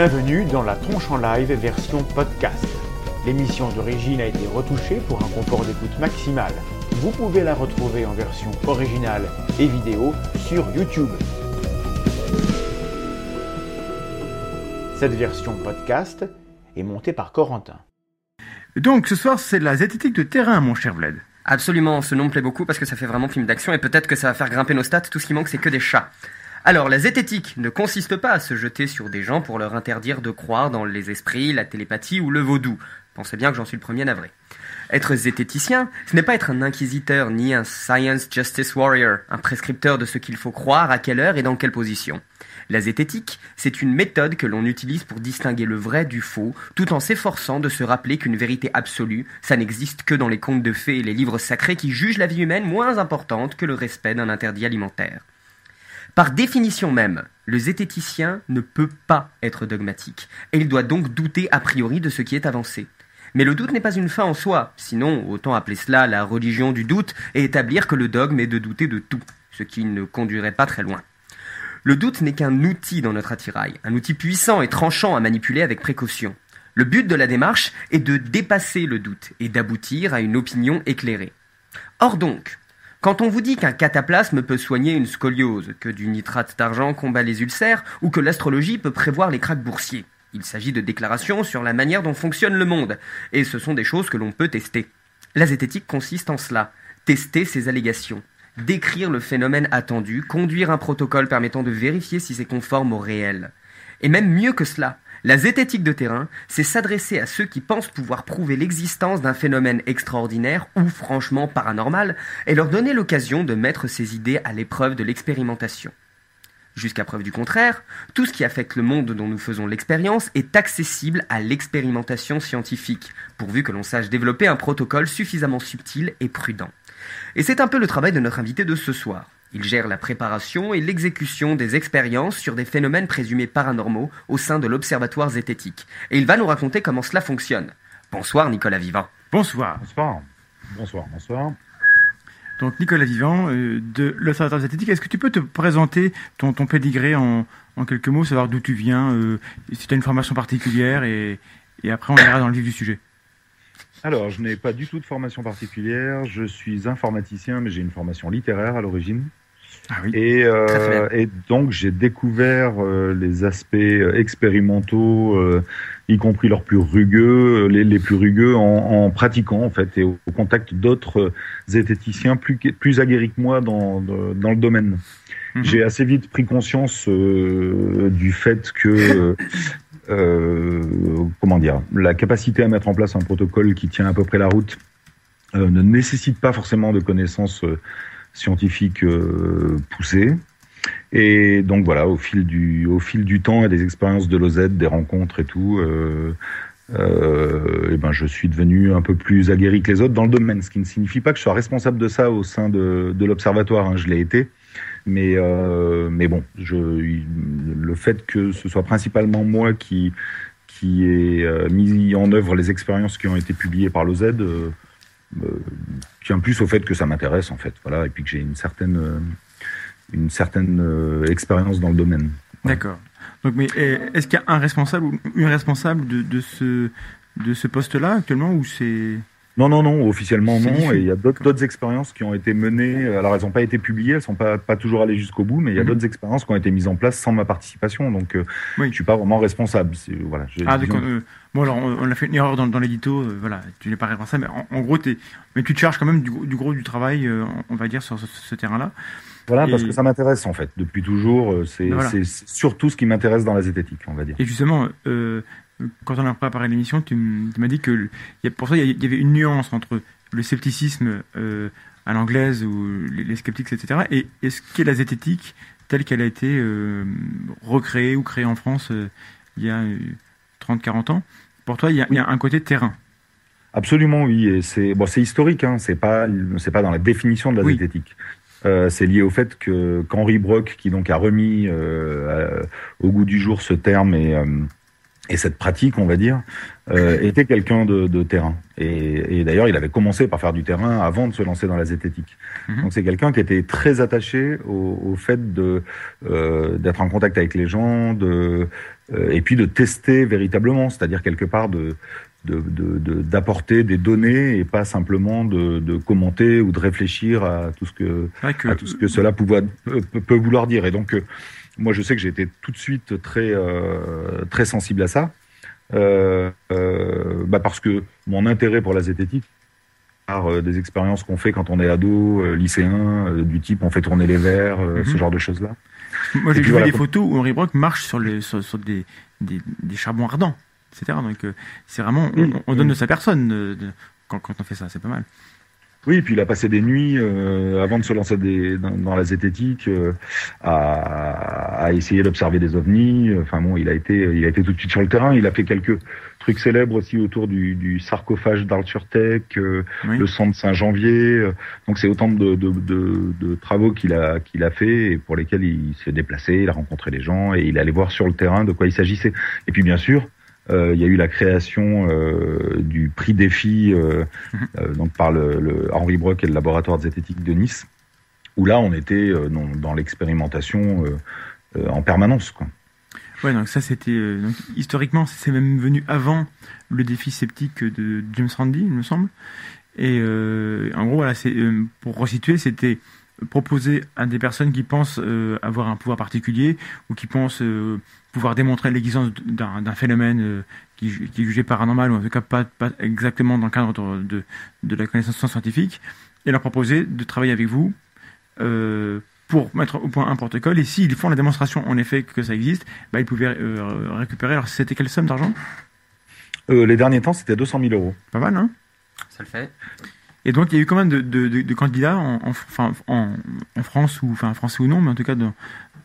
Bienvenue dans la tronche en live version podcast. L'émission d'origine a été retouchée pour un confort d'écoute maximal. Vous pouvez la retrouver en version originale et vidéo sur YouTube. Cette version podcast est montée par Corentin. Donc ce soir, c'est la zététique de terrain, mon cher Vlad. Absolument, ce nom me plaît beaucoup parce que ça fait vraiment film d'action et peut-être que ça va faire grimper nos stats. Tout ce qui manque, c'est que des chats. Alors, la zététique ne consiste pas à se jeter sur des gens pour leur interdire de croire dans les esprits, la télépathie ou le vaudou. Pensez bien que j'en suis le premier navré. Être zététicien, ce n'est pas être un inquisiteur ni un science justice warrior, un prescripteur de ce qu'il faut croire, à quelle heure et dans quelle position. La zététique, c'est une méthode que l'on utilise pour distinguer le vrai du faux, tout en s'efforçant de se rappeler qu'une vérité absolue, ça n'existe que dans les contes de fées et les livres sacrés qui jugent la vie humaine moins importante que le respect d'un interdit alimentaire. Par définition même, le zététicien ne peut pas être dogmatique, et il doit donc douter a priori de ce qui est avancé. Mais le doute n'est pas une fin en soi, sinon autant appeler cela la religion du doute et établir que le dogme est de douter de tout, ce qui ne conduirait pas très loin. Le doute n'est qu'un outil dans notre attirail, un outil puissant et tranchant à manipuler avec précaution. Le but de la démarche est de dépasser le doute et d'aboutir à une opinion éclairée. Or donc, quand on vous dit qu'un cataplasme peut soigner une scoliose, que du nitrate d'argent combat les ulcères, ou que l'astrologie peut prévoir les craques boursiers, il s'agit de déclarations sur la manière dont fonctionne le monde, et ce sont des choses que l'on peut tester. La zététique consiste en cela, tester ces allégations, décrire le phénomène attendu, conduire un protocole permettant de vérifier si c'est conforme au réel. Et même mieux que cela, la zététique de terrain, c'est s'adresser à ceux qui pensent pouvoir prouver l'existence d'un phénomène extraordinaire ou franchement paranormal et leur donner l'occasion de mettre ces idées à l'épreuve de l'expérimentation. Jusqu'à preuve du contraire, tout ce qui affecte le monde dont nous faisons l'expérience est accessible à l'expérimentation scientifique, pourvu que l'on sache développer un protocole suffisamment subtil et prudent. Et c'est un peu le travail de notre invité de ce soir. Il gère la préparation et l'exécution des expériences sur des phénomènes présumés paranormaux au sein de l'Observatoire zététique. Et il va nous raconter comment cela fonctionne. Bonsoir Nicolas Vivant. Bonsoir. Bonsoir. Bonsoir, bonsoir. Donc Nicolas Vivant euh, de l'Observatoire zététique, est-ce que tu peux te présenter ton, ton pédigré en, en quelques mots, savoir d'où tu viens, euh, si tu as une formation particulière et, et après on ira dans le vif du sujet Alors, je n'ai pas du tout de formation particulière. Je suis informaticien, mais j'ai une formation littéraire à l'origine. Ah oui. Et, euh, et donc, j'ai découvert euh, les aspects euh, expérimentaux, euh, y compris leurs plus rugueux, euh, les, les plus rugueux, en, en pratiquant, en fait, et au, au contact d'autres euh, zététiciens plus, plus aguerris que moi dans, dans le domaine. Mhm. J'ai assez vite pris conscience euh, du fait que, euh, comment dire, la capacité à mettre en place un protocole qui tient à peu près la route euh, ne nécessite pas forcément de connaissances scientifiques euh, poussées. Et donc voilà, au fil du, au fil du temps et des expériences de l'OZ, des rencontres et tout, euh, euh, et ben je suis devenu un peu plus aguerri que les autres dans le domaine, ce qui ne signifie pas que je sois responsable de ça au sein de, de l'observatoire. hein, je l'ai été, mais mais bon, le fait que ce soit principalement moi qui qui ai mis en œuvre les expériences qui ont été publiées par l'OZ tient plus au fait que ça m'intéresse en fait, voilà, et puis que j'ai une certaine euh, une certaine euh, expérience dans le domaine. D'accord. Donc, mais eh, est-ce qu'il y a un responsable ou une responsable de, de ce, de ce poste-là actuellement ou c'est... Non, non, non, officiellement non. Et il y a d'autres expériences qui ont été menées. Alors, elles n'ont pas été publiées, elles sont pas, pas toujours allées jusqu'au bout, mais il y a Mhm. d'autres expériences qui ont été mises en place sans ma participation. Donc, euh, Oui. je suis pas vraiment responsable. Voilà, Ah, d'accord. euh, bon, alors, on a fait une erreur dans, dans l'édito. euh, voilà, tu n'es pas responsable. Mais en, en gros, mais tu te charges quand même du, gros- du gros du travail, euh, on va dire, sur ce, ce terrain-là. voilà parce que ça m'intéresse en fait. Depuis toujours, c'est Voilà. surtout ce qui m'intéresse dans la zététique, on va dire. Et justement, euh, quand on a préparé l'émission, tu, m'as dit que pour ça, il y avait une nuance entre le scepticisme euh, à l'anglaise ou les, sceptiques, etc. Et, et ce qu'est la zététique telle qu'elle a été euh, recréée ou créée en France euh, il y a euh, 30-40 ans? Pour toi, il y, a, il y a un côté terrain. Absolument, oui. Et c'est bon, c'est historique. Hein, c'est pas c'est pas dans la définition de la Oui. zététique. Euh, c'est lié au fait que qu'Henri Brock, qui donc a remis euh, à- au goût du jour ce terme et et cette pratique, on va dire, euh, était quelqu'un de, de terrain. Et, et d'ailleurs, il avait commencé par faire du terrain avant de se lancer dans la zététique. Mhm. Donc c'est quelqu'un qui était très attaché au, au fait de euh, d'être en contact avec les gens, de euh, et puis de tester véritablement, c'est-à-dire quelque part de d'apporter de, de, des données et pas simplement de, de, commenter ou de réfléchir à tout ce que, que... à tout ce que cela peut, peut, vouloir dire. Et donc, euh, moi, je sais que j'ai été tout de suite très euh, très sensible à ça, euh, euh, bah parce que mon intérêt pour la zététique, par des expériences qu'on fait quand on est ado, lycéen, du type on fait tourner les verres, mm -hmm. ce genre de choses là. Moi, j'ai vu voilà, des photos où Henri Brock marche sur, les, sur, sur des, des, des charbons ardents etc. Donc c'est vraiment, on, on, donne de sa personne de, de, quand, quand, on fait ça, c'est pas mal. Oui, puis il a passé des nuits euh, avant de se lancer des, dans, dans, la zététique euh, à, à, essayer d'observer des ovnis. Enfin bon, il a été, il a été tout de suite sur le terrain. Il a fait quelques trucs célèbres aussi autour du, du sarcophage d'Arthurtech, euh, oui. le centre Saint-Janvier. Donc c'est autant de, de, de, de travaux qu'il a qu'il a fait et pour lesquels il s'est déplacé, il a rencontré les gens et il allait voir sur le terrain de quoi il s'agissait. Et puis bien sûr, il y a eu la création euh, du prix défi euh, euh, donc par le, le, Henri Brock et le laboratoire de zététique de Nice, où là on était euh, dans, dans l'expérimentation euh, en permanence. Quoi. Ouais, donc ça c'était historiquement c'est même venu avant le défi sceptique de James Randi, il me semble. Et en gros voilà, c'est pour resituer, c'était proposer à des personnes qui pensent euh, avoir un pouvoir particulier ou qui pensent euh, pouvoir démontrer l'existence d'un phénomène euh, qui, qui, est jugé paranormal ou en tout cas pas, pas exactement dans le cadre de, de, la connaissance scientifique et leur proposer de travailler avec vous pour mettre au point un protocole et s'ils font la démonstration en effet que ça existe, bah, ils pouvaient récupérer. Alors c'était quelle somme d'argent? Les derniers temps c'était 200 000 euros. Pas mal, hein? Ça le fait. Et donc, il y a eu quand même de, de, de, de candidats en, en, en, en, France, ou enfin français ou non, mais en tout cas de,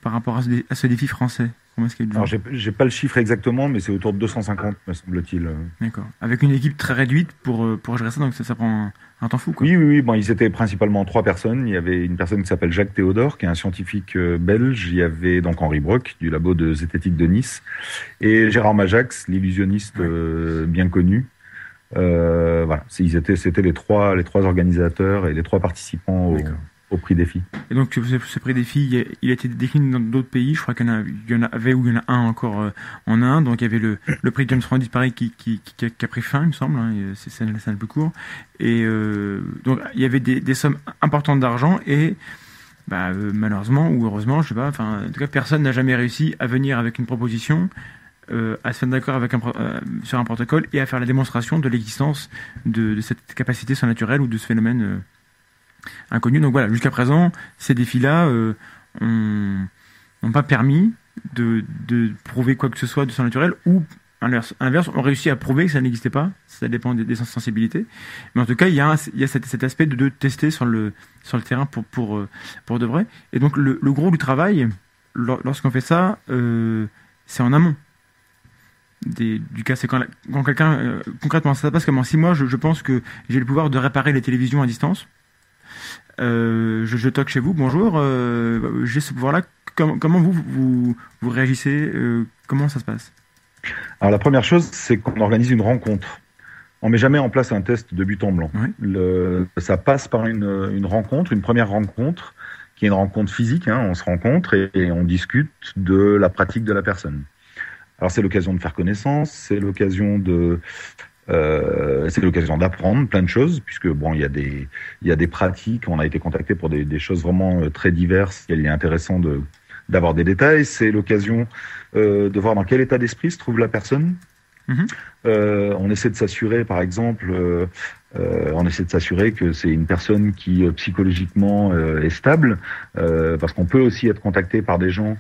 par rapport à ce, à ce défi français? Comment est-ce qu'il Alors, j'ai pas le chiffre exactement, mais c'est autour de 250, me semble-t-il. D'accord. Avec une équipe très réduite pour, euh, pour gérer ça, donc ça, ça prend un, temps fou. Quoi. Oui, oui, oui. Bon, ils étaient principalement trois personnes. Il y avait une personne qui s'appelle Jacques Théodore, qui est un scientifique euh, belge. Il y avait donc Henri Brock, du labo de zététique de Nice, et Gérard Majax, l'illusionniste ouais. euh, bien connu. Euh, voilà, ils étaient, c'était les trois, les trois organisateurs et les trois participants au, au prix défi. Et donc ce, prix défi, il a été décliné dans d'autres pays. Je crois qu'il y, en avait ou il y en a un encore euh, en Inde. Donc il y avait le, le prix James Randi, pareil, qui, qui, a, pris fin, il me semble. Hein, c'est ça le plus court. Et euh, donc il y avait des, des sommes importantes d'argent et bah, euh, malheureusement ou heureusement, je sais pas. Enfin, en tout cas, personne n'a jamais réussi à venir avec une proposition à se mettre d'accord sur un protocole et à faire la démonstration de l'existence de, cette capacité surnaturelle ou de ce phénomène euh, inconnu. Donc voilà, jusqu'à présent, ces défis-là euh, n'ont pas permis de, prouver quoi que ce soit de surnaturel ou inverse, inverse ont réussi à prouver que ça n'existait pas. Ça dépend des, sensibilités. Mais en tout cas, il y a, cet, aspect de, de, tester sur le, terrain pour, pour, de vrai. Et donc le, gros du travail, lorsqu'on fait ça, c'est en amont du cas, c'est quand, quelqu'un, euh, concrètement, ça passe comment? Si moi, je, je pense que j'ai le pouvoir de réparer les télévisions à distance, euh, je, je toque chez vous, bonjour, euh, j'ai ce pouvoir-là, Com comment vous, vous, vous réagissez euh, Comment ça se passe? Alors la première chose, c'est qu'on organise une rencontre. On met jamais en place un test de but en blanc. Oui. Le, ça passe par une, une, rencontre, une première rencontre, qui est une rencontre physique. Hein, on se rencontre et, et on discute de la pratique de la personne. Alors c'est l'occasion de faire connaissance, c'est l'occasion de euh, c'est l'occasion d'apprendre plein de choses puisque bon il y a des il y a des pratiques. On a été contacté pour des, des choses vraiment euh, très diverses. Il est intéressant de d'avoir des détails. C'est l'occasion euh, de voir dans quel état d'esprit se trouve la personne. Mm -hmm. euh, on essaie de s'assurer par exemple euh, euh, on essaie de s'assurer que c'est une personne qui psychologiquement est stable parce qu'on peut aussi être contacté par des gens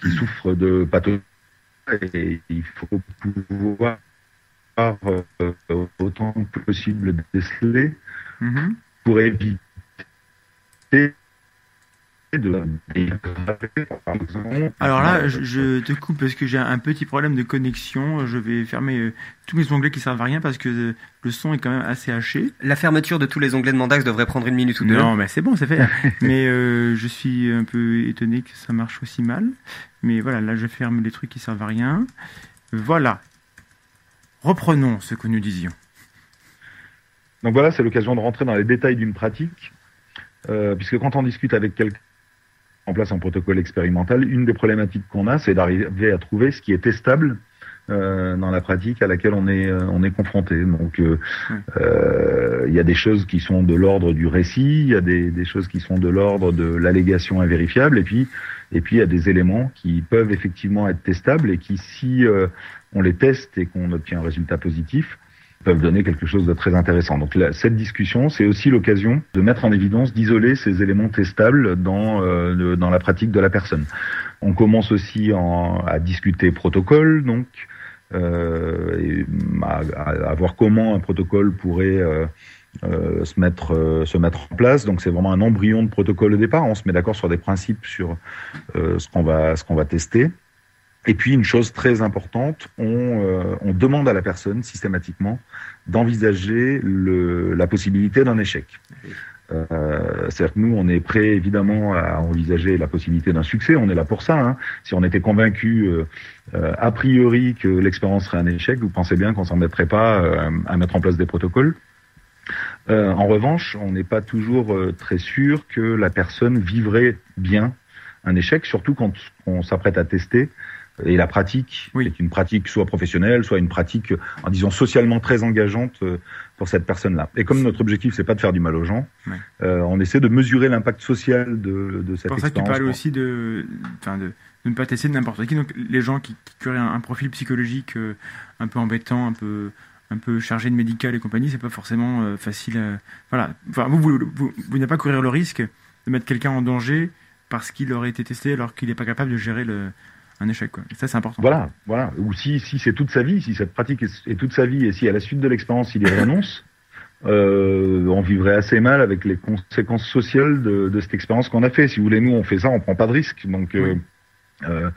qui souffrent de pathologies et il faut pouvoir euh, autant que possible déceler mm -hmm. pour éviter de... Alors là, je, je, te coupe parce que j'ai un petit problème de connexion. Je vais fermer euh, tous mes onglets qui servent à rien parce que le son est quand même assez haché. La fermeture de tous les onglets de Mandax devrait prendre une minute ou deux. Non, mais c'est bon, c'est fait. mais euh, je suis un peu étonné que ça marche aussi mal. Mais voilà, là, je ferme les trucs qui servent à rien. Voilà. Reprenons ce que nous disions. Donc voilà, c'est l'occasion de rentrer dans les détails d'une pratique, euh, puisque quand on discute avec quelqu'un en place un protocole expérimental, une des problématiques qu'on a, c'est d'arriver à trouver ce qui est testable euh, dans la pratique à laquelle on est euh, confronté. Donc il y a des choses qui sont de l'ordre du récit, il y a des, des choses qui sont de l'ordre de l'allégation invérifiable, et puis et puis il y a des éléments qui peuvent effectivement être testables et qui si on les teste et qu'on obtient un résultat positif, peuvent donner quelque chose de très intéressant. Donc cette discussion, c'est aussi l'occasion de mettre en évidence, d'isoler ces éléments testables dans, euh, dans la pratique de la personne. On commence aussi en, à discuter protocole, donc euh, et à, à, voir comment un protocole pourrait euh, euh se mettre euh, se mettre en place. Donc c'est vraiment un embryon de protocole au départ. On se met d'accord sur des principes sur euh, ce qu'on va ce qu'on va tester. Et puis une chose très importante, on, euh, on demande à la personne systématiquement d'envisager la possibilité d'un échec. Euh, C'est-à-dire que nous, on est prêt évidemment à envisager la possibilité d'un succès. On est là pour ça. Hein. Si on était convaincu euh, euh a priori que l'expérience serait un échec, vous pensez bien qu'on s'en mettrait pas euh, à mettre en place des protocoles. Euh, en revanche, on n'est pas toujours très sûr que la personne vivrait bien un échec, surtout quand on s'apprête à tester et la pratique oui. est une pratique soit professionnelle, soit une pratique, en disant socialement très engageante euh, pour cette personne-là. Et comme notre objectif, c'est pas de faire du mal aux gens, ouais. euh, on essaie de mesurer l'impact social de, de cette expérience. C'est pour ça que tu parles aussi de, enfin de, de ne pas tester n'importe qui. Donc les gens qui, qui auraient un, un, profil psychologique euh, un peu embêtant, un peu un peu chargé de médical et compagnie, c'est pas forcément euh, facile. À... Voilà. Enfin, vous, vous, vous, vous n'avez pas courir le risque de mettre quelqu'un en danger parce qu'il aurait été testé alors qu'il n'est pas capable de gérer le, un échec. Quoi. Et ça, c'est important. Voilà, voilà. Ou si, si c'est toute sa vie, si cette pratique est, toute sa vie, et si à la suite de l'expérience, il y renonce, euh, on vivrait assez mal avec les conséquences sociales de, de cette expérience qu'on a fait. Si vous voulez, nous, on fait ça, on prend pas de risque. Donc, euh, oui. euh,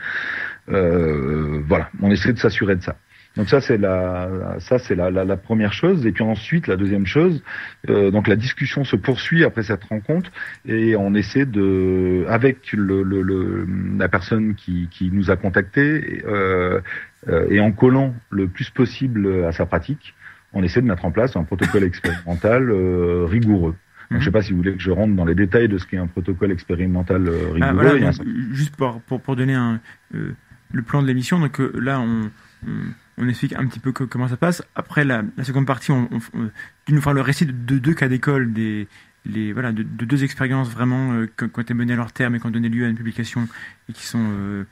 euh, voilà, on essaie de s'assurer de ça. Donc ça c'est la ça c'est la, la, la, première chose et puis ensuite la deuxième chose euh, donc la discussion se poursuit après cette rencontre et on essaie de avec le, le, le la personne qui, qui nous a contacté euh, euh, et en collant le plus possible à sa pratique on essaie de mettre en place un protocole expérimental euh, rigoureux. Donc, je ne sais pas si vous voulez que je rentre dans les détails de ce qu'est un protocole expérimental euh, rigoureux. Ah, voilà, donc, juste pour, pour, pour donner un, euh, le plan de l'émission, donc euh, là on, on, on, explique un petit peu comment ça passe. Après la, seconde partie, on, on, tu nous feras le récit de, de deux cas d'école, de, de deux expériences vraiment euh, qui ont été menées à leur terme et qui ont donné lieu à une publication et qui sont euh,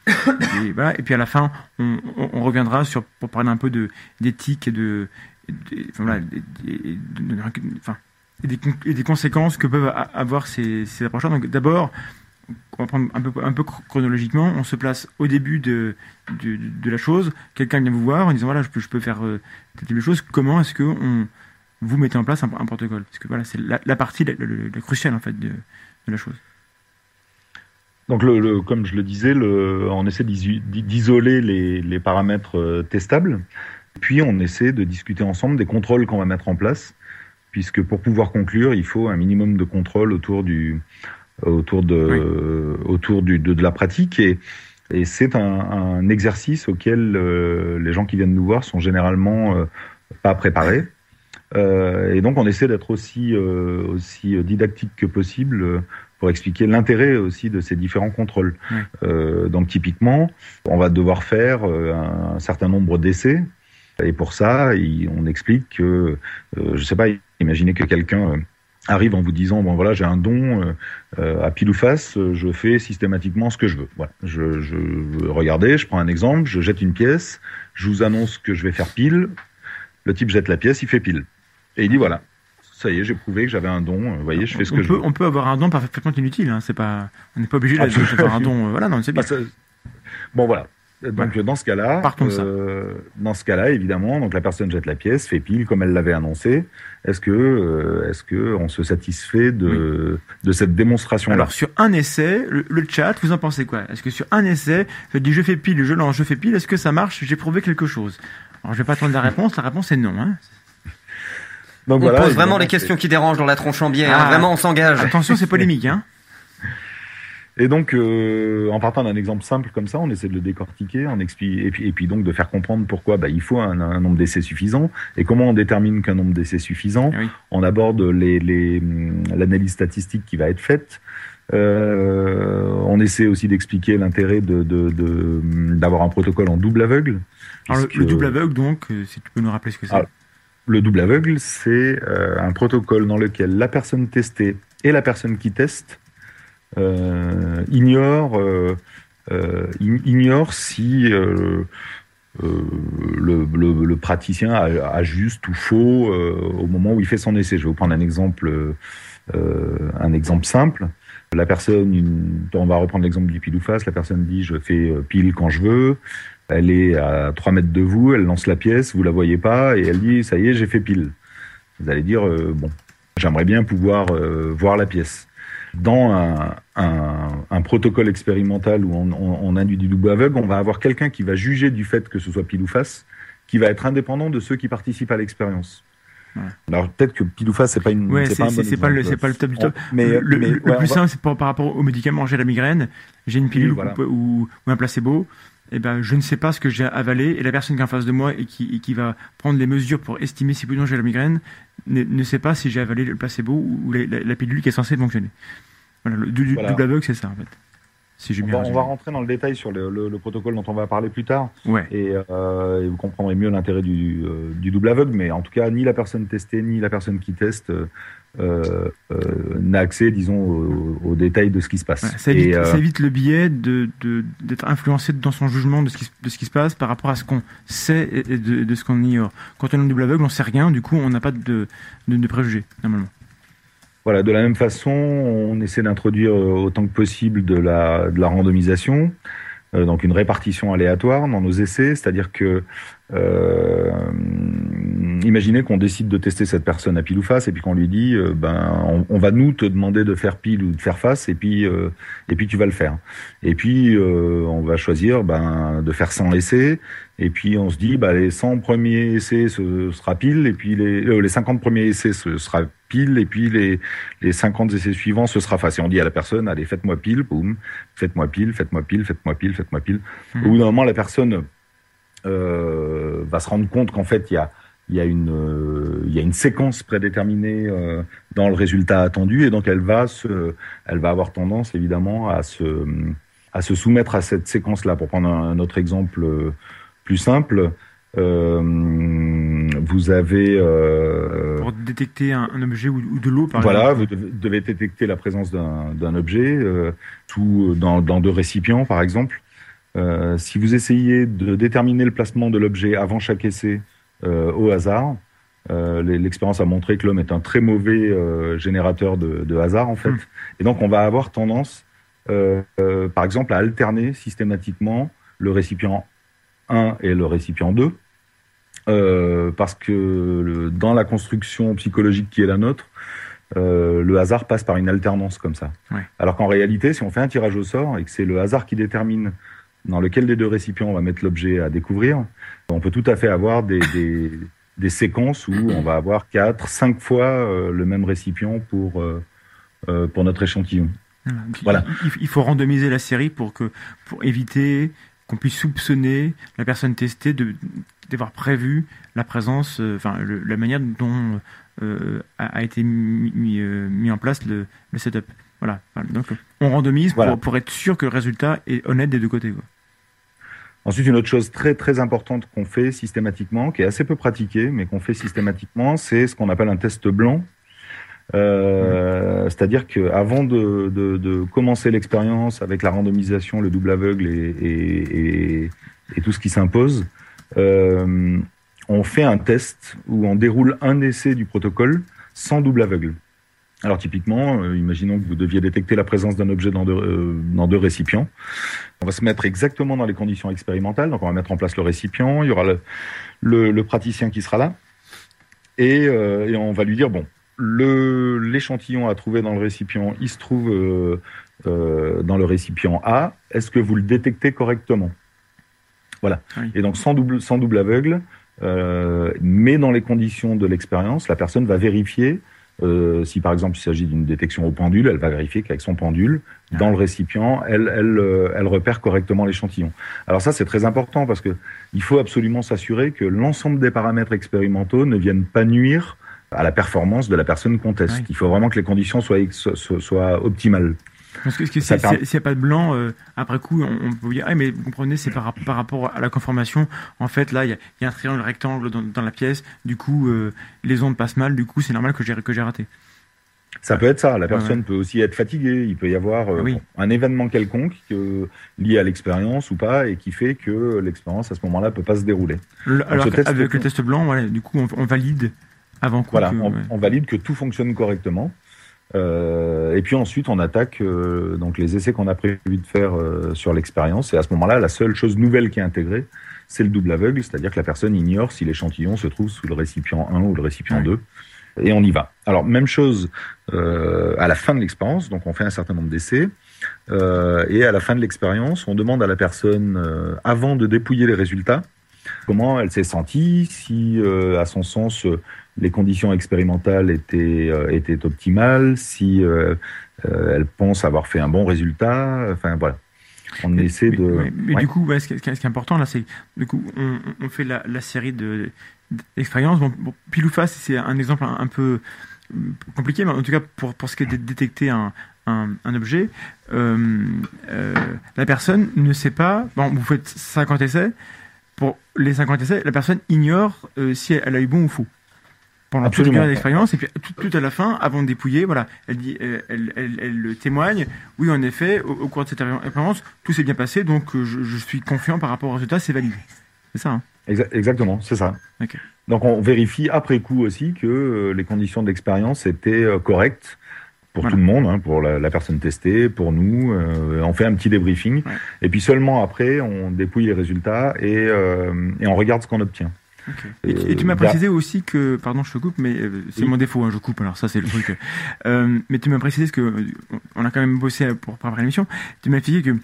et, puis à la fin, on, reviendra sur pour parler un peu de d'éthique et des, conséquences que peuvent avoir ces, ces approches-là. Donc d'abord, on va prendre un peu, chronologiquement, on se place au début de, de, de la chose, quelqu'un vient vous voir en disant voilà, je peux, je peux faire euh, telle chose, comment est-ce que on, vous mettez en place un, protocole? Parce que voilà, c'est la, partie la, cruciale en fait de, de la chose. Donc, le, comme je le disais, on essaie d'isoler les, les, paramètres euh, testables, puis on essaie de discuter ensemble des contrôles qu'on va mettre en place, puisque pour pouvoir conclure, il faut un minimum de contrôle autour du, autour de, oui. autour du, de, de, la pratique et, et c'est un, un, exercice auquel euh, les gens qui viennent nous voir sont généralement euh, pas préparés. Euh, et donc on essaie d'être aussi, aussi didactique que possible pour expliquer l'intérêt aussi de ces différents contrôles. Oui. donc typiquement, on va devoir faire un, un certain nombre d'essais. Et pour ça, il, on explique que, je sais pas, imaginez que quelqu'un arrive en vous disant bon voilà j'ai un don euh, à pile ou face je fais systématiquement ce que je veux. Voilà. Je, je regardez je prends un exemple je jette une pièce je vous annonce que je vais faire pile. Le type jette la pièce il fait pile. Et il dit voilà ça y est j'ai prouvé que j'avais un don vous voyez je fais ce on que peut, je veux. on peut avoir un don parfaitement inutile hein, c'est pas on n'est pas obligé de faire un don euh, voilà non c'est bien. ah, bon voilà donc ouais. dans ce cas-là, euh, dans ce cas-là, évidemment, donc la personne jette la pièce, fait pile comme elle l'avait annoncé. Est-ce que, euh, est-ce que on se satisfait de oui. de cette démonstration-là? Alors sur un essai, le, le, chat, vous en pensez quoi? Est-ce que sur un essai, je dis je fais pile, je lance, je fais pile, est-ce que ça marche? J'ai prouvé quelque chose. Alors je vais pas attendre la réponse. La réponse est non. Hein donc, on voilà, pose vraiment les questions qui dérangent dans la tronche en biais. Ah, hein. Vraiment, on s'engage. Attention, c'est polémique. Hein et donc, euh, en partant d'un exemple simple comme ça, on essaie de le décortiquer, on explique, et, puis, et puis donc de faire comprendre pourquoi bah, il faut un, un nombre d'essais suffisant et comment on détermine qu'un nombre d'essais suffisant. Oui. On aborde l'analyse les, les, statistique qui va être faite. on essaie aussi d'expliquer l'intérêt de, d'avoir un protocole en double aveugle. Alors, le, double aveugle, donc, si tu peux nous rappeler ce que c'est. Le double aveugle, c'est un protocole dans lequel la personne testée et la personne qui teste ignorent, ignore si euh, le, le, praticien a, juste ou faux euh, au moment où il fait son essai. Je vais vous prendre un exemple, euh, un exemple simple. La personne, on va reprendre l'exemple du pile ou face. La personne dit je fais pile quand je veux. Elle est à 3 mètres de vous, elle lance la pièce, vous la voyez pas, et elle dit ça y est, j'ai fait pile. Vous allez dire bon, j'aimerais bien pouvoir voir la pièce dans un, un, un, protocole expérimental où on, on, on, induit du double aveugle, on va avoir quelqu'un qui va juger du fait que ce soit pile ou face, qui va être indépendant de ceux qui participent à l'expérience. Ouais. Alors peut-être que pile ou face c'est pas une ouais, c'est pas, bon pas, le c'est pas le top du top. Mais le, mais, le ouais, plus simple c'est par, par rapport aux médicaments j'ai la migraine, j'ai une pilule voilà. ou, ou, ou, un placebo, et eh ben je ne sais pas ce que j'ai avalé et la personne qui est en face de moi et qui, et qui va prendre les mesures pour estimer si ou non j'ai la migraine ne, ne, sait pas si j'ai avalé le placebo ou la, la, la, pilule qui est censée fonctionner. Voilà, le du, voilà. double aveugle, c'est ça en fait. Si on, va, on, va, rentrer dans le détail sur le, le, le, protocole dont on va parler plus tard. Ouais. Et, euh, et, vous comprendrez mieux l'intérêt du, euh, du, double aveugle. Mais en tout cas, ni la personne testée, ni la personne qui teste euh n'a accès, disons, aux au détails de ce qui se passe. Ouais, ça, évite, ça, évite, le biais d'être de, de, influencé dans son jugement de ce, qui, de ce qui se passe par rapport à ce qu'on sait et de, de ce qu'on ignore. Quand on est en double aveugle, on sait rien, du coup, on n'a pas de, de préjugés, normalement. Voilà, de la même façon, on essaie d'introduire euh, autant que possible de la, de la randomisation, euh, donc une répartition aléatoire dans nos essais, c'est-à-dire que euh, imaginez qu'on décide de tester cette personne à pile ou face et puis qu'on lui dit euh, ben on, on, va nous te demander de faire pile ou de faire face et puis euh, et puis tu vas le faire. Et puis euh, on va choisir ben de faire 100 essais et puis on se dit ben, les 100 premiers essais ce sera pile et puis les les 50 premiers essais ce sera pile et puis les les 50 essais suivants ce sera face. Et on dit à la personne allez faites-moi pile boum faites-moi pile faites-moi pile faites-moi pile faites-moi pile. Mmh. au bout d'un moment la personne euh, va se rendre compte qu'en fait, il y a, il y, a une, euh, il y a une séquence prédéterminée euh, dans le résultat attendu, et donc elle va, se, elle va avoir tendance évidemment à se, à se soumettre à cette séquence-là. Pour prendre un, autre exemple euh, plus simple, euh, vous avez euh, pour détecter un, un objet ou, ou, de l'eau par voilà, exemple. vous devez, détecter la présence d'un objet euh, tout dans, dans deux récipients par exemple. Euh, si vous essayez de déterminer le placement de l'objet avant chaque essai euh, au hasard, euh, l'expérience a montré que l'homme est un très mauvais euh, générateur de, de, hasard en fait. Mmh. Et donc on va avoir tendance, euh, euh, par exemple, à alterner systématiquement le récipient 1 et le récipient 2. parce que le, dans la construction psychologique qui est la nôtre, le hasard passe par une alternance comme ça. Ouais. Alors qu'en réalité, si on fait un tirage au sort et que c'est le hasard qui détermine dans lequel des deux récipients on va mettre l'objet à découvrir, on peut tout à fait avoir des, des, des séquences où on va avoir quatre, cinq fois euh, le même récipient pour, euh, euh, pour notre échantillon. Voilà. Il, il, faut randomiser la série pour, que, pour éviter qu'on puisse soupçonner la personne testée de d'avoir prévu la présence, enfin le, la manière dont a, a, été mis, mis, mis en place le, le setup. Voilà. Donc, on randomise voilà. pour, pour, être sûr que le résultat est honnête des deux côtés. Quoi. Ensuite, une autre chose très très importante qu'on fait systématiquement, qui est assez peu pratiquée, mais qu'on fait systématiquement, c'est ce qu'on appelle un test blanc. Euh, mmh. C'est-à-dire qu'avant de, de, de, commencer l'expérience avec la randomisation, le double aveugle et, et, et, et tout ce qui s'impose, euh, on fait un test où on déroule un essai du protocole sans double aveugle. Alors typiquement, euh, imaginons que vous deviez détecter la présence d'un objet dans deux, euh, dans deux récipients. On va se mettre exactement dans les conditions expérimentales. Donc on va mettre en place le récipient, il y aura le, le, le praticien qui sera là. Et, euh, et, on va lui dire, bon, l'échantillon à trouver dans le récipient, il se trouve dans le récipient A. Est-ce que vous le détectez correctement? Voilà. Oui. Et donc sans double, sans double aveugle, mais dans les conditions de l'expérience, la personne va vérifier euh, si par exemple il s'agit d'une détection au pendule, elle va vérifier qu'avec son pendule, ah. dans le récipient, elle, elle, euh, elle repère correctement l'échantillon. Alors ça c'est très important parce que il faut absolument s'assurer que l'ensemble des paramètres expérimentaux ne viennent pas nuire à la performance de la personne qu'on teste. Oui. Il faut vraiment que les conditions soient, soient, soient optimales. Parce que, s'il n'y a pas de blanc, euh, après coup, on, peut dire, ah, mais vous comprenez, c'est par, par, rapport à la conformation. En fait, là, il y, a un triangle rectangle dans, la pièce. Du coup, euh, les ondes passent mal. Du coup, c'est normal que j'ai que j'ai raté. Ça peut être ça. La personne peut aussi être fatiguée. Il peut y avoir euh, un événement quelconque lié à l'expérience ou pas et qui fait que l'expérience à ce moment-là peut pas se dérouler. alors avec le test blanc, du coup, on, valide avant quoi Voilà, on, valide que tout fonctionne correctement. Euh, et puis ensuite, on attaque euh, donc les essais qu'on a prévu de faire sur l'expérience. Et à ce moment-là, la seule chose nouvelle qui est intégrée, c'est le double aveugle, c'est-à-dire que la personne ignore si l'échantillon se trouve sous le récipient 1 ou le récipient 2 et on y va. Alors même chose euh, à la fin de l'expérience, donc on fait un certain nombre d'essais, euh, et à la fin de l'expérience, on demande à la personne, euh, avant de dépouiller les résultats, comment elle s'est sentie, si euh, à son sens les conditions expérimentales étaient, euh, étaient optimales, si elle pense avoir fait un bon résultat, enfin voilà. On essaie de. Mais, du coup, ce, qui est, important là, c'est du coup, on, on fait la, la série de expérience. Bon, bon, pile ou face, c'est un exemple un, peu compliqué, mais en tout cas, pour, pour ce qui est de détecter un, un, objet, euh, euh, la personne ne sait pas. Bon, vous faites 50 essais. Pour les 50 essais, la personne ignore euh, si elle, a eu bon ou faux pendant toute l'expérience et puis tout, à la fin avant de dépouiller voilà elle dit elle, elle, elle, témoigne oui en effet au, cours de cette expérience tout s'est bien passé donc je, je, suis confiant par rapport au résultat c'est validé c'est ça hein exactement, c'est ça. Donc on vérifie après coup aussi que euh, les conditions d'expérience étaient euh, correctes pour tout le monde, hein, pour la, personne testée, pour nous. Euh, on fait un petit débriefing. Et puis seulement après, on dépouille les résultats et, et on regarde ce qu'on obtient. Et, tu m'as précisé aussi que, pardon, je te coupe, mais c'est mon défaut, hein, je coupe. Alors ça, c'est le truc. mais tu m'as précisé ce que on a quand même bossé pour préparer l'émission. Tu m'as expliqué que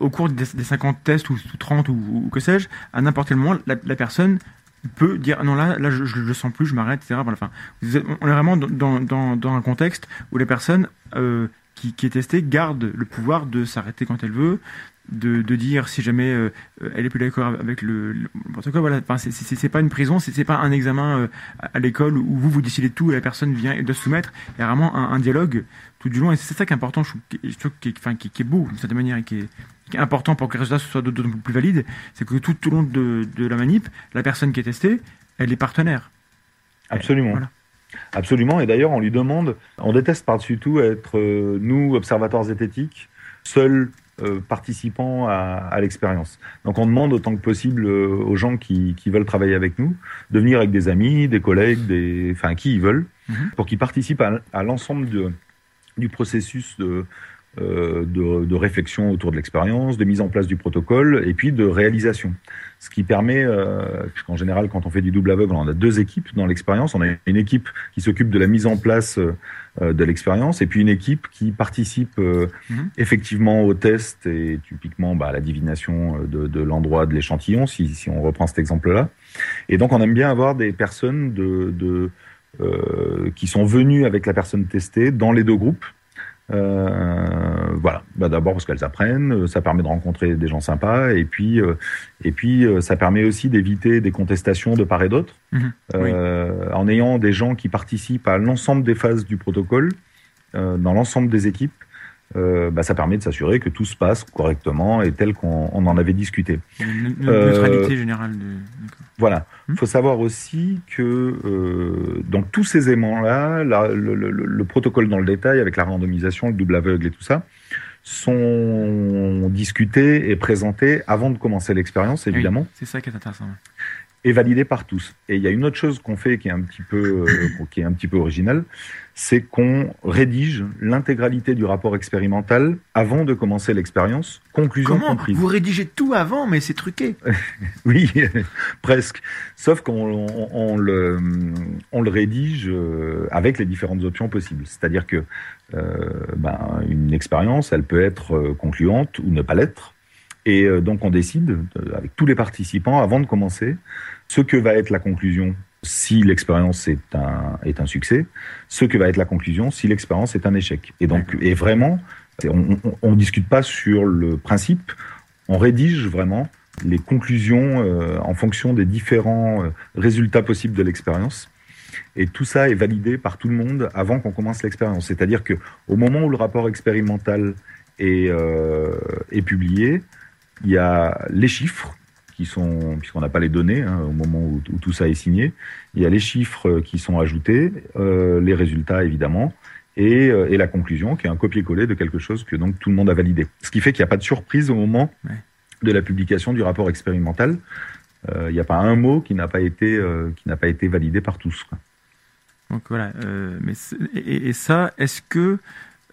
au cours des, 50 tests ou, 30 ou, que sais-je, à n'importe quel moment, la, personne peut dire non là là je, ne le sens plus je m'arrête etc enfin on est vraiment dans, dans, dans, un contexte où les personnes euh, qui, qui est testée gardent le pouvoir de s'arrêter quand elle veut de, de, dire si jamais euh, elle est plus d'accord avec le, n'importe quoi voilà enfin, c'est pas une prison c'est pas un examen euh, à l'école où vous vous décidez tout et la personne vient et doit se soumettre il y a vraiment un, un dialogue tout du long et c'est ça qui est important je trouve, qui, enfin, qui, qui, est beau d'une certaine manière et qui est, important pour que les résultats soient d'autant plus valides, c'est que tout, au long de, la manip, la personne qui est testée, elle est partenaire. Absolument. Absolument. Et d'ailleurs, on lui demande, on déteste par-dessus tout être, euh, nous, observateurs zététiques, seuls euh, participants à, l'expérience. Donc on demande autant que possible euh, aux gens qui, veulent travailler avec nous de venir avec des amis, des collègues, des, enfin qui ils veulent, mhm. pour qu'ils participent à, à l'ensemble du processus de, euh, de, de, réflexion autour de l'expérience, de mise en place du protocole et puis de réalisation. Ce qui permet, euh, puisqu'en général, quand on fait du double aveugle, on a deux équipes dans l'expérience. On a une équipe qui s'occupe de la mise en place euh, de l'expérience et puis une équipe qui participe euh, mhm. effectivement au test et typiquement bah, à la divination de, de l'endroit de l'échantillon, si, si, on reprend cet exemple-là. Et donc, on aime bien avoir des personnes de, de qui sont venues avec la personne testée dans les deux groupes euh, voilà, bah, d'abord parce qu'elles apprennent, euh, ça permet de rencontrer des gens sympas, et puis euh, et puis ça permet aussi d'éviter des contestations de part et d'autre, mhm. en ayant des gens qui participent à l'ensemble des phases du protocole, dans l'ensemble des équipes. Euh, bah, ça permet de s'assurer que tout se passe correctement et tel qu'on en avait discuté. Une neutralité générale. De... Voilà. Il hmm faut savoir aussi que euh, dans tous ces aimants-là, le, le, le, protocole dans le détail, avec la randomisation, le double aveugle et tout ça, sont discutés et présentés avant de commencer l'expérience, évidemment. c'est ça qui est intéressant et validé par tous. Et il y a une autre chose qu'on fait qui est un petit peu, euh, qui est un petit peu originale, c'est qu'on rédige l'intégralité du rapport expérimental avant de commencer l'expérience, conclusion Comment comprise. Vous rédigez tout avant, mais c'est truqué. oui, presque. Sauf qu'on on, le, on le rédige euh, avec les différentes options possibles. C'est-à-dire que euh, ben, une expérience, elle peut être concluante ou ne pas l'être. Et donc on décide, avec tous les participants, avant de commencer, ce que va être la conclusion si l'expérience est un, est un succès, ce que va être la conclusion si l'expérience est un échec. Et donc, et vraiment, on ne discute pas sur le principe, on rédige vraiment les conclusions euh, en fonction des différents euh, résultats possibles de l'expérience. Et tout ça est validé par tout le monde avant qu'on commence l'expérience. C'est-à-dire que au moment où le rapport expérimental est, euh, est publié, il y a les chiffres qui sont, puisqu'on n'a pas les données hein, au moment où, où, tout ça est signé, il y a les chiffres qui sont ajoutés, euh, les résultats évidemment, et, euh, et, la conclusion qui est un copier-coller de quelque chose que donc tout le monde a validé. Ce qui fait qu'il n'y a pas de surprise au moment ouais. de la publication du rapport expérimental. Euh, il n'y a pas un mot qui n'a pas été euh, qui n'a pas été validé par tous. Quoi. Donc voilà. mais et, et, ça, est-ce que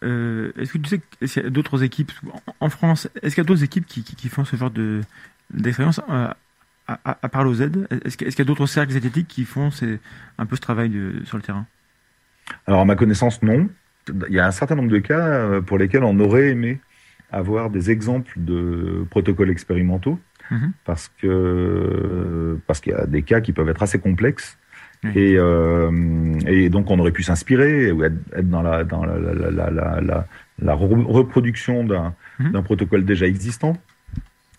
est-ce que tu sais qu'il y a d'autres équipes? En France Est-ce qu'il y a d'autres équipes qui, qui, qui, font ce genre de d'expérience à, à, à, part l'OZ Est-ce qu'il y a d'autres cercles zététiques qui font un peu ce travail de, sur le terrain? Alors, à ma connaissance, non. Il y a un certain nombre de cas euh, pour lesquels on aurait aimé avoir des exemples de protocoles expérimentaux, mmh. parce que parce qu'il y a des cas qui peuvent être assez complexes. Mmh. Et, euh, et, donc on aurait pu s'inspirer ou être, être, dans la dans la, la, la, la, la reproduction d'un mmh. protocole déjà existant.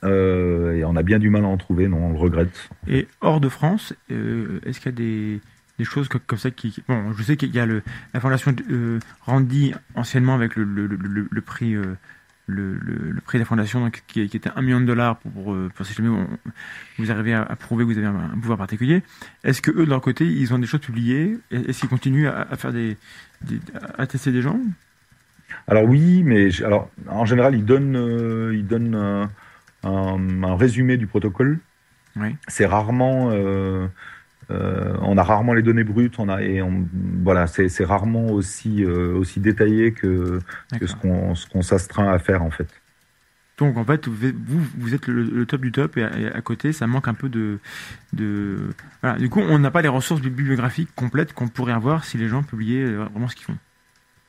Euh, et on a bien du mal à en trouver, non, on le regrette. Et hors de France, euh, est-ce qu'il y a des des choses comme, comme ça qui, bon je sais qu'il y a le, la fondation euh, Randy anciennement avec le, le, le, le prix euh, le, prix de la fondation donc, qui, qui, était un million de dollars pour, pour, pour si jamais on, vous arrivez à, à, prouver que vous avez un, un pouvoir particulier. Est-ce que eux de leur côté ils ont des choses publiées? Est-ce qu'ils continuent à, à faire des, des, à tester des gens? Alors oui mais alors en général ils donnent euh, ils donnent un, un, résumé du protocole oui. c'est rarement euh, euh, on a rarement les données brutes, on a et on, voilà, c'est rarement aussi euh, aussi détaillé que, que ce qu'on ce qu'on s'astreint à faire en fait. Donc en fait, vous vous êtes le, le top du top et à, et à, côté, ça manque un peu de de voilà. Du coup, on n'a pas les ressources bibliographiques complètes qu'on pourrait avoir si les gens publiaient vraiment ce qu'ils font.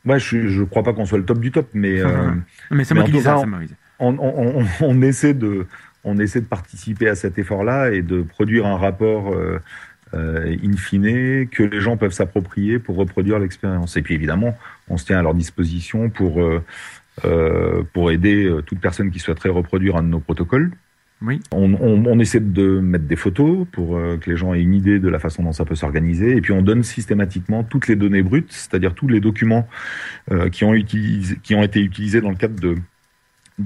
Ouais, je je crois pas qu'on soit le top du top, mais euh, mais c'est moi qui dis ça, on, on, on, on, essaie de on essaie de participer à cet effort-là et de produire un rapport. Euh, euh, in fine, que les gens peuvent s'approprier pour reproduire l'expérience. Et puis évidemment, on se tient à leur disposition pour, euh, euh, pour aider toute personne qui souhaiterait reproduire un de nos protocoles. Oui. On, on, on, essaie de mettre des photos pour euh, que les gens aient une idée de la façon dont ça peut s'organiser. Et puis on donne systématiquement toutes les données brutes, c'est-à-dire tous les documents euh, qui, ont utilisé, qui ont été utilisés dans le cadre de,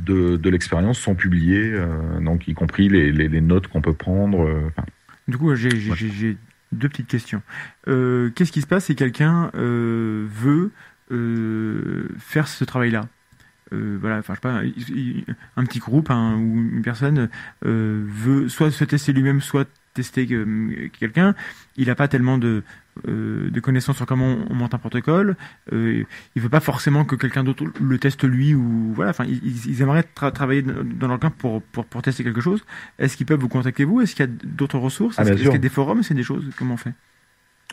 de, de l'expérience sont publiés, euh, donc y compris les, les, les notes qu'on peut prendre. Enfin, du coup, j'ai ouais. deux petites questions. Euh, Qu'est-ce qui se passe si quelqu'un euh, veut euh, faire ce travail-là? Euh, voilà, enfin, je sais pas, un, petit groupe hein, ou une personne euh, veut soit se tester lui-même, soit tester quelqu'un. Il n'a pas tellement de, euh, de connaissances sur comment on monte un protocole. Euh, il veut pas forcément que quelqu'un d'autre le teste lui ou voilà. Enfin, ils, ils aimeraient tra travailler dans leur camp pour, pour, pour tester quelque chose. Est-ce qu'ils peuvent vous contacter vous? Est-ce qu'il y a d'autres ressources? Est-ce ah, qu'il y a des forums? C'est des choses? Comment on fait?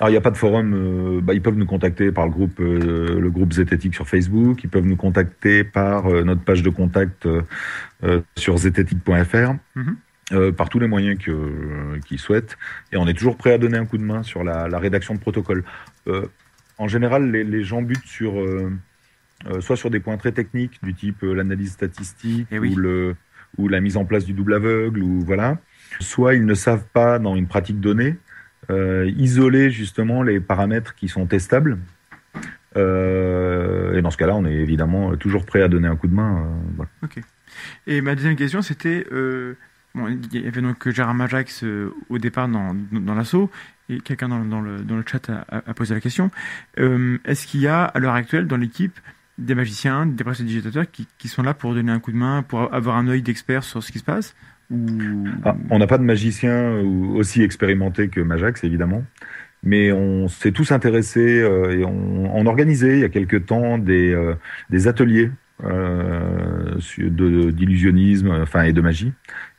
Alors il n'y a pas de forum, euh, bah, ils peuvent nous contacter par le groupe euh, le groupe Zététique sur Facebook, ils peuvent nous contacter par euh, notre page de contact sur zététique.fr. Mm -hmm. Euh, par tous les moyens qu'ils qu souhaitent. Et on est toujours prêt à donner un coup de main sur la, la rédaction de protocole. Euh, en général, les, les, gens butent sur euh, soit sur des points très techniques du type l'analyse statistique oui. ou, le, ou la mise en place du double aveugle ou voilà. Soit ils ne savent pas dans une pratique donnée isoler justement les paramètres qui sont testables. et dans ce cas-là, on est évidemment toujours prêt à donner un coup de main. voilà. Et ma deuxième question, c'était euh, Il y avait donc Gérard Majax euh, au départ dans, l'assaut, et quelqu'un dans, le, chat a, posé la question. Euh, Est-ce qu'il y a à l'heure actuelle dans l'équipe des magiciens, des prestidigitateurs qui, qui sont là pour donner un coup de main, pour avoir un œil d'expert sur ce qui se passe ah, On n'a pas de magicien aussi expérimenté que Majax, évidemment. Mais on s'est tous intéressés euh, et on, on organisait il y a quelque temps euh, des ateliers euh, d'illusionnisme enfin et de magie.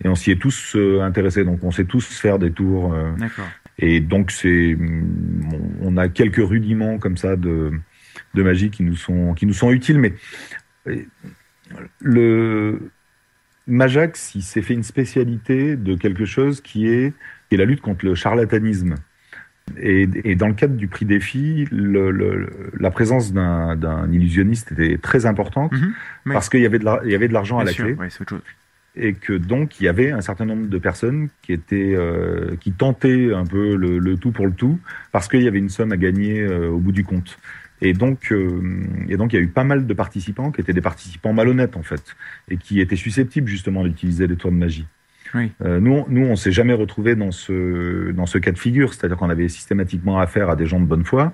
Et on s'y est tous euh, intéressés. Donc on sait tous faire des tours euh, et donc c'est on a quelques rudiments comme ça de de magie qui nous sont qui nous sont utiles. Mais le Majax il s'est fait une spécialité de quelque chose qui est, qui est la lutte contre le charlatanisme et, et, dans le cadre du prix défi, le, le, la présence d'un illusionniste était très importante mm -hmm, parce qu'il y avait de l'argent à la sûr, clé. Ouais, et que donc il y avait un certain nombre de personnes qui étaient euh, qui tentaient un peu le, le, tout pour le tout parce qu'il y avait une somme à gagner euh, au bout du compte. Et donc, euh, et donc, il y a eu pas mal de participants qui étaient des participants malhonnêtes en fait, et qui étaient susceptibles justement d'utiliser les tours de magie. Oui. Euh, nous, nous, on s'est jamais retrouvé dans ce dans ce cas de figure, c'est-à-dire qu'on avait systématiquement affaire à des gens de bonne foi,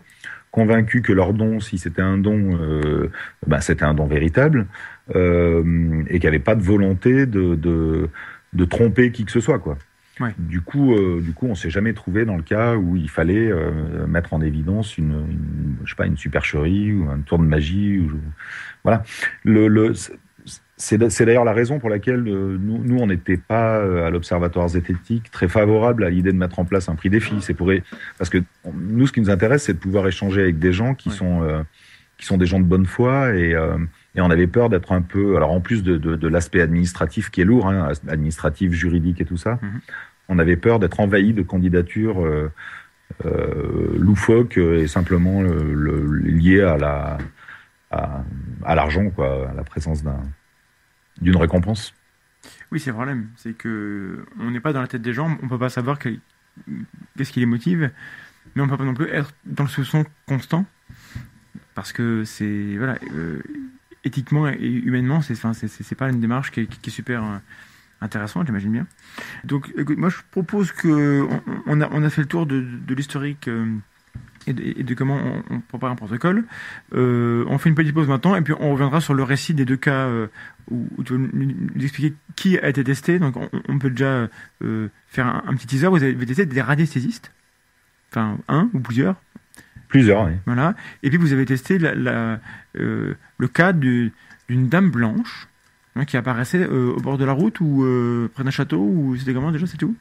convaincus que leur don, si c'était un don, euh, ben, c'était un don véritable, euh, et qu'il n'y avait pas de volonté de, de de tromper qui que ce soit, quoi. Ouais. Du coup, euh, du coup, on s'est jamais trouvé dans le cas où il fallait euh, mettre en évidence une, une, je sais pas, une supercherie ou un tour de magie. Ou, voilà. Le, le, c'est, d'ailleurs la raison pour laquelle euh, nous, nous, on n'était pas euh, à l'Observatoire zététique très favorable à l'idée de mettre en place un prix défi. C'est pour parce que nous, ce qui nous intéresse, c'est de pouvoir échanger avec des gens qui Ouais. sont euh, qui sont des gens de bonne foi et euh, et on avait peur d'être un peu, alors en plus de, de, de l'aspect administratif qui est lourd, hein, administratif, juridique et tout ça, Mhm. on avait peur d'être envahi de candidatures euh, loufoques et simplement le, le, liées à la à, à l'argent, quoi, à la présence d'un d'une récompense. Oui, c'est le problème. C'est que on n'est pas dans la tête des gens, on peut pas savoir que- qu'est-ce qui les motive, mais on peut pas non plus être dans le soupçon constant, parce que c'est voilà, euh, éthiquement et humainement, c'est enfin, c'est- pas une démarche qui est, super euh, intéressante, j'imagine bien. Donc, écoute, moi, je propose que on, on a on a fait le tour de, de l'historique. euh, et de, et de comment on, on prépare un protocole. Euh, on fait une petite pause maintenant et puis on reviendra sur le récit des deux cas euh, où, où tu vas nous, expliquer qui a été testé. Donc on, on peut déjà euh, faire un, un petit teaser. Vous avez testé des radiesthésistes, enfin un ou plusieurs, Plusieurs, oui. voilà. Et puis vous avez testé la, la, le cas du- d'une dame blanche hein, qui apparaissait euh, au bord de la route ou euh, près d'un château ou c'était comment déjà c'était où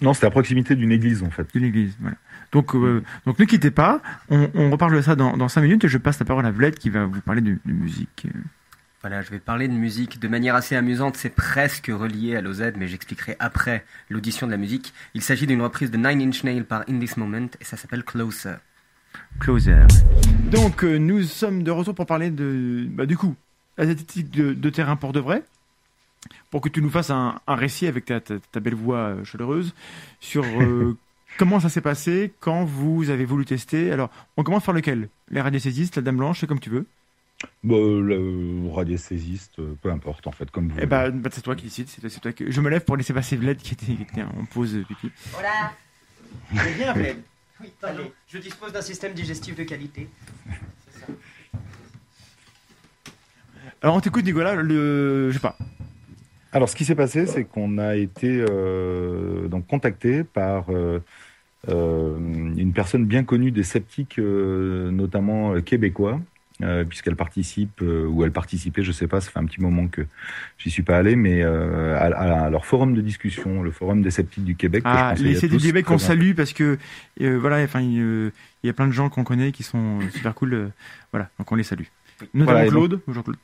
Non, c'était à proximité d'une église en fait. D'une église, voilà. Donc, euh, donc ne quittez pas, on, on reparle de ça dans, dans 5 minutes et je passe la parole à Vlad qui va vous parler de, de musique. Voilà, je vais parler de musique de manière assez amusante, c'est presque relié à l'OZ, mais j'expliquerai après l'audition de la musique. Il s'agit d'une reprise de Nine Inch Nails par In This Moment et ça s'appelle Closer. Closer. Donc euh, nous sommes de retour pour parler de, bah, du coup, la zététique de, de terrain pour de vrai, pour que tu nous fasses un, un récit avec ta, ta, ta belle voix euh, chaleureuse sur euh, comment ça s'est passé quand vous avez voulu tester? Alors, on commence par lequel? Les radiesthésistes, la dame blanche, c'est comme tu veux. Bon, le radiesthésiste, euh, peu importe en fait, comme vous. Eh bah, bah, c'est toi qui décides, c'est toi, c'est toi que... Je me lève pour laisser passer Vlad qui était, qui était en pause euh, pipi. Voilà C'est bien Vlad Oui, allez, je dispose d'un système digestif de qualité. Alors on t'écoute Nicolas, le... je sais pas. Alors, ce qui s'est passé, c'est qu'on a été euh, donc contacté par euh, une personne bien connue des sceptiques, euh, notamment euh, québécois, euh, puisqu'elle participe euh, ou elle participait, je sais pas, ça fait un petit moment que j'y suis pas allé, mais euh, à, à leur forum de discussion, le forum des sceptiques du Québec. que je Ah, les CD du Québec qu'on salue parce que euh, voilà, enfin il euh, y a plein de gens qu'on connaît qui sont euh, super cool, euh, voilà, donc on les salue. Notamment Voilà, et donc- Claude, Jean-Claude.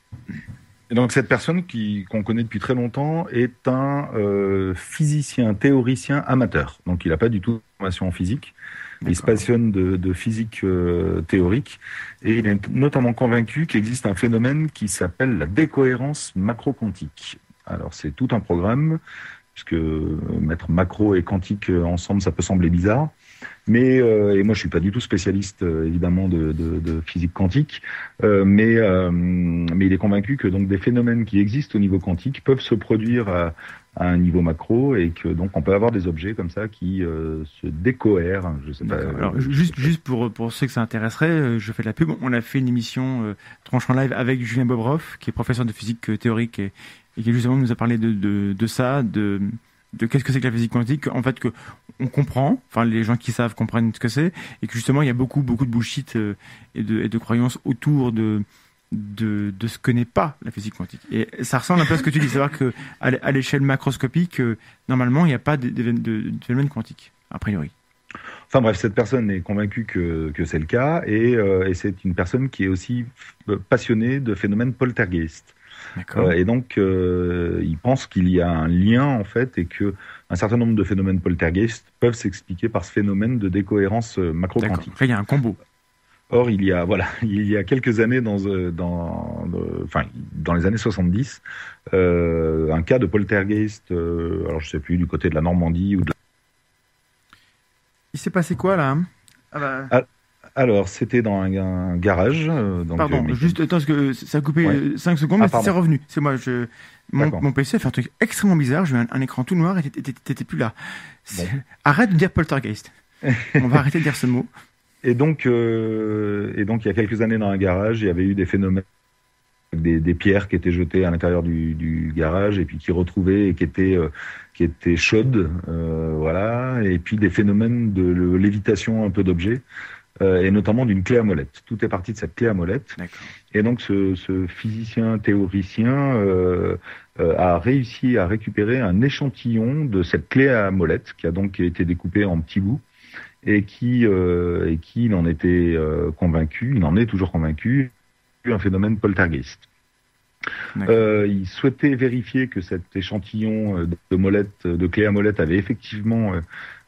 Et donc cette personne qui qu'on connaît depuis très longtemps est un euh, physicien théoricien amateur. Donc il n'a pas du tout de formation en physique. Il se passionne de, de physique euh, théorique et il est notamment convaincu qu'il existe un phénomène qui s'appelle la décohérence macro-quantique. Alors c'est tout un programme puisque mettre macro et quantique euh, ensemble ça peut sembler bizarre. Mais euh, et moi je suis pas du tout spécialiste euh, évidemment de, de, de physique quantique, euh, mais euh, mais il est convaincu que donc des phénomènes qui existent au niveau quantique peuvent se produire à, à un niveau macro et que donc on peut avoir des objets comme ça qui euh, se décohèrent. Je sais pas. Alors juste juste pour pour ceux que ça intéresserait, je fais de la pub. On a fait une émission euh, tranche en live avec Julien Bobroff, qui est professeur de physique théorique et, et qui justement nous a parlé de de, de ça, de de qu'est-ce que c'est que la physique quantique, en fait que on comprend, enfin les gens qui savent comprennent ce que c'est, et que justement il y a beaucoup beaucoup de bullshit euh, et de croyances autour de de, ce que n'est pas la physique quantique. Et ça ressemble un peu à ce que tu dis, c'est-à-dire que l'échelle macroscopique, euh, normalement il n'y a pas de, phénomène quantique, a priori. Enfin bref, cette personne est convaincue que, que c'est le cas et, euh, et c'est une personne qui est aussi passionnée de phénomènes poltergeist. Euh, et donc, euh, il pense qu'il y a un lien en fait et que un certain nombre de phénomènes poltergeist peuvent s'expliquer par ce phénomène de décohérence euh, macro-quantique. Il y a un combo. Or, il y a voilà, il y a quelques années, dans dans, enfin, dans les années 70, un cas de poltergeist. alors, je sais plus du côté de la Normandie ou de. La... Il s'est passé quoi là ah bah... ah, alors, c'était dans un, garage. Donc, Pardon, juste, attends, parce que ça a coupé 5 secondes, mais c'est revenu. C'est moi, je, mon, PC a fait un truc extrêmement bizarre. J'ai eu un, écran tout noir et t'étais plus là. Arrête de dire poltergeist. On va arrêter de dire ce mot. Et donc, euh, et donc, il y a quelques années, dans un garage, il y avait eu des phénomènes des, des pierres qui étaient jetées à l'intérieur du, du, garage et puis qui retrouvaient et qui étaient euh, qui étaient chaudes, euh, voilà, et puis des phénomènes de lévitation un peu d'objets. Euh, et notamment d'une clé à molette. Tout est parti de cette clé à molette. Et donc ce, ce physicien théoricien euh, euh, a réussi à récupérer un échantillon de cette clé à molette qui a donc été découpée en petits bouts et qui et qui il en était convaincu, il en est toujours convaincu, un phénomène poltergeist. Euh, il souhaitait vérifier que cet échantillon de molette, de clé à molette, avait effectivement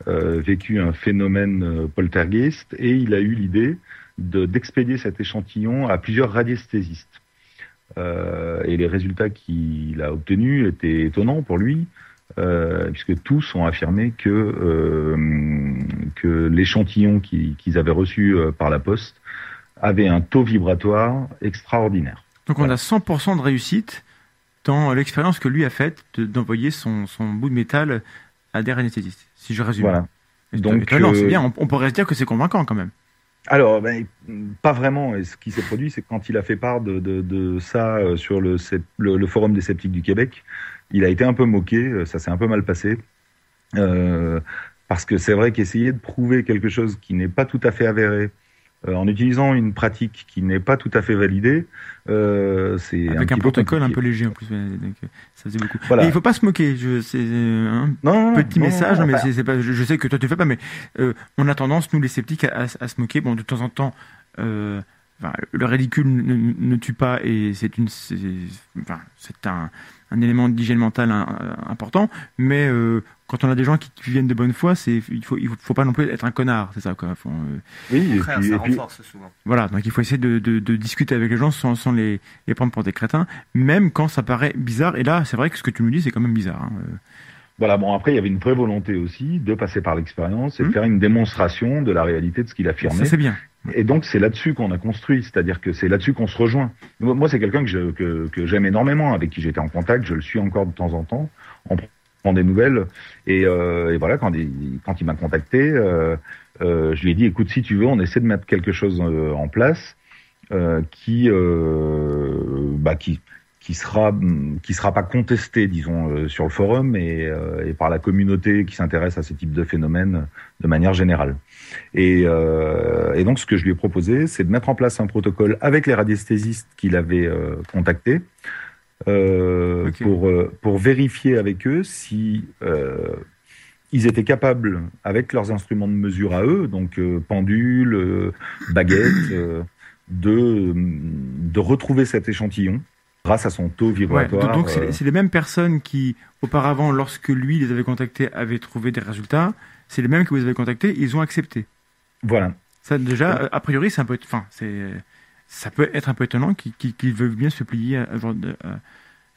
euh, vécu un phénomène euh, poltergeist et il a eu l'idée d'expédier cet échantillon à plusieurs radiesthésistes. Euh, et les résultats qu'il a obtenus étaient étonnants pour lui, euh, puisque tous ont affirmé que, euh, que l'échantillon qu'ils avaient reçu par la poste avait un taux vibratoire extraordinaire. Donc on a 100% de réussite dans l'expérience que lui a faite d'envoyer son, son bout de métal à des anesthésistes, si je résume. Voilà. Donc, non, c'est euh, bien, on, pourrait se dire que c'est convaincant quand même. Alors, ben, pas vraiment. Et ce qui s'est produit, c'est quand il a fait part de, de, de ça euh, sur le, le, forum des sceptiques du Québec, il a été un peu moqué, euh, ça s'est un peu mal passé. Euh, parce que c'est vrai qu'essayer de prouver quelque chose qui n'est pas tout à fait avéré, euh, en utilisant une pratique qui n'est pas tout à fait validée, euh, c'est avec un, protocole un peu léger en plus. Donc, ça faisait beaucoup. Voilà. il faut pas se moquer. C'est un petit message, mais c'est pas. Je, sais que toi tu fais pas, mais euh, on a tendance nous les sceptiques à, à, se moquer. Bon, de temps en temps. Euh, Enfin, le ridicule ne, ne, tue pas et c'est une, c'est enfin, un, un, élément d'hygiène mentale important. Mais euh, quand on a des gens qui, viennent de bonne foi, c'est il faut il faut pas non plus être un connard, c'est ça quoi. Faut, euh, oui, et puis, ça renforce souvent. Voilà, donc il faut essayer de, de, de discuter avec les gens sans, sans les, les, prendre pour des crétins, même quand ça paraît bizarre. Et là, c'est vrai que ce que tu nous dis, c'est quand même bizarre. Hein. Euh. Voilà, bon après il y avait une vraie volonté aussi de passer par l'expérience et de mmh. faire une démonstration de la réalité de ce qu'il affirmait. Ça c'est bien. Et donc c'est là-dessus qu'on a construit, c'est-à-dire que c'est là-dessus qu'on se rejoint. Moi c'est quelqu'un que, que, que j'aime énormément, avec qui j'étais en contact, je le suis encore de temps en temps. Des nouvelles et, euh, et voilà quand il, m'a contacté, euh, euh, je lui ai dit écoute si tu veux on essaie de mettre quelque chose en place qui bah, qui sera qui sera pas contesté disons sur le forum et, par la communauté qui s'intéresse à ce type de phénomène de manière générale. Et, et, donc, ce que je lui ai proposé, c'est de mettre en place un protocole avec les radiesthésistes qu'il avait contactés euh, pour, euh, pour vérifier avec eux si euh, ils étaient capables, avec leurs instruments de mesure à eux, donc pendule, baguette, de, de retrouver cet échantillon grâce à son taux vibratoire. donc, c'est les mêmes personnes qui, auparavant, lorsque lui les avait contactés, avaient trouvé des résultats c'est les mêmes que vous avez contactés, ils ont accepté. Voilà. Ça déjà, a priori, c'est un peu, enfin, c'est, ça peut être un peu étonnant qu'ils veulent bien se plier à,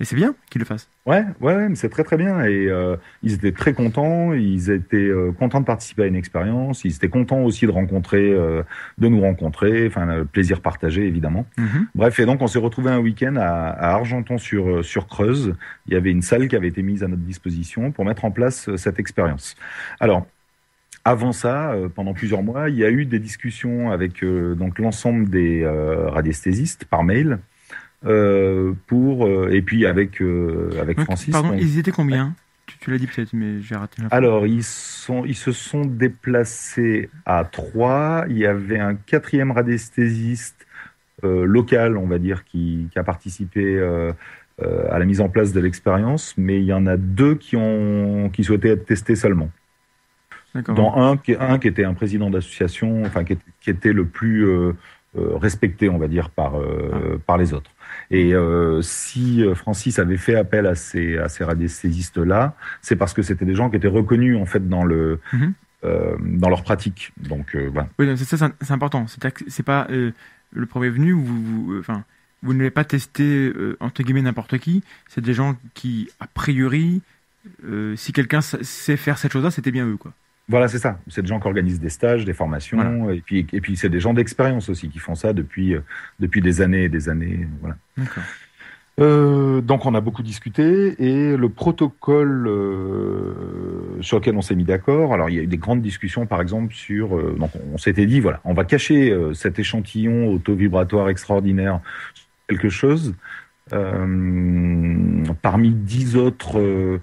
et c'est bien qu'ils le fassent. Ouais, ouais, mais c'est très très bien. Et euh, ils étaient très contents. Ils étaient euh, contents de participer à une expérience. Ils étaient contents aussi de rencontrer, euh, de nous rencontrer. Enfin, plaisir partagé évidemment. Mhm. Bref, et donc on s'est retrouvé un week-end à, à Argenton sur sur Creuse. Il y avait une salle qui avait été mise à notre disposition pour mettre en place cette expérience. Alors, avant ça, euh, pendant plusieurs mois, il y a eu des discussions avec euh, donc l'ensemble des euh, radiesthésistes par mail pour et puis avec avec Francis. Pardon, ils étaient combien? Tu, l'as dit peut-être, mais j'ai raté. Alors ils sont ils se sont déplacés à trois. Il y avait un quatrième radiesthésiste local, on va dire, qui, qui a participé. à la mise en place de l'expérience, mais il y en a deux qui ont qui souhaitaient être testés seulement dans un, un qui était un président d'association, enfin qui, était le plus euh, euh, respecté, on va dire, par euh, ah. par les autres. Et si Francis avait fait appel à ces à ces radiesthésistes là, c'est parce que c'était des gens qui étaient reconnus en fait dans le mhm. dans leur pratique. Donc voilà. Oui, c'est ça, c'est important. C'est pas le premier venu où vous, enfin, vous n'avez pas testé entre guillemets n'importe qui. C'est des gens qui, a priori, si quelqu'un sait faire cette chose-là, c'était bien eux, quoi. Voilà, c'est ça. C'est des gens qui organisent des stages, des formations, et puis et puis c'est des gens d'expérience aussi qui font ça depuis depuis des années et des années. Voilà. Euh, donc on a beaucoup discuté et le protocole euh, sur lequel on s'est mis d'accord. Alors il y a eu des grandes discussions, par exemple sur. Euh, donc on s'était dit voilà, on va cacher euh, cet échantillon auto-vibratoire extraordinaire quelque chose parmi dix autres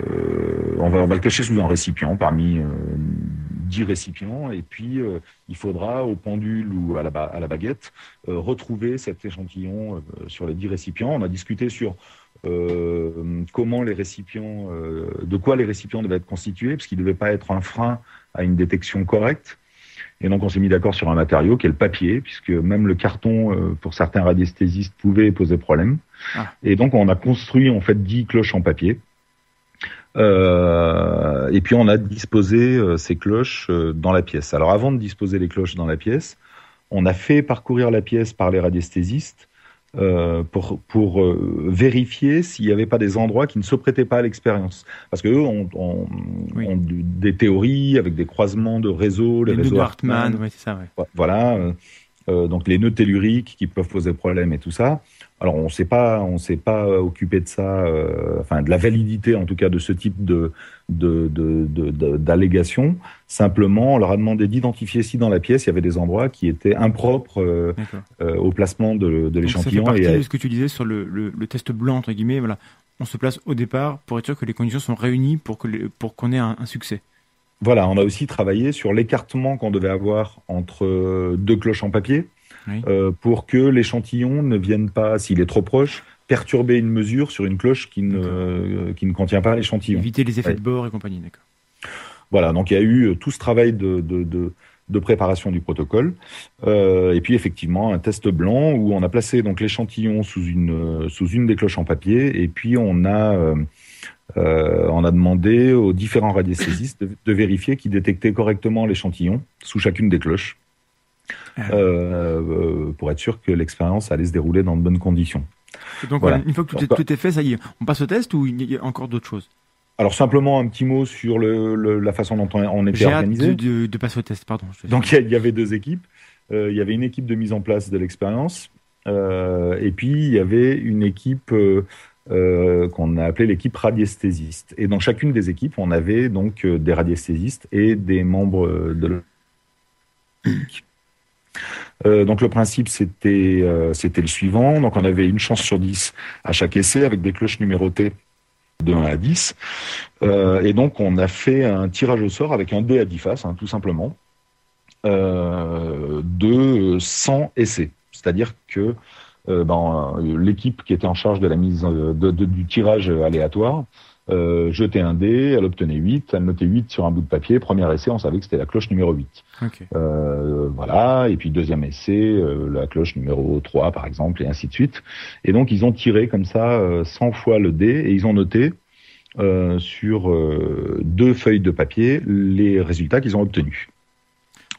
euh, on, va, on va le cacher sous un récipient parmi euh, dix récipients et puis euh, il faudra au pendule ou à la, à la baguette retrouver cet échantillon sur les dix récipients. On a discuté sur comment les récipients, de quoi les récipients devaient être constitués, parce qu'ils ne devaient pas être un frein à une détection correcte. Et donc on s'est mis d'accord sur un matériau qui est le papier, puisque même le carton, pour certains radiesthésistes, pouvait poser problème. Ah. Et donc on a construit en fait dix cloches en papier. Euh, et puis on a disposé euh, ces cloches euh, dans la pièce. Alors avant de disposer les cloches dans la pièce, on a fait parcourir la pièce par les radiesthésistes pour, pour vérifier s'il n'y avait pas des endroits qui ne se prêtaient pas à l'expérience. Parce que eux ont, ont, ont, des théories avec des croisements de réseaux, les, les réseaux Hartmann, ça, ouais. voilà. Euh, donc les nœuds telluriques qui peuvent poser problème et tout ça. Alors on s'est pas, on s'est pas occupé de ça, euh, enfin de la validité en tout cas de ce type de d'allégations. De, de, Simplement, on leur a demandé d'identifier si dans la pièce il y avait des endroits qui étaient impropres euh, euh, au placement de, l'échantillon. Ça fait partie de ce que tu disais sur le, le, le, test blanc entre guillemets. Voilà, on se place au départ pour être sûr que les conditions sont réunies pour que les, pour qu'on ait un, un succès. Voilà, on a aussi travaillé sur l'écartement qu'on devait avoir entre deux cloches en papier euh, pour que l'échantillon ne vienne pas, s'il est trop proche, perturber une mesure sur une cloche qui ne, euh, qui ne contient pas l'échantillon. Éviter les effets de bord et compagnie, d'accord. Voilà, donc il y a eu euh, tout ce travail de, de, de, de préparation du protocole, euh, et puis effectivement un test blanc où on a placé donc l'échantillon sous une sous une des cloches en papier, et puis on a euh, on a demandé aux différents radiesthésistes de, de vérifier qu'ils détectaient correctement l'échantillon sous chacune des cloches. Ah. Euh, pour être sûr que l'expérience allait se dérouler dans de bonnes conditions. donc voilà. une fois que tout, est, tout est fait, ça y est, on passe au test ou il y a encore d'autres choses? Alors simplement un petit mot sur le, le, la façon dont on, était organisé. Hâte de, de, de, passer au test, pardon. Donc il y, y, avait deux équipes. Euh, il y avait une équipe de mise en place de l'expérience euh, et puis il y avait une équipe euh, euh qu'on a appelée l'équipe radiesthésiste. Et dans chacune des équipes, on avait donc euh, des radiesthésistes et des membres de euh, donc le principe c'était euh, c'était le suivant. Donc on avait une chance sur 10 à chaque essai avec des cloches numérotées de 1 à 10. Euh, et donc on a fait un tirage au sort avec un 2 à 10 faces, hein, tout simplement, euh, de 100 essais. C'est-à-dire que euh, ben, l'équipe qui était en charge de la mise de, de, du tirage aléatoire euh, jeter un dé, elle obtenait 8, elle notait 8 sur un bout de papier. Premier essai, on savait que c'était la cloche numéro 8. Okay. Euh, voilà, et puis deuxième essai, euh, la cloche numéro 3 par exemple, et ainsi de suite. Et donc ils ont tiré comme ça euh, 100 fois le dé et ils ont noté euh, sur euh, deux feuilles de papier les résultats qu'ils ont obtenus.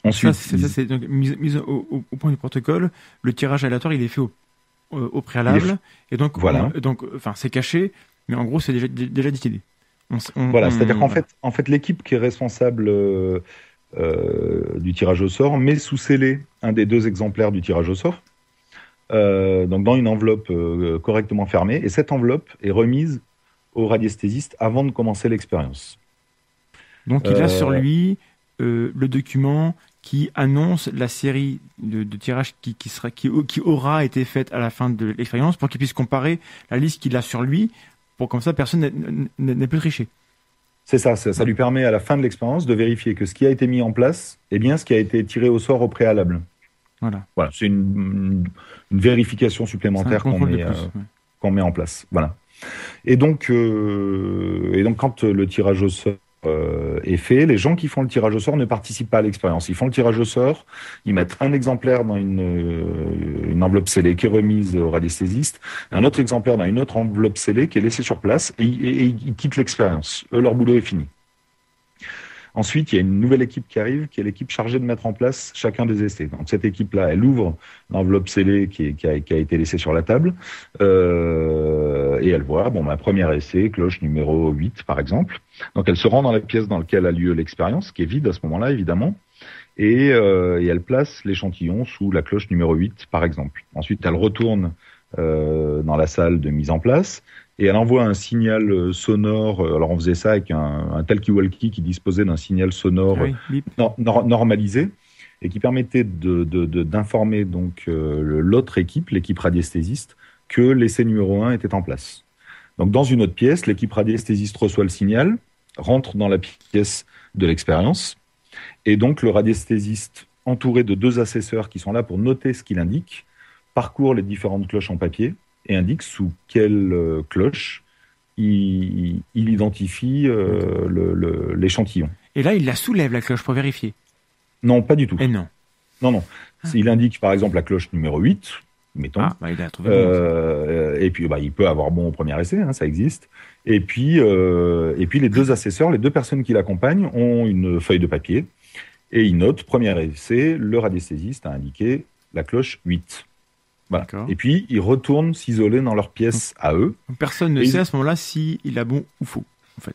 Ensuite, ça, c'est, ça, donc mise, mise au, au, au, point du protocole. Le tirage aléatoire, il est fait au, au préalable, et donc voilà. On, donc, enfin, c'est caché mais en gros, c'est déjà, déjà décidé. On, on, voilà, c'est-à-dire qu'en fait, en fait l'équipe qui est responsable euh, euh, du tirage au sort met sous scellé un des deux exemplaires du tirage au sort, euh, donc dans une enveloppe euh, correctement fermée, et cette enveloppe est remise au radiesthésiste avant de commencer l'expérience. Donc il a sur lui euh, le document qui annonce la série de, de tirages qui, qui, sera, qui, qui aura été faite à la fin de l'expérience pour qu'il puisse comparer la liste qu'il a sur lui pour comme ça personne n'est plus triché. C'est ça, ça, ça, lui permet à la fin de l'expérience de vérifier que ce qui a été mis en place est bien ce qui a été tiré au sort au préalable. Voilà. Voilà, c'est une, une, vérification supplémentaire qu'on met, euh, ouais. met en place. Voilà. Et donc, euh, et donc quand le tirage au sort euh, est fait. Les gens qui font le tirage au sort ne participent pas à l'expérience. Ils font le tirage au sort, ils mettent un exemplaire dans une, euh, enveloppe scellée qui est remise au radiesthésiste, un autre exemplaire dans une autre enveloppe scellée qui est laissée sur place et, et, et ils quittent l'expérience. Eux, leur boulot est fini. Ensuite, il y a une nouvelle équipe qui arrive, qui est l'équipe chargée de mettre en place chacun des essais. Donc cette équipe-là, elle ouvre l'enveloppe scellée qui, a, été laissée sur la table euh, et elle voit, bon, ma première essai, cloche numéro 8 par exemple. Donc elle se rend dans la pièce dans laquelle a lieu l'expérience, qui est vide à ce moment-là évidemment. Et, euh, et elle place l'échantillon sous la cloche numéro 8 par exemple. Ensuite, elle retourne dans la salle de mise en place et elle envoie un signal euh, sonore. euh, Alors on faisait ça avec un, un talkie-walkie qui disposait d'un signal sonore Ah oui, normalisé et qui permettait de- de- de- d'informer donc euh, l'autre équipe, l'équipe radiesthésiste, que l'essai numéro 1 était en place. Donc dans une autre pièce, l'équipe radiesthésiste reçoit le signal, rentre dans la pièce de l'expérience, et donc le radiesthésiste, entouré de deux assesseurs qui sont là pour noter ce qu'il indique, parcourt les différentes cloches en papier et indique sous quelle euh, cloche il, il identifie euh, l'échantillon. Et là, il la soulève, la cloche, pour vérifier. Non, pas du tout. Et non. Non, non. Il indique par exemple la cloche numéro 8, mettons. Ah, bah, il a trouvé. Euh, et puis, bah, il peut avoir bon au premier essai, hein, ça existe. Et puis, euh, et puis, les deux assesseurs, les deux personnes qui l'accompagnent, ont une feuille de papier et ils notent premier essai, le radiesthésiste a indiqué la cloche 8. Voilà. Et puis, ils retournent s'isoler dans leur pièce à eux. Personne ne sait à ce moment-là si il a bon ou faux.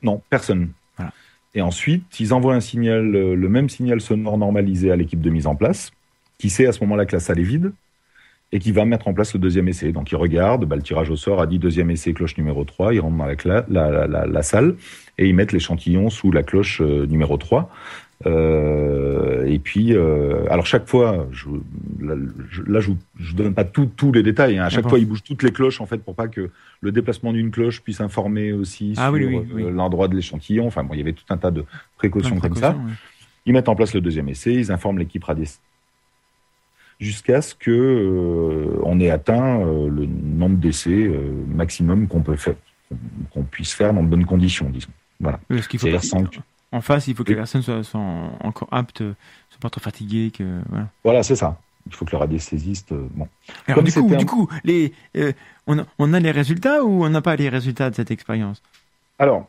Non, personne. Voilà. Et ensuite, ils envoient un signal, euh, le même signal sonore normalisé à l'équipe de mise en place, qui sait à ce moment-là que la salle est vide et qui va mettre en place le deuxième essai. Donc, ils regardent, bah, le tirage au sort a dit deuxième essai, cloche numéro 3, ils rentrent dans la, cla- la, la, la- la salle et ils mettent l'échantillon sous la cloche euh, numéro 3. Euh, et puis, euh, alors chaque fois, je, là, je, là, je, donne pas tous les détails. hein. À chaque fois, ils bougent toutes les cloches en fait pour pas que le déplacement d'une cloche puisse informer aussi Ah sur oui, oui, euh, oui. l'endroit de l'échantillon. Enfin bon, il y avait tout un tas de précautions de comme ça. ouais. Ils mettent en place le deuxième essai, ils informent l'équipe radiesthésiste jusqu'à ce que euh, on ait atteint le nombre d'essais maximum qu'on peut faire, qu'on puisse faire dans de bonnes conditions, disons. Voilà. Parce qu'il faut En face, il faut que Oui. les personnes soient, soient encore aptes, euh, soient pas trop fatiguées. Que, voilà. Voilà, c'est ça. Il faut que le radiesthésiste. euh, bon. Alors, du coup, un- du coup les, euh, on, a, on a les résultats ou on n'a pas les résultats de cette expérience? Alors,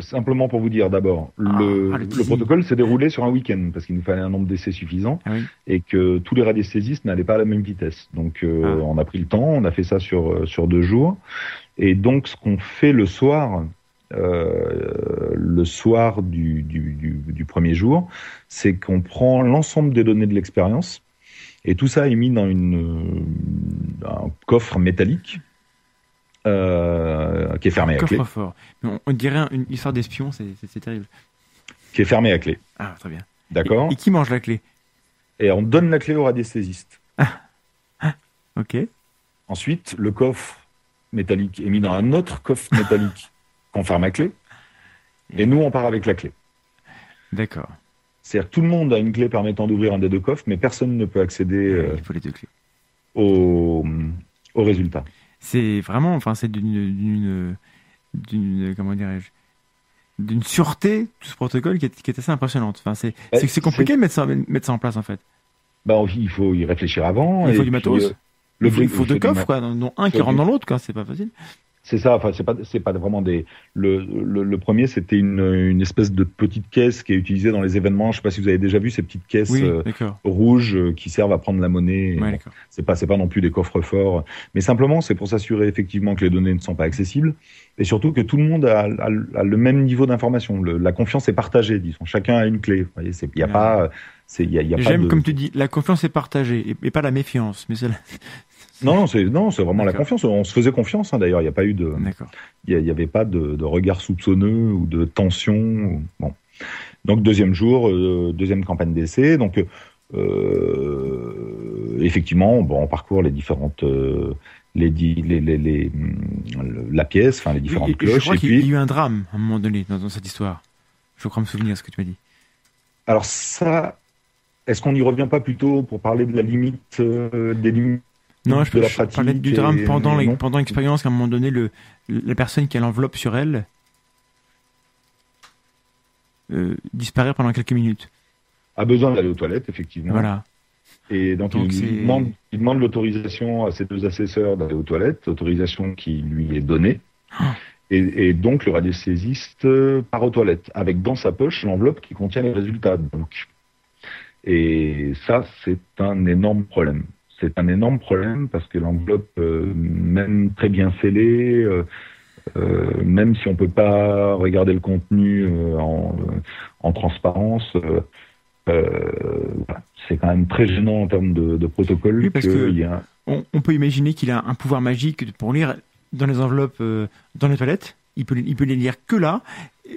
simplement pour vous dire d'abord, le, ah, le le protocole s'est déroulé sur un week-end parce qu'il nous fallait un nombre d'essais suffisant Ah oui. et que tous les radiesthésistes n'allaient pas à la même vitesse. Donc, euh, Ah. on a pris le temps, on a fait ça sur sur deux jours. Et donc, ce qu'on fait le soir, euh, le soir du, du, du, du premier jour, c'est qu'on prend l'ensemble des données de l'expérience et tout ça est mis dans une euh, un coffre métallique euh, qui est fermé à clé. Mais On, on dirait une histoire d'espion, c'est terrible. qui est fermé à clé. Ah, très bien. D'accord Et, et qui mange la clé? Et on donne la clé au radiesthésiste. Ok. Ensuite, le coffre métallique est mis dans un autre coffre métallique qu'on ferme à clé. Et nous, on part avec la clé. D'accord. C'est-à-dire que tout le monde a une clé permettant d'ouvrir un des deux coffres, mais personne ne peut accéder euh, Il faut les deux clés. au, au résultat. C'est vraiment, enfin, c'est d'une, comment dirais-je, d'une sûreté tout ce protocole qui est, qui est assez impressionnante. Enfin, c'est, c'est compliqué de mettre ça, mettre ça en place en fait. Bah, il faut y réfléchir avant. Il faut et du puis, matos. euh, il faut, il deux coffres, quoi, dont- un qui rentre dans l'autre, quoi. C'est pas facile. C'est ça, enfin, c'est pas, c'est pas vraiment des. Le, le, le premier, c'était une, une espèce de petite caisse qui est utilisée dans les événements. Je sais pas si vous avez déjà vu ces petites caisses Oui, euh, rouges euh, qui servent à prendre la monnaie. Ouais, c'est pas, c'est pas non plus des coffres forts, mais simplement, c'est pour s'assurer effectivement que les données ne sont pas accessibles et surtout que tout le monde a, a- a le même niveau d'information. Le- La confiance est partagée, disons. Chacun a une clé. Vous voyez, c'est, il y a Ouais. pas, c'est, il y a, il y a pas J'aime, de. comme tu dis, la confiance est partagée et, et pas la méfiance. Mais c'est la- Non, non, c'est, non, c'est vraiment la confiance. On se faisait confiance, hein, d'ailleurs. Il n'y a pas eu de, il y a- il y avait pas de, de regard soupçonneux ou de tension. ou- Bon. Donc deuxième jour, euh, deuxième campagne d'essai. Donc euh, effectivement, bon, on parcourt les différentes, euh, les, les, les, les, hum, la pièce, enfin les différentes Oui, et- et je cloches. crois qu'il y a eu un drame à un moment donné dans, dans cette histoire. Je crois me souvenir ce que tu m'as dit. alors ça, est-ce qu'on n'y revient pas plutôt pour parler de la limite euh, des limites Non, je, de la je parlais du drame pendant l'expérience qu'à un moment donné, le, la personne qui a l'enveloppe sur elle euh, disparaît pendant quelques minutes. a besoin d'aller aux toilettes, effectivement. Voilà. Et donc, Donc, il, demande, il demande l'autorisation à ses deux assesseurs d'aller aux toilettes, autorisation qui lui est donnée. Ah. Et, donc le radiesthésiste part aux toilettes avec dans sa poche l'enveloppe qui contient les résultats. Donc. Et ça, c'est un énorme problème. C'est un énorme problème parce que l'enveloppe, même très bien scellée, même si on peut pas regarder le contenu en, en, transparence, c'est quand même très gênant en termes de, de protocole. Oui, parce que, on, peut imaginer qu'il a un pouvoir magique pour lire dans les enveloppes euh, dans les toilettes. Il peut, il peut les lire que là,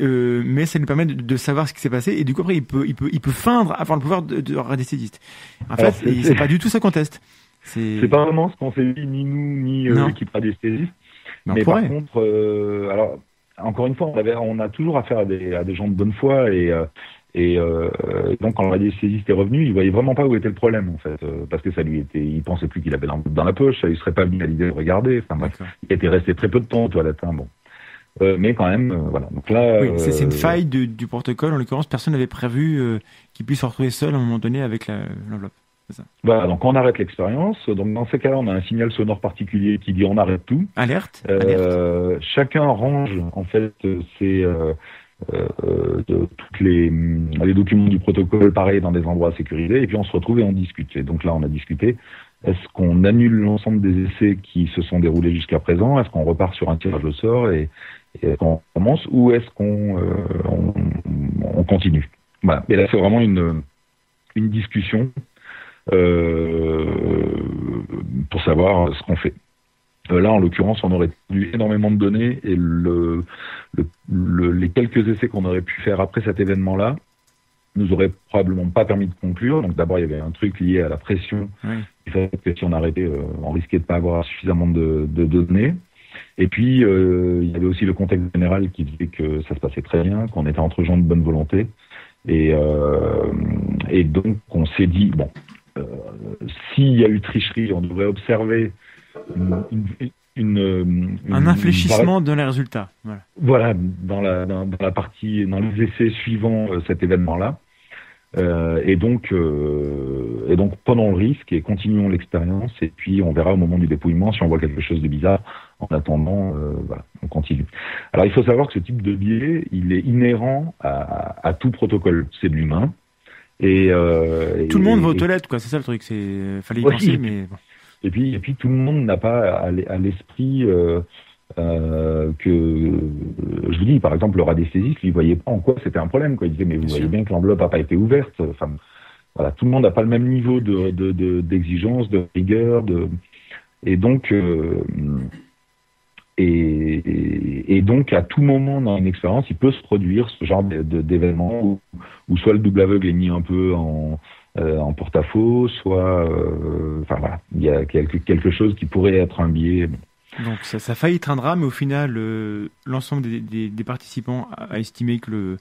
euh, mais ça lui permet de, savoir ce qui s'est passé et du coup après il peut, il peut, il peut feindre avoir le pouvoir de, de. En fait, c'est pas du tout ça qu'on teste. C'est pas vraiment ce qu'on fait ni nous ni euh, l'équipe radiesthésiste. Mais, mais par contre, alors encore une fois, on, avait, on a toujours affaire à des, à des gens de bonne foi et et euh, donc, quand le radiesthésiste est revenu, il voyait vraiment pas où était le problème, en fait, euh, parce que ça lui était, il pensait plus qu'il avait dans la poche, ça lui serait pas venu à l'idée de regarder. Enfin bref, il était resté très peu de temps aux toilettes, hein, bon. Euh, mais quand même, euh, voilà. Donc là, oui, c'est une faille du, du protocole. En l'occurrence, personne n'avait prévu qu'il puisse se retrouver seul à un moment donné avec l'enveloppe. Voilà, donc on arrête l'expérience. Donc dans ces cas-là, on a un signal sonore particulier qui dit on arrête tout. Alerte. Alerte. Chacun range en fait ses euh, de toutes les, les documents du protocole pareil dans des endroits sécurisés et puis on se retrouve et on discute. Et donc là on a discuté. Est-ce qu'on annule l'ensemble des essais qui se sont déroulés jusqu'à présent? Est-ce qu'on repart sur un tirage au sort et, et qu'on commence ou est-ce qu'on euh, on, on, continue? Voilà. Et là c'est vraiment une discussion euh, pour savoir ce qu'on fait. Euh, là, en l'occurrence, on aurait eu énormément de données et le, le, les quelques essais qu'on aurait pu faire après cet événement-là nous auraient probablement pas permis de conclure. Donc d'abord, il y avait un truc lié à la pression, oui. fait que si on arrêtait, euh, on risquait de pas avoir suffisamment de, de données. Et puis, euh, il y avait aussi le contexte général qui disait que ça se passait très bien, qu'on était entre gens de bonne volonté. Et, euh, et donc, on s'est dit, bon, euh, s'il y a eu tricherie, on devrait observer une, un infléchissement dans les résultats. Voilà, voilà dans, la, dans, la partie, dans les essais suivants euh, cet événement-là. Euh, et donc, euh, et donc, prenons le risque et continuons l'expérience. Et puis, on verra au moment du dépouillement si on voit quelque chose de bizarre. En attendant, euh, voilà, on continue. Alors, il faut savoir que ce type de biais, il est inhérent à, à tout protocole. C'est de l'humain. Et, euh, tout le monde va aux toilettes, quoi. C'est ça le truc. C'est fallait y penser, mais bon. Et puis, et puis tout le monde n'a pas à l'esprit euh, euh, que, je vous dis, par exemple, le radiesthésiste, lui, voyait pas en quoi c'était un problème. Quoi. Il disait, mais vous voyez bien que l'enveloppe n'a pas été ouverte. Enfin, voilà, tout le monde n'a pas le même niveau de d'exigence, de, de, rigueur, de et donc euh, et, et, donc à tout moment dans une expérience, il peut se produire ce genre d'événement où, où soit le double aveugle est mis un peu en euh, en porte-à-faux, soit, euh, enfin voilà, il y a quelque, quelque chose qui pourrait être un biais. Donc ça, ça a failli être un drame, mais au final, euh, l'ensemble des, des, des, participants a, estimé que, le,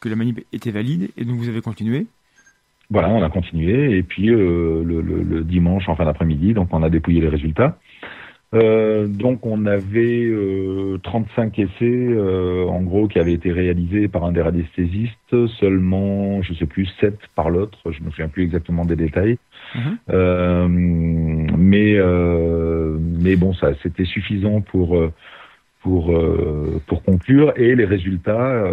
que la manip était valide, et donc vous avez continué Voilà, on a continué, et puis le, le, le, dimanche en fin d'après-midi, donc on a dépouillé les résultats. Euh, donc on avait euh, 35 essais euh, en gros qui avaient été réalisés par un des radiesthésistes, seulement je sais plus 7 par l'autre, je me souviens plus exactement des détails. Mm-hmm. mais mais bon ça c'était suffisant pour pour pour conclure et les résultats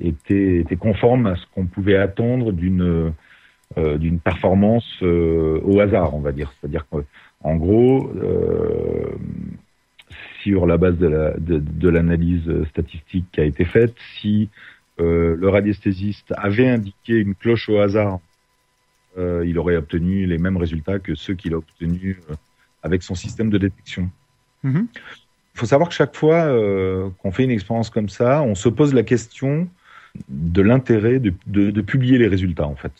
étaient étaient conformes à ce qu'on pouvait attendre d'une d'une performance au hasard on va dire, c'est-à-dire que en gros, euh, sur la base de l'analyse la, statistique qui a été faite, si euh, le radiesthésiste avait indiqué une cloche au hasard, euh, il aurait obtenu les mêmes résultats que ceux qu'il a obtenus avec son système de détection. Mm-hmm. Il faut savoir que chaque fois qu'on fait une expérience comme ça, on se pose la question de l'intérêt de, de, de publier les résultats en fait.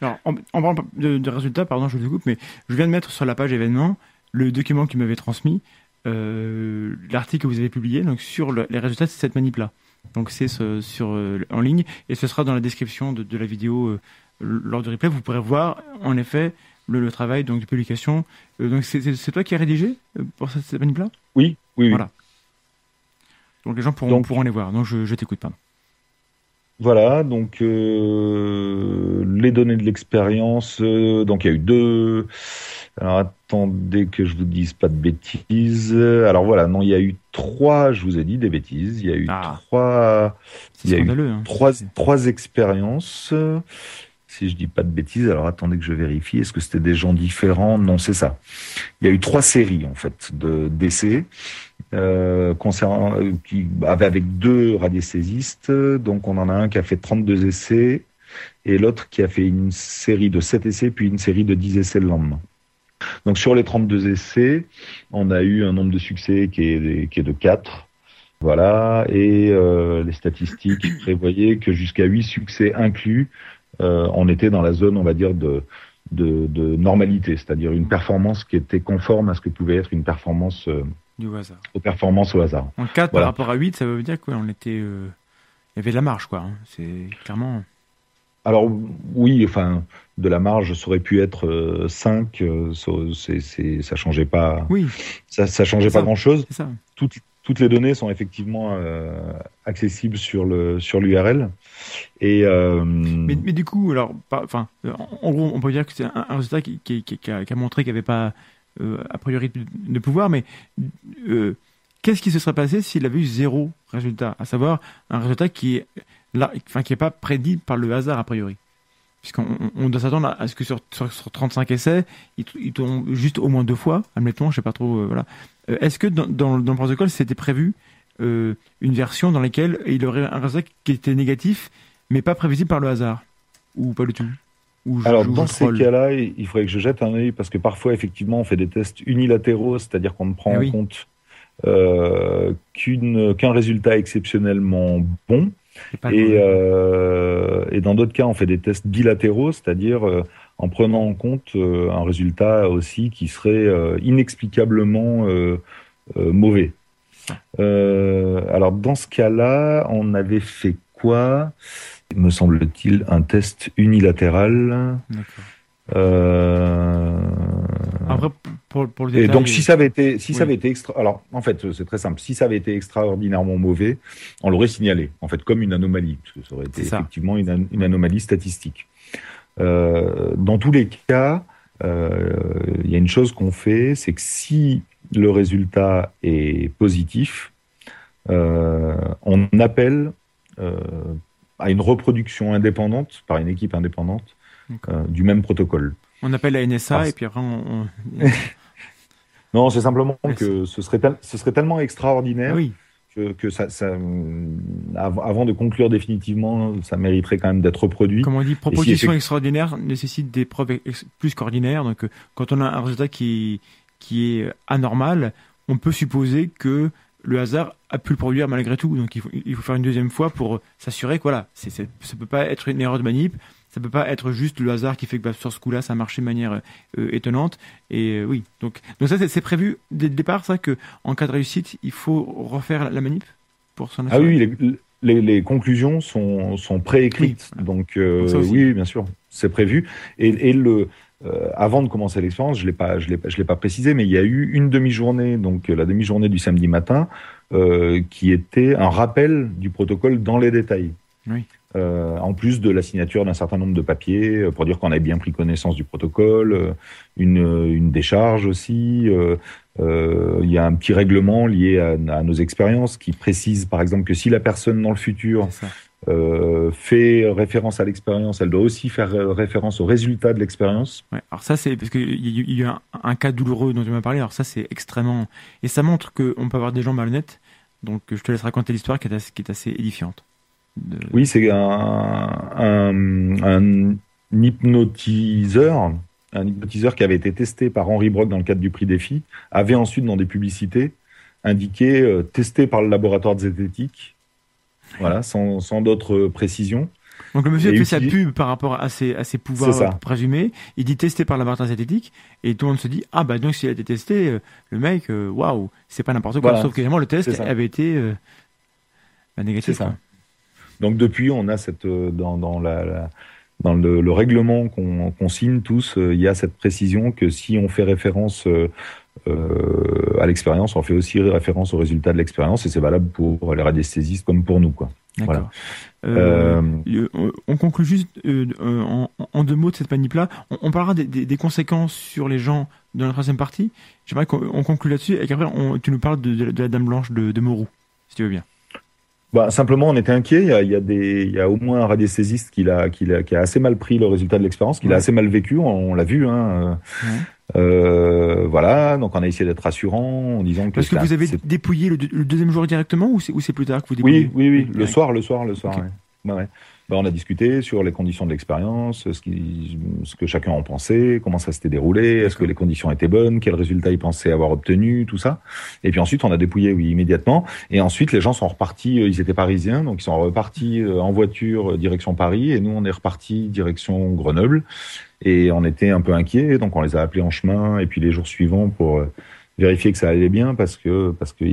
Alors, en, parlant de, résultats, pardon, je vous coupe, mais je viens de mettre sur la page événement le document qui m'avait transmis, euh, l'article que vous avez publié, donc sur les résultats de cette manip-là. Donc c'est sur euh, en ligne et ce sera dans la description de, la vidéo euh, lors du replay. Vous pourrez voir en effet le, travail donc de publication. donc c'est toi qui as rédigé pour cette, cette manip-là? Oui, oui, oui. Voilà. Donc les gens pourront, pourront les voir. Donc je, je t'écoute, pardon. Voilà, donc euh, les données de l'expérience. Euh, donc il y a eu deux. Alors attendez que je vous dise pas de bêtises. Alors voilà, non, il y a eu trois, je vous ai dit des bêtises. Il y a eu Ah. trois, C'est il y a eu scandaleux. hein. trois, trois expériences. Si je dis pas de bêtises, alors attendez que je vérifie. Est-ce que c'était des gens différents? Non, c'est ça. Il y a eu trois séries en fait de d'essais euh, concernant euh, qui avec deux radiesthésistes. Donc on en a un qui a fait 32 essais et l'autre qui a fait une série de 7 essais puis une série de 10 essais le lendemain. Donc sur les 32 essais, on a eu un nombre de succès qui est, qui est de 4. Voilà, et euh, les statistiques prévoyaient que jusqu'à 8 succès inclus, on était dans la zone, on va dire, de, de, de normalité, c'est-à-dire une performance qui était conforme à ce que pouvait être une performance euh, Du hasard. aux performances au hasard. En 4 Voilà. par rapport à 8, ça veut dire qu'on était. euh, Il y avait de la marge, quoi. hein. C'est clairement. Alors oui, enfin, de la marge, ça aurait pu être euh, 5, euh, ça, c'est, c'est, ça changeait pas, Oui, ça, ça changeait C'est ça. pas grand-chose. c'est ça. toutes, toutes les données sont effectivement euh, accessibles sur le sur l'URL euh, Mais, du coup, alors, en, gros, on peut dire que c'est un, résultat qui, a, montré qu'il n'y avait pas, euh, a priori, de, pouvoir, mais qu'est-ce qui se serait passé s'il avait eu zéro résultat? À savoir, un résultat qui est là, enfin, qui n'est pas prédit par le hasard, a priori. Puisqu'on on- on doit s'attendre à ce que sur, sur, sur 35 essais, il, il tombe juste au moins deux fois, admettons, je sais pas trop. Euh, Est-ce que dans, dans, dans le protocole, c'était prévu euh, une version dans laquelle il aurait un résultat qui était négatif, mais pas prévisible par le hasard? Ou pas du tout? Je- alors dans ces cas-là, il faudrait que je jette un œil parce que parfois effectivement on fait des tests unilatéraux, c'est-à-dire qu'on ne prend Eh en oui. compte euh, qu'un résultat exceptionnellement bon. Et, euh, dans d'autres cas on fait des tests bilatéraux, c'est-à-dire euh, en prenant en compte euh, un résultat aussi qui serait euh, inexplicablement euh, mauvais. Alors dans ce cas-là, on avait fait quoi? Me semble-t-il un test unilatéral. D'accord. Euh, Après, pour, pour le et donc si ça avait été, si ça Oui. avait été extra, alors en fait c'est très simple. Si ça avait été extraordinairement mauvais, on l'aurait signalé. En fait comme une anomalie, parce que ça aurait été effectivement une, an- une anomalie statistique. Euh, dans tous les cas, euh, il y a une chose qu'on fait, c'est que si le résultat est positif, euh, on appelle à une reproduction indépendante par une équipe indépendante euh, du même protocole. on appelle la NSA et puis après on. on- Non, c'est simplement que ce serait, tel- ce serait tellement extraordinaire oui, que, que ça, ça, av- avant de conclure définitivement, ça mériterait quand même d'être reproduit. comme on dit, proposition extraordinaire nécessite des preuves plus qu'ordinaires. Donc, euh, quand on a un résultat qui, qui est anormal, on peut supposer que le hasard a pu le produire malgré tout. Donc, il faut, il faut faire une deuxième fois pour s'assurer que voilà, c'est, ça peut pas être une erreur de manip, ça peut pas être juste le hasard qui fait que bah, sur ce coup-là, ça a marché de manière euh, étonnante. Et euh, oui, donc, donc ça, c'est, prévu dès le départ, ça, que en cas de réussite, il faut refaire la, manip pour s'en Ah assurer. oui, les, les, les conclusions sont, sont préécrites. Oui, Donc, euh, Donc oui, bien sûr, c'est prévu. Et, et le, euh, avant de commencer l'expérience, je l'ai pas, je l'ai, je l'ai pas précisé, mais il y a eu une demi-journée, donc la demi-journée du samedi matin, euh, qui était un rappel du protocole dans les détails. Oui. Euh, en plus de la signature d'un certain nombre de papiers euh, pour dire qu'on avait bien pris connaissance du protocole, euh, une, une décharge aussi. euh, euh, Il y a un petit règlement lié à, à nos expériences qui précise, par exemple, que si la personne dans le futur euh, fait référence à l'expérience, elle doit aussi faire référence au résultat de l'expérience. Ouais, alors ça c'est parce qu'il y, a y a un, un cas douloureux dont tu m'as parlé. Alors ça c'est extrêmement et ça montre qu'on peut avoir des gens malhonnêtes. Donc je te laisse raconter l'histoire qui est assez édifiante. De- Oui, c'est un, un, un hypnotiseur, un hypnotiseur qui avait été testé par Henri Brock dans le cadre du prix défi, avait ensuite dans des publicités indiqué euh, testé par le laboratoire de zététique, voilà, sans, sans d'autres précisions. Donc le monsieur a fait sa pub par rapport à ses, à ses pouvoirs présumés. Il dit testé par la laboratoire synthétique et tout le monde se dit ah bah donc s'il a été testé, euh, le mec euh, waouh c'est pas n'importe quoi. Voilà. Sauf que le test avait été euh, bah, négatif. C'est ça. Donc depuis, on a cette euh, dans, dans la, la- dans le, le règlement qu'on signe tous, euh, il y a cette précision que si on fait référence euh, euh, à l'expérience, on fait aussi référence au résultat de l'expérience et c'est valable pour les radiesthésistes comme pour nous, quoi. Euh, on conclut juste en, deux mots de cette manip-là. On, parlera des, conséquences sur les gens dans la troisième partie. J'aimerais qu'on conclue là-dessus et qu'après tu nous parles de, la Dame Blanche de, de Moreau, si tu veux bien. Bah, simplement, on était inquiet. Il y a, il y a, des, il y a au moins un radiesthésiste qui a, qui, a, qui a assez mal pris le résultat de l'expérience, qui a assez mal vécu. On, l'a vu. Hein. Euh, voilà, donc on a essayé d'être rassurant en disant que. Parce que vous avez dépouillé le, deuxième jour directement ou c'est plus tard que vous dépouillez Oui, oui, oui, le soir, le soir, le soir. Ouais. Ouais, ben, on a discuté sur les conditions de l'expérience, ce, qui, ce que chacun en pensait, comment ça s'était déroulé, est-ce que les conditions étaient bonnes, quels résultats ils pensaient avoir obtenu, tout ça. Et puis ensuite, on a dépouillé, oui, immédiatement. Et ensuite, les gens sont repartis, euh, ils étaient parisiens, donc ils sont repartis euh, en voiture euh, direction Paris, et nous, on est repartis direction Grenoble. Et on était un peu inquiets, donc on les a appelés en chemin, et puis les jours suivants pour vérifier que ça allait bien, parce que parce que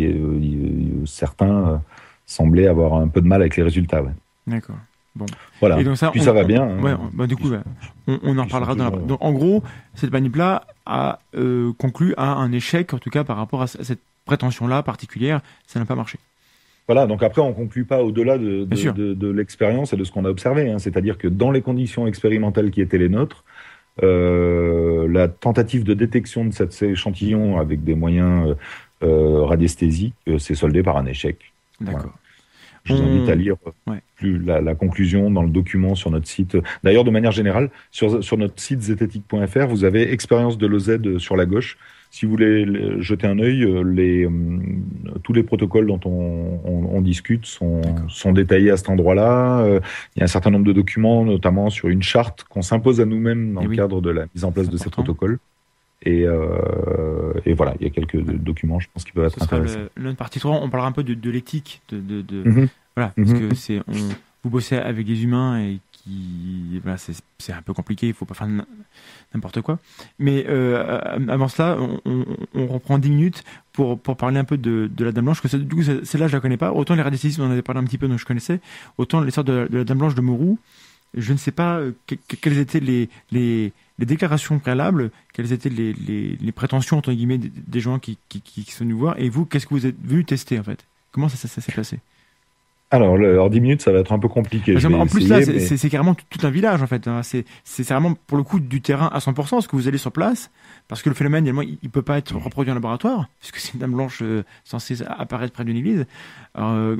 certains semblaient avoir un peu de mal avec les résultats. Ouais. D'accord. Bon. Voilà. Et donc ça, Puis ça va bien. Hein. Ouais, bah, du coup, on, en reparlera dans la... Donc, en gros, cette manip-là a euh, conclu à un échec, en tout cas par rapport à cette prétention-là particulière. Ça n'a pas marché. Voilà, donc après, on conclut pas au-delà de, de, de, l'expérience et de ce qu'on a observé. Hein. C'est-à-dire que dans les conditions expérimentales qui étaient les nôtres, euh, la tentative de détection de cet échantillon avec des moyens euh, radiesthésiques s'est soldée par un échec. D'accord. Je vous invite à lire plus la, conclusion dans le document sur notre site. D'ailleurs, de manière générale, sur, sur notre site zététique.fr, vous avez expérience de l'OZ sur la gauche. Si vous voulez jeter un œil, euh, les, euh, tous les protocoles dont on, on, discute sont, sont, détaillés à cet endroit-là. Euh, il y a un certain nombre de documents, notamment sur une charte qu'on s'impose à nous-mêmes dans le cadre de la mise en place de ces protocoles. Et, euh, et, voilà, il y a quelques documents, je pense, qui peuvent être intéressants. Le, partie 3, on parlera un peu de, de l'éthique, de, de, de mhm. voilà, parce mhm. que c'est, vous bossez avec des humains et qui, voilà, c'est un peu compliqué, il faut pas faire n'importe quoi. Mais euh, avant cela, on, on, reprend 10 minutes pour, pour parler un peu de, la Dame Blanche, que du coup, celle-là, je la connais pas. Autant les radicalistes, on en avait parlé un petit peu, donc je connaissais. Autant l'histoire de, de la Dame Blanche de Mourou, je ne sais pas euh, quelles étaient les, les, les, déclarations préalables, quelles étaient les, les, les prétentions entre guillemets des, gens qui, qui, qui, sont venus voir, et vous, qu'est-ce que vous êtes venu tester en fait? Comment ça, ça, s'est passé? Alors, en 10 minutes, ça va être un peu compliqué. en plus, là, c'est carrément tout, un village, en fait. Hein. C'est vraiment, pour le coup, du terrain à 100%, parce que vous allez sur place, parce que le phénomène, il ne peut pas être reproduit en laboratoire, puisque c'est une dame blanche euh, censée apparaître près d'une église. Euh,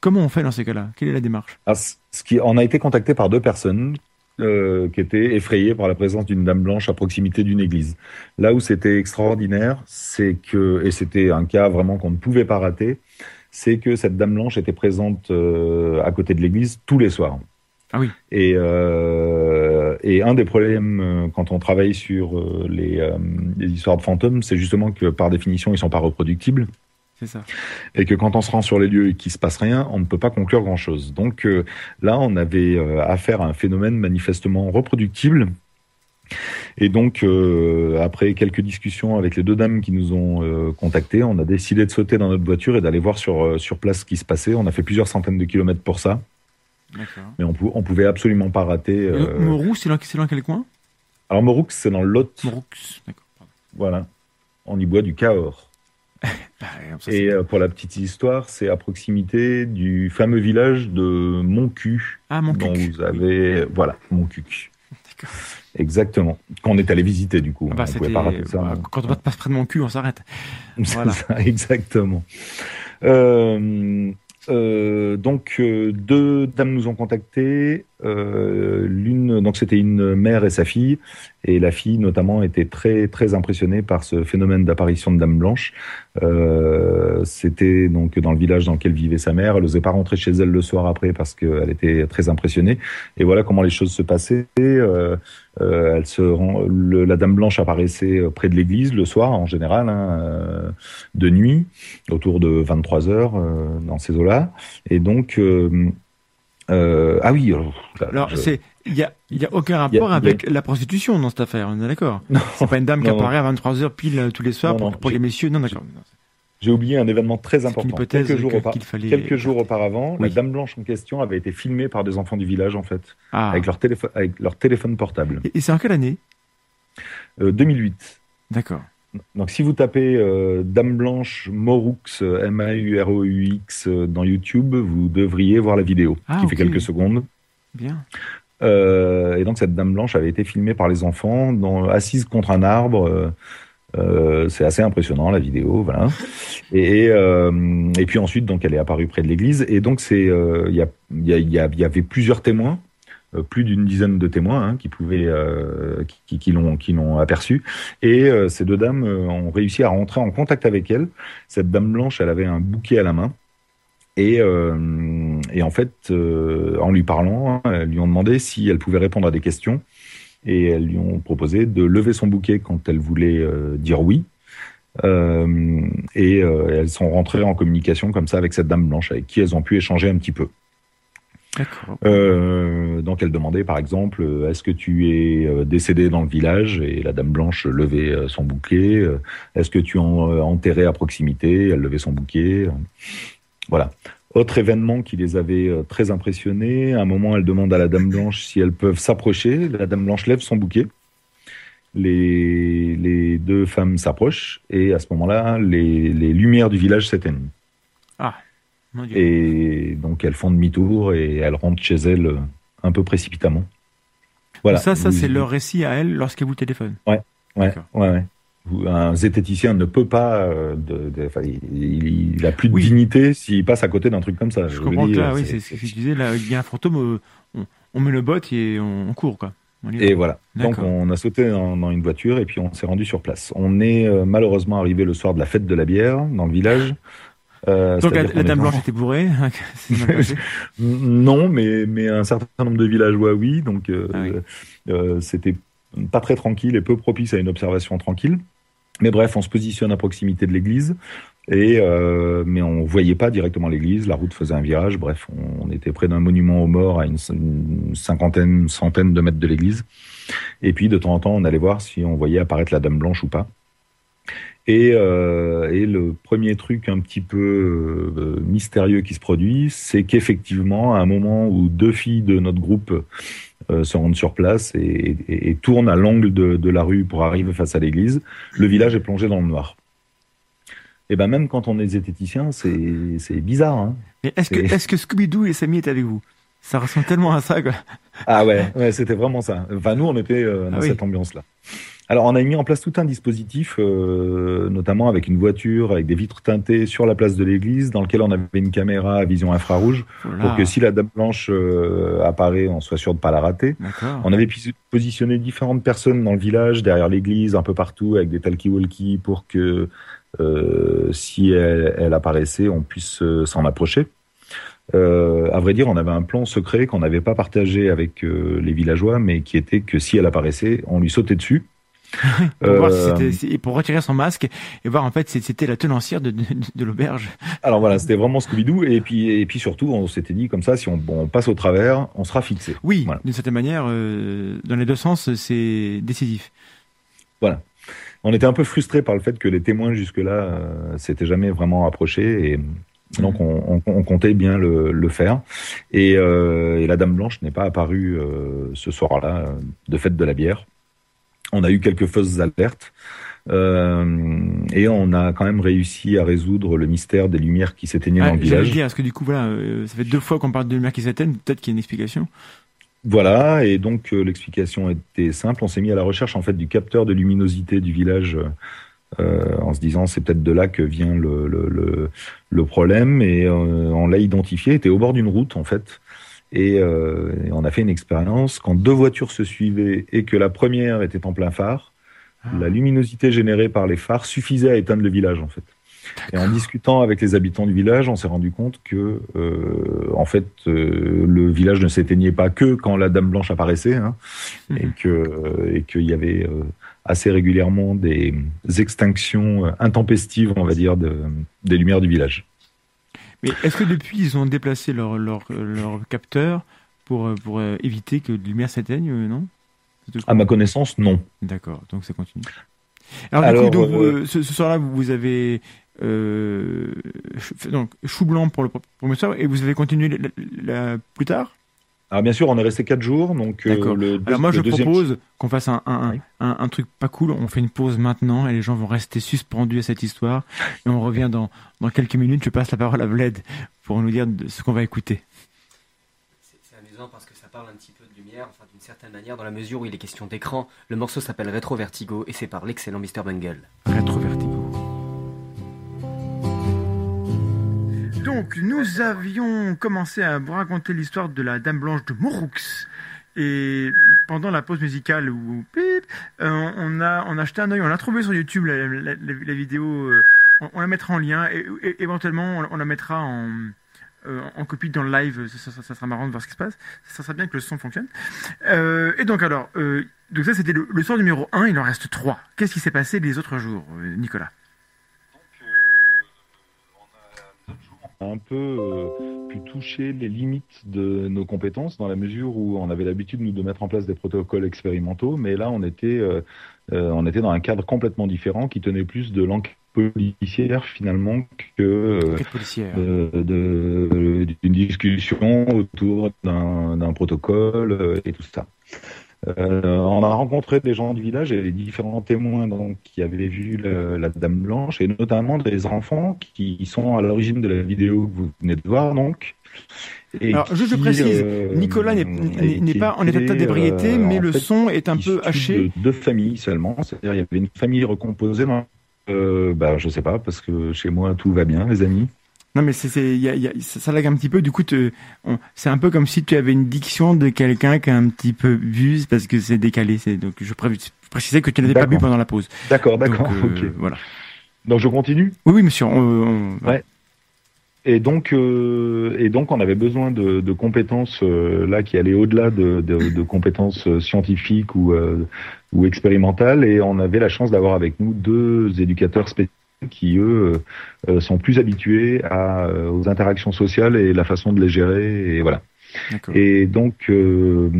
Comment on fait dans ces cas-là? Quelle est la démarche? Ah, ce qui, On a été contacté par deux personnes euh, qui étaient effrayées par la présence d'une dame blanche à proximité d'une église. Là où c'était extraordinaire, c'est que, et c'était un cas vraiment qu'on ne pouvait pas rater, c'est que cette dame blanche était présente euh, à côté de l'église tous les soirs. Ah oui. Et, euh, et un des problèmes quand on travaille sur les, les histoires de fantômes, c'est justement que par définition, ils sont pas reproductibles. Ça. Et que quand on se rend sur les lieux et qu'il se passe rien, on ne peut pas conclure grand chose. Donc euh, là, on avait euh, affaire à un phénomène manifestement reproductible. Et donc, euh, après quelques discussions avec les deux dames qui nous ont contactés, on a décidé de sauter dans notre voiture et d'aller voir sur, sur place ce qui se passait. On a fait plusieurs centaines de kilomètres pour ça. Mais on, on pouvait absolument pas rater. Moroux, c'est dans, dans, quel coin? Alors Moroux, c'est dans le Lot. Moroux, d'accord. Voilà. On y boit du Cahors. Bah, et euh, pour la petite histoire, c'est à proximité du fameux village de Montcu. Ah, Montcuq. Dont vous avez, voilà, Montcuq. Exactement. Qu'on est allé visiter, du coup. Ah bah, on pas rater ça. Bah, quand on passe près de Montcuq, on s'arrête. Voilà. Ça, exactement. Euh, euh, donc deux dames nous ont contactés. Euh, l'une, donc c'était une mère et sa fille, et la fille notamment était très très impressionnée par ce phénomène d'apparition de dame blanche. Euh, c'était donc dans le village dans lequel vivait sa mère. Elle n'osait pas rentrer chez elle le soir après parce qu'elle était très impressionnée. Et voilà comment les choses se passaient. Euh, euh, elle se rend, la dame blanche apparaissait près de l'église le soir en général, hein, de nuit, autour de 23 heures dans ces eaux-là. Et donc euh, ah oui. Alors, c'est il y a, y a aucun rapport avec la prostitution dans cette affaire, on est d'accord? C'est pas une dame qui apparaît à 23 heures pile euh, tous les soirs pour, les messieurs. Non, d'accord. J'ai oublié un événement très important. Quelques jours, quelques jours auparavant, la dame blanche en question avait été filmée par des enfants du village, en fait, ah. avec, leur téléphone, avec leur téléphone portable. Et, c'est en quelle année? Euh, 2008. D'accord. Donc, si vous tapez euh, Dame Blanche Morux, M-A-U-R-O-U-X euh, dans YouTube, vous devriez voir la vidéo Ah, qui fait quelques secondes. Bien. Euh, et donc, cette Dame Blanche avait été filmée par les enfants, dans, assise contre un arbre. euh, euh, c'est assez impressionnant la vidéo, voilà. Et, euh, et puis ensuite, donc, elle est apparue près de l'église. Et donc, c'est, euh, il y, avait plusieurs témoins, euh, plus d'une dizaine de témoins hein, qui pouvaient, euh, qui, qui, qui l'ont, aperçu. Et euh, ces deux dames euh, ont réussi à rentrer en contact avec elle. Cette dame blanche, elle avait un bouquet à la main. Et, euh, et en fait, euh, en lui parlant, elles lui ont demandé si elle pouvait répondre à des questions. Et elles lui ont proposé de lever son bouquet quand elle voulait euh, dire oui. Euh, et euh, elles sont rentrées en communication comme ça avec cette dame blanche, avec qui elles ont pu échanger un petit peu. Euh, donc elle demandait par exemple euh, est-ce que tu es euh, décédé dans le village? Et la dame blanche levait son bouquet est-ce que tu es en- enterré à proximité? Elle levait son bouquet voilà. Autre événement qui les avait très impressionnés à un moment elle demande à la dame blanche si elles peuvent s'approcher. La dame blanche lève son bouquet. Les, les deux femmes s'approchent et à ce moment-là les, les lumières du village s'éteignent. Dieu. Et donc elles font demi-tour et elles rentrent chez elles euh, un peu précipitamment. Voilà. ça, ça c'est leur récit à elle lorsqu'elle vous téléphone. Ouais, ouais, ouais. Un zététicien ne peut pas. euh, de, de- enfin, il, il- a plus de Oui. dignité s'il passe à côté d'un truc comme ça. Je veux comprends là, oui, c'est ce que je disais. Là, il y a un fantôme, euh, on, on met le bot et on, on court, quoi. On y va. Et voilà. Donc on a sauté dans, dans une voiture et puis on s'est rendu sur place. On est euh, malheureusement arrivé le soir de la fête de la bière dans le village. Euh, Donc la, dame blanche était bourrée. Passé. Non, mais, mais un certain nombre de villageois, oui. Donc, euh, Ah oui. euh, c'était pas très tranquille et peu propice à une observation tranquille. Mais bref, on se positionne à proximité de l'église. Et mais on voyait pas directement l'église, la route faisait un virage. Bref, on, on était près d'un monument aux morts à une, une cinquantaine, centaine de mètres de l'église. Et puis de temps en temps, on allait voir si on voyait apparaître la Dame Blanche ou pas. Et, euh, et le premier truc un petit peu euh, mystérieux qui se produit, c'est qu'effectivement, à un moment où deux filles de notre groupe euh, se rendent sur place et, et- et tournent à l'angle de, de la rue pour arriver face à l'église, le village est plongé dans le noir. Et ben même quand on est zététicien, c'est bizarre. Hein Mais est-ce que, Scooby-Doo et Sammy étaient avec vous? Ça ressemble tellement à ça, quoi. Ah ouais, ouais c'était vraiment ça. Enfin, nous, on était dans Ah oui. cette ambiance-là. Alors, on a mis en place tout un dispositif, euh, notamment avec une voiture, avec des vitres teintées sur la place de l'église, dans lequel on avait une caméra à vision infrarouge, Voilà. pour que si la dame blanche euh, apparaît, on soit sûr de pas la rater. On avait positionné différentes personnes dans le village, derrière l'église, un peu partout, avec des talkie-walkie pour que euh, si elle, elle apparaissait, on puisse euh, s'en approcher. Euh, à vrai dire, on avait un plan secret qu'on n'avait pas partagé avec euh, les villageois, mais qui était que si elle apparaissait, on lui sautait dessus. Pour, voir si Euh, pour retirer son masque et voir en fait si c'était la tenancière de, de, de l'auberge. Alors voilà, c'était vraiment Scooby-Doo. Et puis, et puis surtout, on s'était dit comme ça, si on, bon, on passe au travers, on sera fixé. Oui, Voilà. d'une certaine manière, euh, dans les deux sens, c'est décisif. On était un peu frustrés par le fait que les témoins jusque-là euh, s'étaient jamais vraiment approchés et donc on, on- on comptait bien le, le faire. Et, euh, et la Dame Blanche n'est pas apparue euh, ce soir-là de fête de la bière. On a eu quelques fausses alertes euh, et on a quand même réussi à résoudre le mystère des lumières qui s'éteignaient Ah, dans le J'allais village. dire, parce que du coup, voilà, euh, ça fait deux fois qu'on parle de lumière qui s'éteigne, peut-être qu'il y a une explication. Voilà, et donc euh, l'explication était simple. On s'est mis à la recherche en fait du capteur de luminosité du village, euh, en se disant c'est peut-être de là que vient le, le, le, le problème. Et on l'a identifié, il était au bord d'une route en fait. Et, euh, et on a fait une expérience quand deux voitures se suivaient et que la première était en plein phare, Ah. la luminosité générée par les phares suffisait à éteindre le village en fait. Et en discutant avec les habitants du village, on s'est rendu compte que, euh, en fait, euh, le village ne s'éteignait pas que quand la Dame Blanche apparaissait, hein, et Mhm. que euh, et qu'il y avait euh, assez régulièrement des extinctions euh, intempestives, on va dire, de, des lumières du village. Mais est-ce que depuis, ils ont déplacé leur, leur, leur capteur pour, euh, pour euh, éviter que la lumière s'éteigne, euh, non? À ma connaissance, non. D'accord, donc ça continue. Alors, du Alors, coup, donc, euh, ce, ce soir-là, vous avez euh, donc chou blanc pour le pr- premier soir et vous avez continué la- la- la- plus tard? Alors bien sûr, on est resté quatre jours, donc euh, D'accord. le, Alors moi, le je deuxième- propose qu'on fasse un, un, Oui. un, un truc pas cool. On fait une pause maintenant et les gens vont rester suspendus à cette histoire. Et on revient dans, dans quelques minutes. Je passe la parole à Bled pour nous dire de ce qu'on va écouter. C'est amusant parce que ça parle un petit peu de lumière, enfin d'une certaine manière, dans la mesure où il est question d'écran. Le morceau s'appelle Retro Vertigo et c'est par l'excellent Mr. Bungle. Rétro Vertigo. Donc, nous avions commencé à vous raconter l'histoire de la Dame Blanche de Moroux. Et pendant la pause musicale, où, euh, on, a, on a acheté un œil, on a trouvé sur YouTube la, la- la- la vidéo, euh, on, la mettra en lien et, éventuellement on, la mettra en, euh, en copie dans le live, ça, sera marrant de voir ce qui se passe, ça serait bien que le son fonctionne. Et donc alors, donc ça c'était le, le numéro 1, il en reste 3. Qu'est-ce qui s'est passé les autres jours, Nicolas? Un peu euh, pu toucher les limites de nos compétences dans la mesure où on avait l'habitude nous de mettre en place des protocoles expérimentaux, mais là on était euh, euh, on était dans un cadre complètement différent qui tenait plus de l'enquête policière finalement que d'une discussion autour d'un protocole et tout ça. Euh, on a rencontré des gens du village et les différents témoins donc, qui avaient vu le- la Dame Blanche et notamment des enfants qui sont à l'origine de la vidéo que vous venez de voir donc. Et Alors, juste je précise, euh, Nicolas n'est- pas en état étaient, d'ébriété, euh, mais le fait, son est un peu haché. De deux familles seulement, c'est-à-dire il y avait une famille recomposée. Dans, euh, bah, je sais pas parce que chez moi tout va bien, les amis. Non, mais c'est, c'est, y a- y a- ça, ça lag un petit peu. Du coup, c'est un peu comme si tu avais une diction de quelqu'un qui a un petit peu bu parce que c'est décalé. C'est, donc, je, pré- précisais que tu n'avais pas bu pendant la pause. D'accord, d'accord, euh. Voilà. Donc je continue? Oui, oui, monsieur. on- on- Ouais. Et donc, euh, et donc, on avait besoin de, de compétences euh, là qui allaient au-delà de, de, de compétences euh, scientifiques ou, ou expérimentales, et on avait la chance d'avoir avec nous deux éducateurs spécialisés qui eux euh, sont plus habitués à, euh, aux interactions sociales et la façon de les gérer, et voilà. Et donc, euh,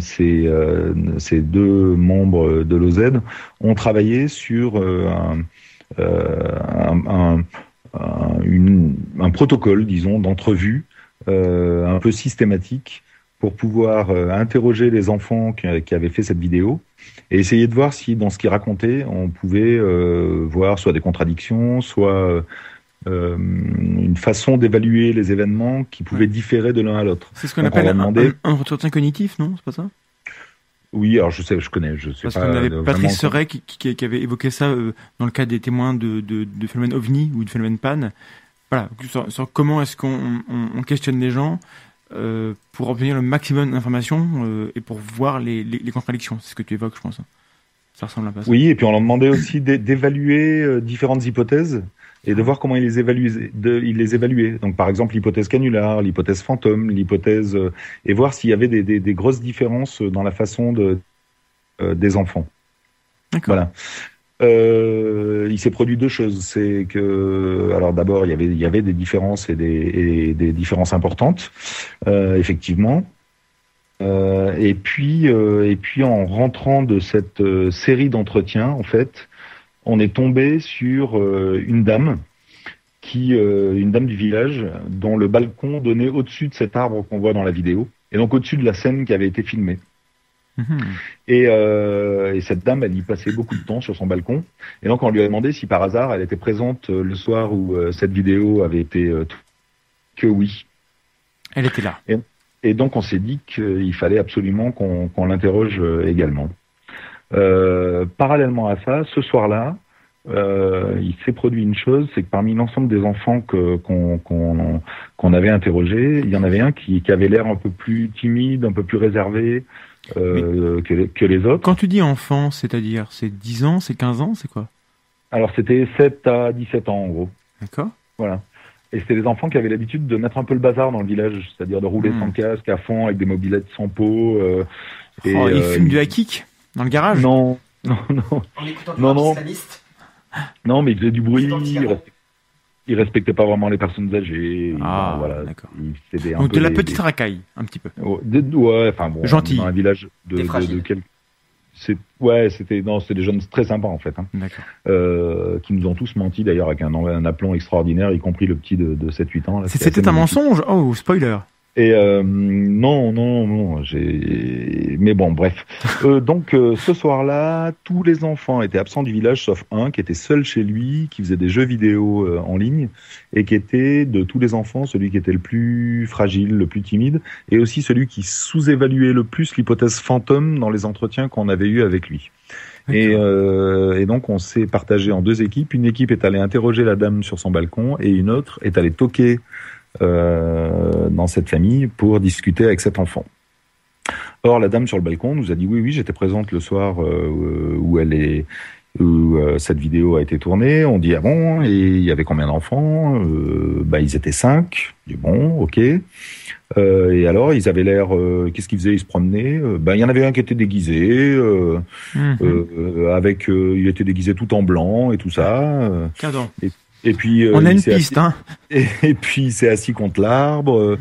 ces, euh, ces deux membres de l'OZ ont travaillé sur euh, un, euh, un, un- un- une- un protocole, disons, d'entrevue euh, un peu systématique pour pouvoir euh, interroger les enfants qui, avaient fait cette vidéo et essayer de voir si, dans ce qu'ils racontaient, on pouvait euh, voir soit des contradictions, soit euh, une façon d'évaluer les événements qui pouvaient différer de l'un à l'autre. C'est ce qu'on appelle un, demander- un, un entretien cognitif, non? C'est pas ça? Oui, alors je sais, je connais, je sais Parce pas. qu'on avait Patrice Seret qui, qui, qui avait évoqué ça euh, dans le cas des témoins de, de, de phénomènes ovni ou de phénomènes pan. Voilà, sur, sur comment est-ce qu'on on, on questionne les gens euh, pour obtenir le maximum d'informations euh, et pour voir les, les, les contradictions. C'est ce que tu évoques, je pense. Ça ressemble à ça. Oui, et puis on leur demandait aussi d'é- d'évaluer euh, différentes hypothèses et de voir comment ils les évaluaient. De, ils les évaluaient. Donc par exemple l'hypothèse canular, l'hypothèse fantôme, l'hypothèse et voir s'il y avait des, des, des grosses différences dans la façon de euh, des enfants. D'accord. Voilà. Euh, il s'est produit deux choses. C'est que, alors d'abord, il y avait, des différences et des, et des différences importantes, euh, effectivement. Euh, et puis, et puis, en rentrant de cette série d'entretiens, en fait, on est tombé sur une dame qui, une dame du village, dont le balcon donnait au-dessus de cet arbre qu'on voit dans la vidéo, et donc au-dessus de la scène qui avait été filmée. Mhm. Et, euh, et cette dame, elle y passait beaucoup de temps sur son balcon. Et donc, on lui a demandé si par hasard elle était présente euh, le soir où euh, cette vidéo avait été euh, que oui. Elle était là. Et donc, on s'est dit qu'il fallait absolument qu'on qu'on l'interroge euh, également. Euh, parallèlement à ça, ce soir-là, euh, il s'est produit une chose, c'est que parmi l'ensemble des enfants qu'on qu'on qu'on avait interrogés, il y en avait un qui, qui avait l'air un peu plus timide, un peu plus réservé euh, que, les- que les autres. Quand tu dis enfant, c'est-à-dire c'est 10 ans, c'est 15 ans, c'est quoi? Alors c'était 7 à 17 ans en gros. D'accord Voilà. Et c'était des enfants qui avaient l'habitude de mettre un peu le bazar dans le village, c'est-à-dire de rouler Hmm. sans casque à fond avec des mobilettes sans pot. euh, et, Oh, Il euh, fume du kick dans le garage? Non, non, non, En écoutant Non, non. non, mais il faisait du bruit. Il, respectait, pas vraiment les personnes âgées. Ah, Bon, voilà. d'accord. Il- C'était un Donc peu de la des- petite des- racaille, un petit peu. Oh, ouais, enfin bon, Gentil. Dans un village de, Des de, quel- ouais, c'était non, c'était des jeunes très sympas en fait. Hein. D'accord. euh, qui nous ont tous menti d'ailleurs avec un, un aplomb extraordinaire, y compris le petit de, de 7-8 ans. C'était un mensonge? Oh, spoiler Et euh, non, non, non, j'ai. Mais bon, bref. Euh, donc euh, ce soir-là, tous les enfants étaient absents du village, sauf un qui était seul chez lui, qui faisait des jeux vidéo euh, en ligne et qui était de tous les enfants celui qui était le plus fragile, le plus timide, et aussi celui qui sous-évaluait le plus l'hypothèse fantôme dans les entretiens qu'on avait eus avec lui. Et, euh, et, donc on s'est partagé en deux équipes. Une équipe est allée interroger la dame sur son balcon et une autre est allée toquer dans cette famille pour discuter avec cet enfant. Or, la dame sur le balcon nous a dit oui, oui, j'étais présente le soir euh, où elle est, où euh, cette vidéo a été tournée. On dit ah bon, et il y avait combien d'enfants? Euh, Bah ils étaient cinq. Dis bon, ok. Euh, et alors ils avaient l'air, euh, qu'est-ce qu'ils faisaient? Ils se promenaient. bah il y en avait un qui était déguisé, mmh. avec, il était déguisé tout en blanc et tout ça. Et, et puis on a une piste, hein. Et, et, puis il s'est assis contre l'arbre.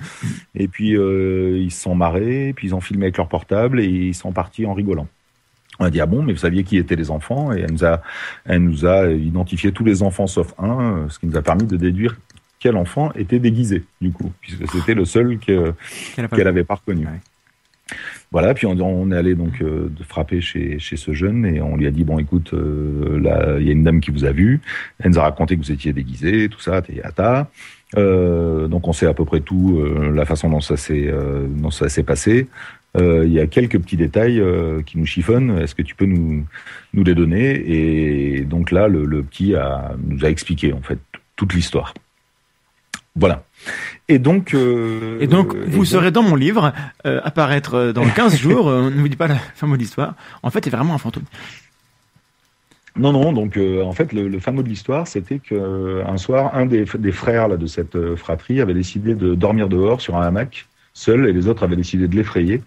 et puis ils se sont marrés. Puis ils ont filmé avec leur portable et ils sont partis en rigolant. On a dit ah bon, mais vous saviez qui étaient les enfants Et elle nous a, elle nous a identifié tous les enfants sauf un, ce qui nous a permis de déduire quel enfant était déguisé du coup, puisque c'était le seul qu'elle qu avait pas reconnu. Ouais. Voilà, puis on, est allé donc euh, frapper chez, ce jeune et on lui a dit bon écoute, euh, il y a une dame qui vous a vu, elle nous a raconté que vous étiez déguisé, tout ça, tata. Euh, donc on sait à peu près tout euh, la façon dont ça s'est passé. Il y a quelques petits détails qui nous chiffonnent. Est-ce que tu peux nous les donner? Et donc là, le, petit nous a expliqué en fait toute l'histoire. Voilà. Et donc, euh, et donc, vous et serez donc... dans mon livre, euh, apparaître dans 15 jours. Euh, ne vous dis pas la fin mot de l'histoire. En fait, c'est vraiment un fantôme. Non, non. Donc, euh, en fait, le, le fameux de l'histoire, c'était que un soir, un des, des frères là, de cette fratrie avait décidé de dormir dehors sur un hamac seul, et les autres avaient décidé de l'effrayer.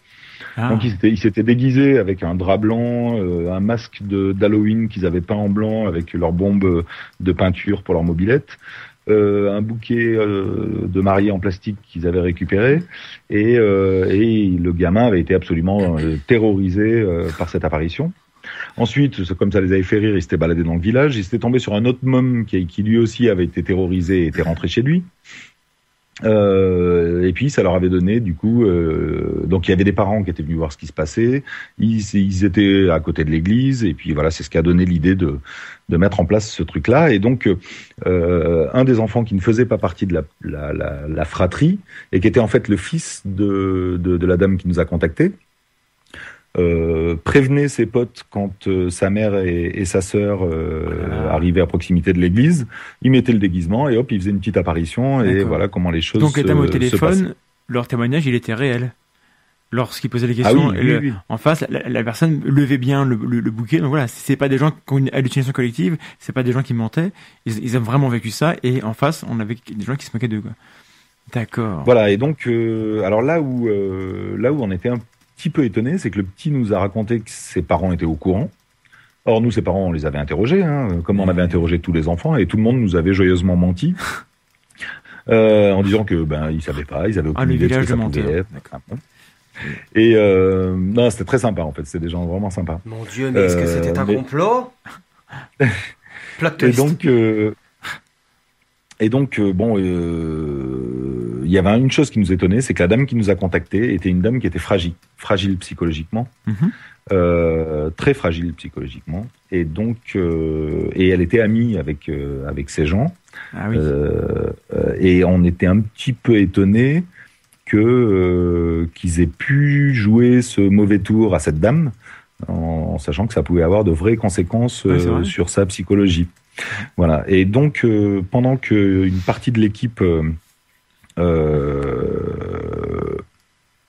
Ah. Donc, ils s'étaient déguisés avec un drap blanc, euh, un masque d'Halloween qu'ils avaient peint en blanc avec leur bombe de peinture pour leur mobilette. Euh, un bouquet euh, de mariés en plastique qu'ils avaient récupéré et, euh, le gamin avait été absolument terrorisé par cette apparition. Ensuite, comme ça les avait fait rire, ils s'étaient baladés dans le village. Ils s'étaient tombés sur un autre môme qui, lui aussi avait été terrorisé et était rentré chez lui. Et puis ça leur avait donné du coup donc il y avait des parents qui étaient venus voir ce qui se passait ils, ils étaient à côté de l'église et puis voilà c'est ce qui a donné l'idée de de mettre en place ce truc là et donc euh, un des enfants qui ne faisait pas partie de la, la, la, la, fratrie et qui était en fait le fils de, de, de la dame qui nous a contactés euh, prévenait ses potes quand euh, sa mère et, et sa sœur euh, arrivaient à proximité de l'église. Il mettait le déguisement et hop, il faisait une petite apparition et voilà comment les choses. Donc, se, au téléphone, leur témoignage, il était réel. Lorsqu'ils posaient les questions, ah oui, oui, le, oui. en face, la, la, personne levait bien le, le, le bouquet. Donc voilà, c'est pas des gens qui ont une hallucination collective, c'est pas des gens qui mentaient. Ils, ils, ont vraiment vécu ça et en face, on avait des gens qui se moquaient d'eux. D'accord. Voilà, et donc, euh, alors là où, euh, là où on était un petit peu étonné, c'est que le petit nous a raconté que ses parents étaient au courant. Or, nous, ses parents, on les avait interrogés, hein, comme on avait interrogé tous les enfants, et tout le monde nous avait joyeusement menti. Euh, en disant que ben ils savaient pas, ils avaient aucune ah, idée de ce que ça pouvait être. Et euh, non, c'était très sympa en fait, c'était des gens vraiment sympas. Mon Dieu, mais est-ce que c'était un mais... complot? Et donc, euh, et donc bon, euh, il y avait une chose qui nous étonnait, c'est que la dame qui nous a contactés était une dame qui était fragile, fragile psychologiquement, mm -hmm. euh, très fragile psychologiquement, et donc euh, et elle était amie avec euh, avec ces gens, ah oui. Euh, et on était un petit peu étonné que euh, qu'ils aient pu jouer ce mauvais tour à cette dame, en, sachant que ça pouvait avoir de vraies conséquences ouais, vrai. sur sa psychologie. Voilà. Et donc, euh, pendant qu'une partie de l'équipe. Euh,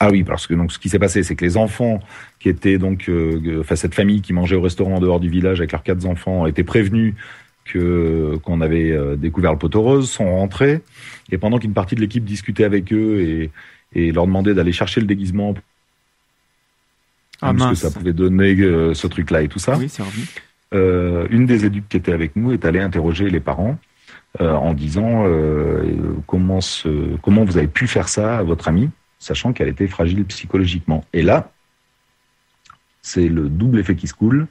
ah oui, parce que donc ce qui s'est passé, c'est que les enfants qui étaient donc, euh, enfin cette famille qui mangeait au restaurant en dehors du village avec leurs quatre enfants, étaient prévenus que qu'on avait euh, découvert le poteau rose, sont rentrés, et pendant qu'une partie de l'équipe discutait avec eux et, et leur demandait d'aller chercher le déguisement, ah, parce que ça pouvait donner euh, ce truc-là et tout ça. Oui, euh, une des éduques qui était avec nous est allée interroger les parents euh, en disant comment, ce, comment vous avez pu faire ça à votre amie, sachant qu'elle était fragile psychologiquement. Et là, c'est le double effet qui se coule.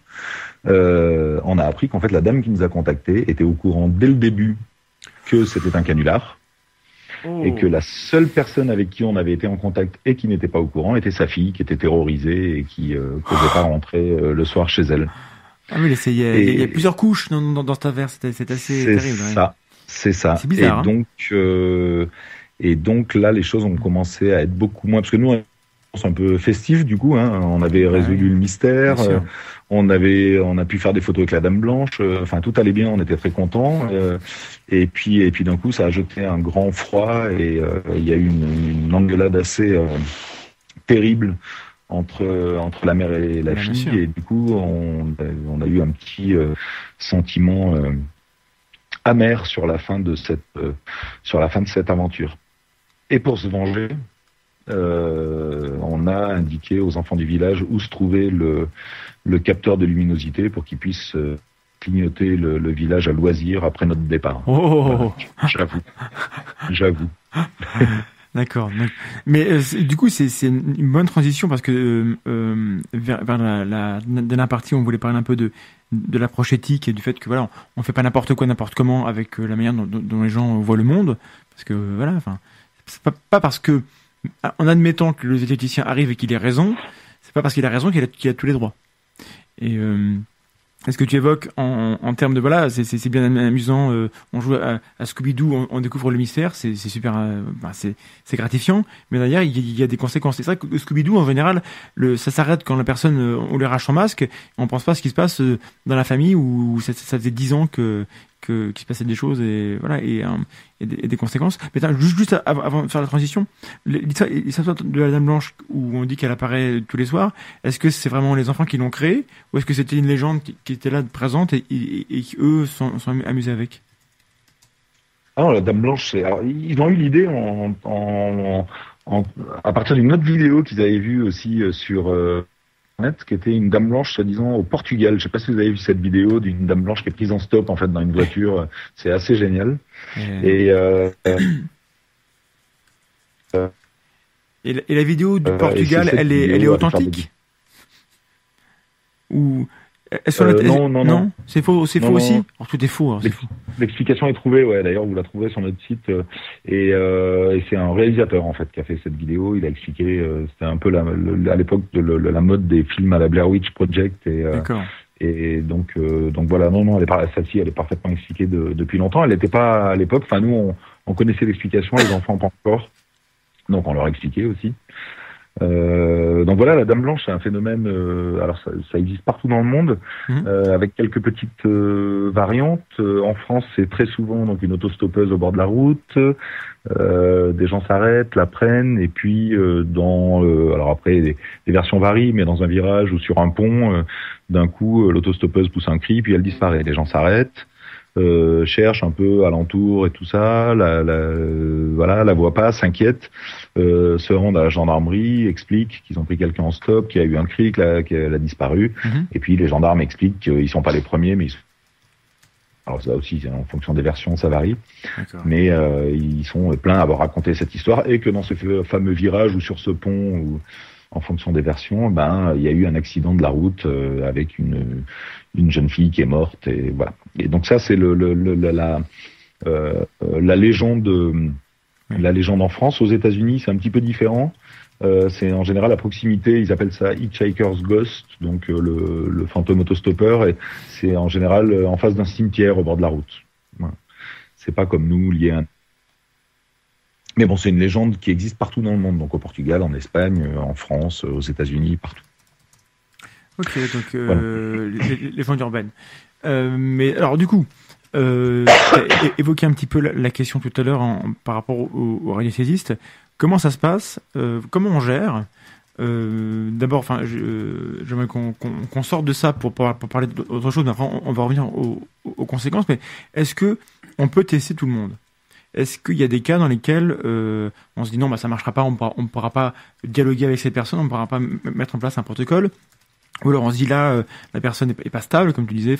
Euh, on a appris qu'en fait la dame qui nous a contactés était au courant dès le début que c'était un canular. Oh. Et que la seule personne avec qui on avait été en contact et qui n'était pas au courant était sa fille, qui était terrorisée et qui ne euh, pouvait pas rentrer euh, le soir chez elle. Ah oui, il y, a plusieurs couches dans, dans, dans cette affaire, c'est assez terrible. C'est ça, c'est ça. C'est bizarre. Et donc, euh, et donc là, les choses ont commencé à être beaucoup moins, parce que nous, un peu festif du coup. Hein. On avait résolu le mystère, euh, on avait, on a pu faire des photos avec la Dame Blanche. Euh, enfin, tout allait bien, on était très contents. Euh, et puis, et puis d'un coup, ça a jeté un grand froid et il y a eu une, engueulade assez terrible entre entre la mère et la fille. Et du coup, on, on, a eu un petit sentiment amer sur la fin de cette sur la fin de cette aventure. Et pour se venger, euh, on a indiqué aux enfants du village où se trouvait le, le capteur de luminosité pour qu'ils puissent euh, clignoter le, le, village à loisir après notre départ. Oh J'avoue. J'avoue. D'accord. Mais euh, du coup, c'est une bonne transition parce que euh, vers, vers, la, la dernière partie, on voulait parler un peu de, de l'approche éthique et du fait que voilà, on fait pas n'importe quoi, n'importe comment avec la manière dont, dont, les gens voient le monde. Parce que voilà, enfin, c'est pas, pas parce que en admettant que le zététicien arrive et qu'il ait raison, c'est pas parce qu'il a raison qu'il a, tous les droits. Et euh, est-ce que tu évoques en, en termes de voilà, c'est bien amusant, euh, on joue à, Scooby-Doo, on, découvre le mystère, c'est super, euh, c'est gratifiant, mais d'ailleurs il, y a des conséquences. C'est vrai que Scooby-Doo en général, ça s'arrête quand la personne, on lui arrache son masque, on pense pas à ce qui se passe dans la famille où ça, ça faisait dix ans que que qu'il se passait des choses et voilà et, euh, des, conséquences. Mais juste, avant, de faire la transition, l'histoire de la Dame Blanche où on dit qu'elle apparaît tous les soirs, est-ce que c'est vraiment les enfants qui l'ont créée ou est-ce que c'était une légende qui, était là présente et, qui eux sont, sont amusés avec? Alors, la Dame Blanche, ils ont eu l'idée en, à partir d'une autre vidéo qu'ils avaient vue aussi euh, sur euh, qui était une dame blanche, soi-disant, au Portugal. Je sais pas si vous avez vu cette vidéo d'une dame blanche qui est prise en stop, en fait, dans une voiture. C'est assez génial. Et, euh, euh, et, la, vidéo du euh, Portugal, elle est, elle est authentique? Ou euh, non, non, non, C'est faux, c'est faux aussi. tout est faux. Hein, l'explication est trouvée, ouais. D'ailleurs, vous la trouverez sur notre site. Euh, et, euh, et c'est un réalisateur en fait qui a fait cette vidéo. Il a expliqué. Euh, c'était un peu la, à l'époque de la mode des films à la Blair Witch Project. Et, et donc, donc voilà. Non, non, elle est celle-ci, elle est parfaitement expliquée de, depuis longtemps. Elle n'était pas à l'époque. Enfin, nous, on, on connaissait l'explication. Les enfants pas encore. Donc, on leur a expliqué aussi. Euh, donc voilà, la Dame Blanche, c'est un phénomène. Euh, alors ça, ça, existe partout dans le monde, mhm. euh, avec quelques petites euh, variantes. Euh, en France, c'est très souvent donc une autostoppeuse au bord de la route. des gens s'arrêtent, la prennent, et puis dans, alors après, les, versions varient, mais dans un virage ou sur un pont, d'un coup, l'autostoppeuse pousse un cri, puis elle disparaît. Les gens s'arrêtent. Euh, cherche un peu alentour et tout ça, la, la voilà, la voit pas, s'inquiète, euh, se rendent à la gendarmerie, explique qu'ils ont pris quelqu'un en stop, qu'il y a eu un cri, qu'elle a disparu, mhm. et puis les gendarmes expliquent qu'ils sont pas les premiers, mais ils sont alors ça aussi, en fonction des versions, ça varie. Mais euh, ils sont pleins à avoir raconté cette histoire et que dans ce fameux virage ou sur ce pont, ou en fonction des versions, ben il y a eu un accident de la route euh, avec une une jeune fille qui est morte et voilà. Et donc ça c'est le, le, la euh, la légende la légende en France. Aux États-Unis c'est un petit peu différent. Euh, c'est en général à proximité, ils appellent ça Hitchhiker's Ghost, donc euh, le, le, fantôme autostoppeur, et c'est en général euh, en face d'un cimetière au bord de la route. Voilà. C'est pas comme nous lié à un... Mais bon, c'est une légende qui existe partout dans le monde, donc au Portugal, en Espagne, en France, aux États-Unis, partout. Ok, donc euh, les, les, légendes urbaines. Euh, mais alors du coup, euh, évoqué un petit peu la, question tout à l'heure par rapport aux, aux radiesthésistes. Comment ça se passe? Euh, Comment on gère? Euh, D'abord, enfin, j'aimerais qu'on qu sorte de ça pour, pour, pour parler d'autre chose. Mais après, on, on va revenir aux, aux conséquences. Mais est-ce que on peut tester tout le monde? Est-ce qu'il y a des cas dans lesquels euh, on se dit non, bah ça marchera pas, on ne pourra pas dialoguer avec cette personne, on ne pourra pas mettre en place un protocole? Ou alors on se dit là, euh, la personne est pas stable, comme tu disais,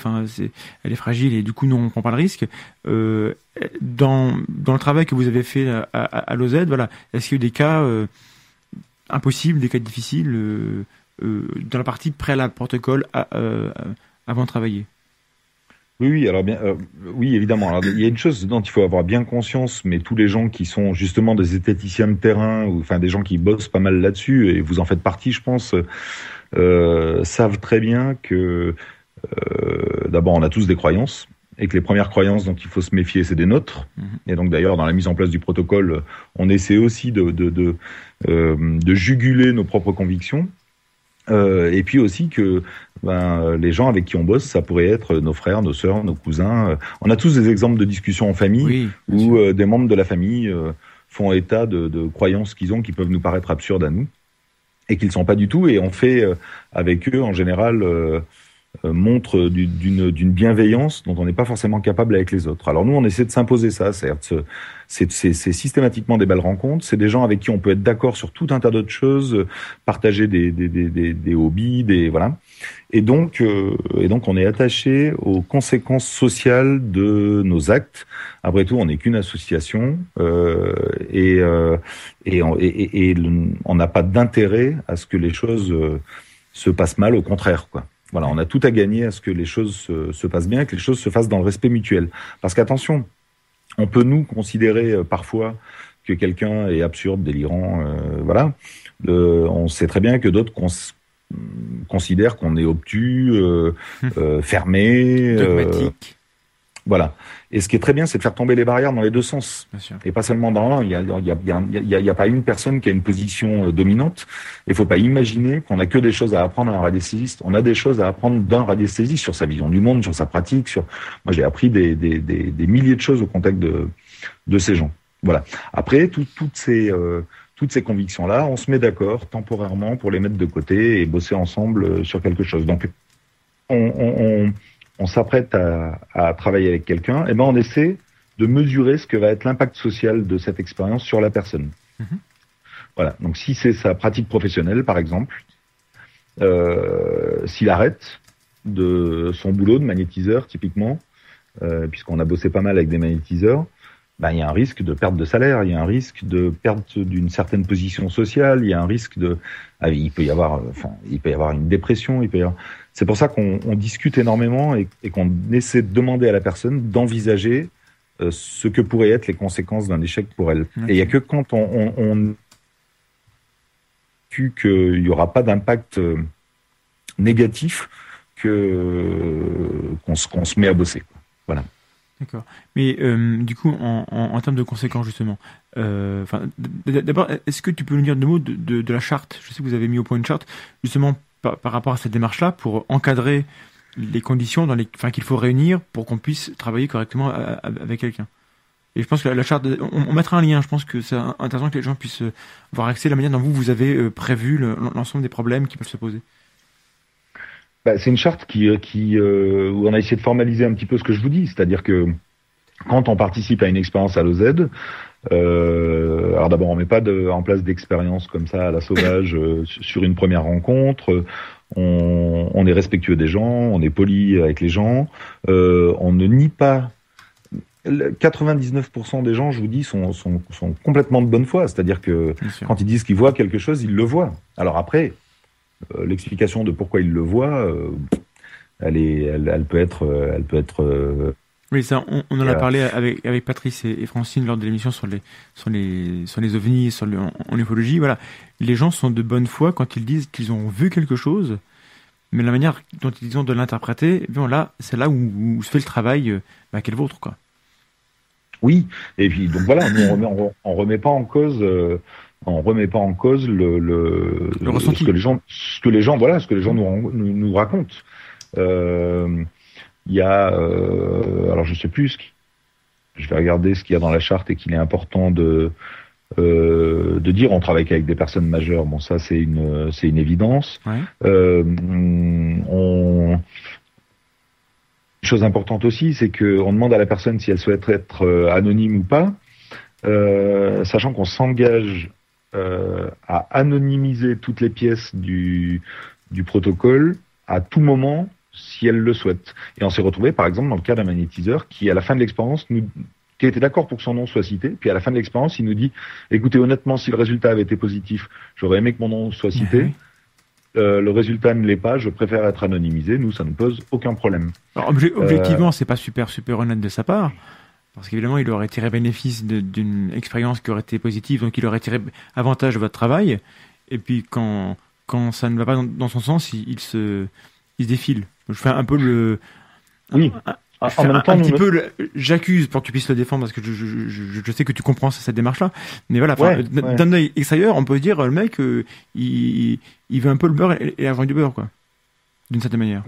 elle est fragile et du coup, nous, on prend pas le risque. Euh, dans, dans le travail que vous avez fait à, à, à l'OZ, voilà, est-ce qu'il y a eu des cas impossibles, des cas difficiles dans la partie préalable protocole avant de travailler? Oui, oui, alors bien, euh, oui, évidemment. Alors, il y a une chose dont il faut avoir bien conscience, mais tous les gens qui sont justement des esthéticiens de terrain, ou enfin des gens qui bossent pas mal là-dessus, et vous en faites partie, je pense, euh, savent très bien que euh, d'abord on a tous des croyances, et que les premières croyances dont il faut se méfier, c'est des nôtres. Mhm. Et donc d'ailleurs, dans la mise en place du protocole, on essaie aussi de, de, de, euh, de juguler nos propres convictions. Euh, et puis aussi que ben, les gens avec qui on bosse, ça pourrait être nos frères, nos sœurs, nos cousins. Euh, On a tous des exemples de discussions en famille Oui. où euh, des membres de la famille euh, font état de, de croyances qu'ils ont qui peuvent nous paraître absurdes à nous et qu'ils ne sont pas du tout. Et on fait avec eux, en général, montre du- d'une bienveillance dont on n'est pas forcément capable avec les autres. Alors nous, on essaie de s'imposer ça. C'est-à-dire, c'est systématiquement des belles rencontres. C'est des gens avec qui on peut être d'accord sur tout un tas d'autres choses, euh, partager des, des, des, des, hobbies, des voilà. Et donc, euh, et donc, on est attaché aux conséquences sociales de nos actes. Après tout, on n'est qu'une association euh, et, euh, et, on- et, et- on n'a pas d'intérêt à ce que les choses euh, se passent mal. Au contraire, quoi. Voilà, on a tout à gagner à ce que les choses se, se passent bien, que les choses se fassent dans le respect mutuel. Parce qu'attention, on peut nous considérer euh, parfois que quelqu'un est absurde, délirant, euh, voilà. Euh, on sait très bien que d'autres cons- considèrent qu'on est obtus, euh, euh, fermé, euh, Dogmatique, voilà. Et ce qui est très bien, c'est de faire tomber les barrières dans les deux sens. Et pas seulement dans l'un. Il y a, y, a, y, y pas une personne qui a une position euh, dominante. Il faut pas imaginer qu'on a que des choses à apprendre à un radiesthésiste. On a des choses à apprendre d'un radiesthésiste sur sa vision du monde, sur sa pratique. Sur moi, j'ai appris des, des, des, des milliers de choses au contact de, de ces gens. Voilà. Après, tout- toutes ces euh, toutes ces convictions-là, on se met d'accord temporairement pour les mettre de côté et bosser ensemble euh, sur quelque chose. Donc, on, on, on, on s'apprête à, à travailler avec quelqu'un, et ben on essaie de mesurer ce que va être l'impact social de cette expérience sur la personne. Mhm. Voilà. Donc, si c'est sa pratique professionnelle, par exemple, euh, s'il arrête de son boulot de magnétiseur, typiquement, euh, puisqu'on a bossé pas mal avec des magnétiseurs, ben, il y a un risque de perte de salaire, il y a un risque de perte d'une certaine position sociale, il y a un risque de, ah, il peut y avoir, euh, enfin, il peut y avoir une dépression, il peut y avoir. C'est pour ça qu'on on discute énormément et, et qu'on essaie de demander à la personne d'envisager euh, ce que pourraient être les conséquences d'un échec pour elle. Et il y a que quand on, on, on qu'il n'y aura pas d'impact euh, négatif que qu'on se, qu'on se met à bosser. quoi. D'accord. Mais euh, du coup, en, en, en termes de conséquences, justement, euh, d'abord, est-ce que tu peux nous dire deux mots de, de, de la charte? Je sais que vous avez mis au point une charte, justement, par, par rapport à cette démarche-là, pour encadrer les conditions dans les, qu'il faut réunir pour qu'on puisse travailler correctement à- avec quelqu'un. Et je pense que la, charte, on, on mettra un lien. Je pense que c'est intéressant que les gens puissent euh, avoir accès à la manière dont vous vous avez euh, prévu le- l'ensemble des problèmes qui peuvent se poser. Bah, c'est une charte qui, euh, qui euh, où on a essayé de formaliser un petit peu ce que je vous dis, c'est-à-dire que quand on participe à une expérience à l'OZ, euh, alors d'abord on met pas de, en place d'expérience comme ça à la sauvage euh, sur une première rencontre. On, on est respectueux des gens, on est poli avec les gens, euh, on ne nie pas. le- 99% des gens, je vous dis, sont, sont, sont complètement de bonne foi, c'est-à-dire que quand ils disent qu'ils voient quelque chose, ils le voient. Alors après, l'explication de pourquoi ils le voient, euh, elle, est, elle, elle peut être, euh, elle peut être. euh, Oui, ça, on, on en a Euh, parlé avec, avec Patrice et, et Francine lors de l'émission sur les, sur les, sur les ovnis, sur le, en, en ufologie. Voilà. Les gens sont de bonne foi quand ils disent qu'ils ont vu quelque chose, mais la manière dont ils ont de l'interpréter, eh là, c'est là où, où se fait le travail, euh, bah, qu'est le vôtre, quoi. oui. Et puis donc voilà, on remet, on, on remet pas en cause. euh, on remet pas en cause le, le, Le ressenti. ce que les gens, ce que les gens, voilà, ce que les gens nous, ren- nous, nous racontent. Euh, Il y a, euh, alors je sais plus, ce qui- je vais regarder ce qu'il y a dans la charte et qu'il est important de euh, de dire. On travaille avec des personnes majeures. Bon, ça c'est une c'est une évidence. Ouais. Euh, on... Chose importante aussi, c'est qu'on demande à la personne si elle souhaite être euh, anonyme ou pas, euh, sachant qu'on s'engage à anonymiser toutes les pièces du, du protocole à tout moment si elle le souhaite. Et on s'est retrouvé, par exemple, dans le cas d'un magnétiseur qui, à la fin de l'expérience, nous qui était d'accord pour que son nom soit cité, puis à la fin de l'expérience, il nous dit, écoutez, honnêtement, si le résultat avait été positif, j'aurais aimé que mon nom soit cité. Euh, le résultat ne l'est pas, je préfère être anonymisé. Nous, ça ne pose aucun problème. Alors, obje- objectivement, c'est pas super super honnête de sa part, parce qu'évidemment, il aurait tiré bénéfice d'une expérience qui aurait été positive, donc il aurait tiré avantage de votre travail. Et puis quand quand ça ne va pas dans, dans son sens, il, il se il se défile. Je fais un peu le Oui. un- En je fais même un, temps, un petit peu, le- j'accuse pour que tu puisses le défendre parce que je, je, je, je sais que tu comprends cette démarche-là. Mais voilà, Ouais, ouais. d'un œil extérieur, on peut dire, le mec, euh, il, il veut un peu le beurre et, et l'argent du beurre, quoi. D'une certaine manière.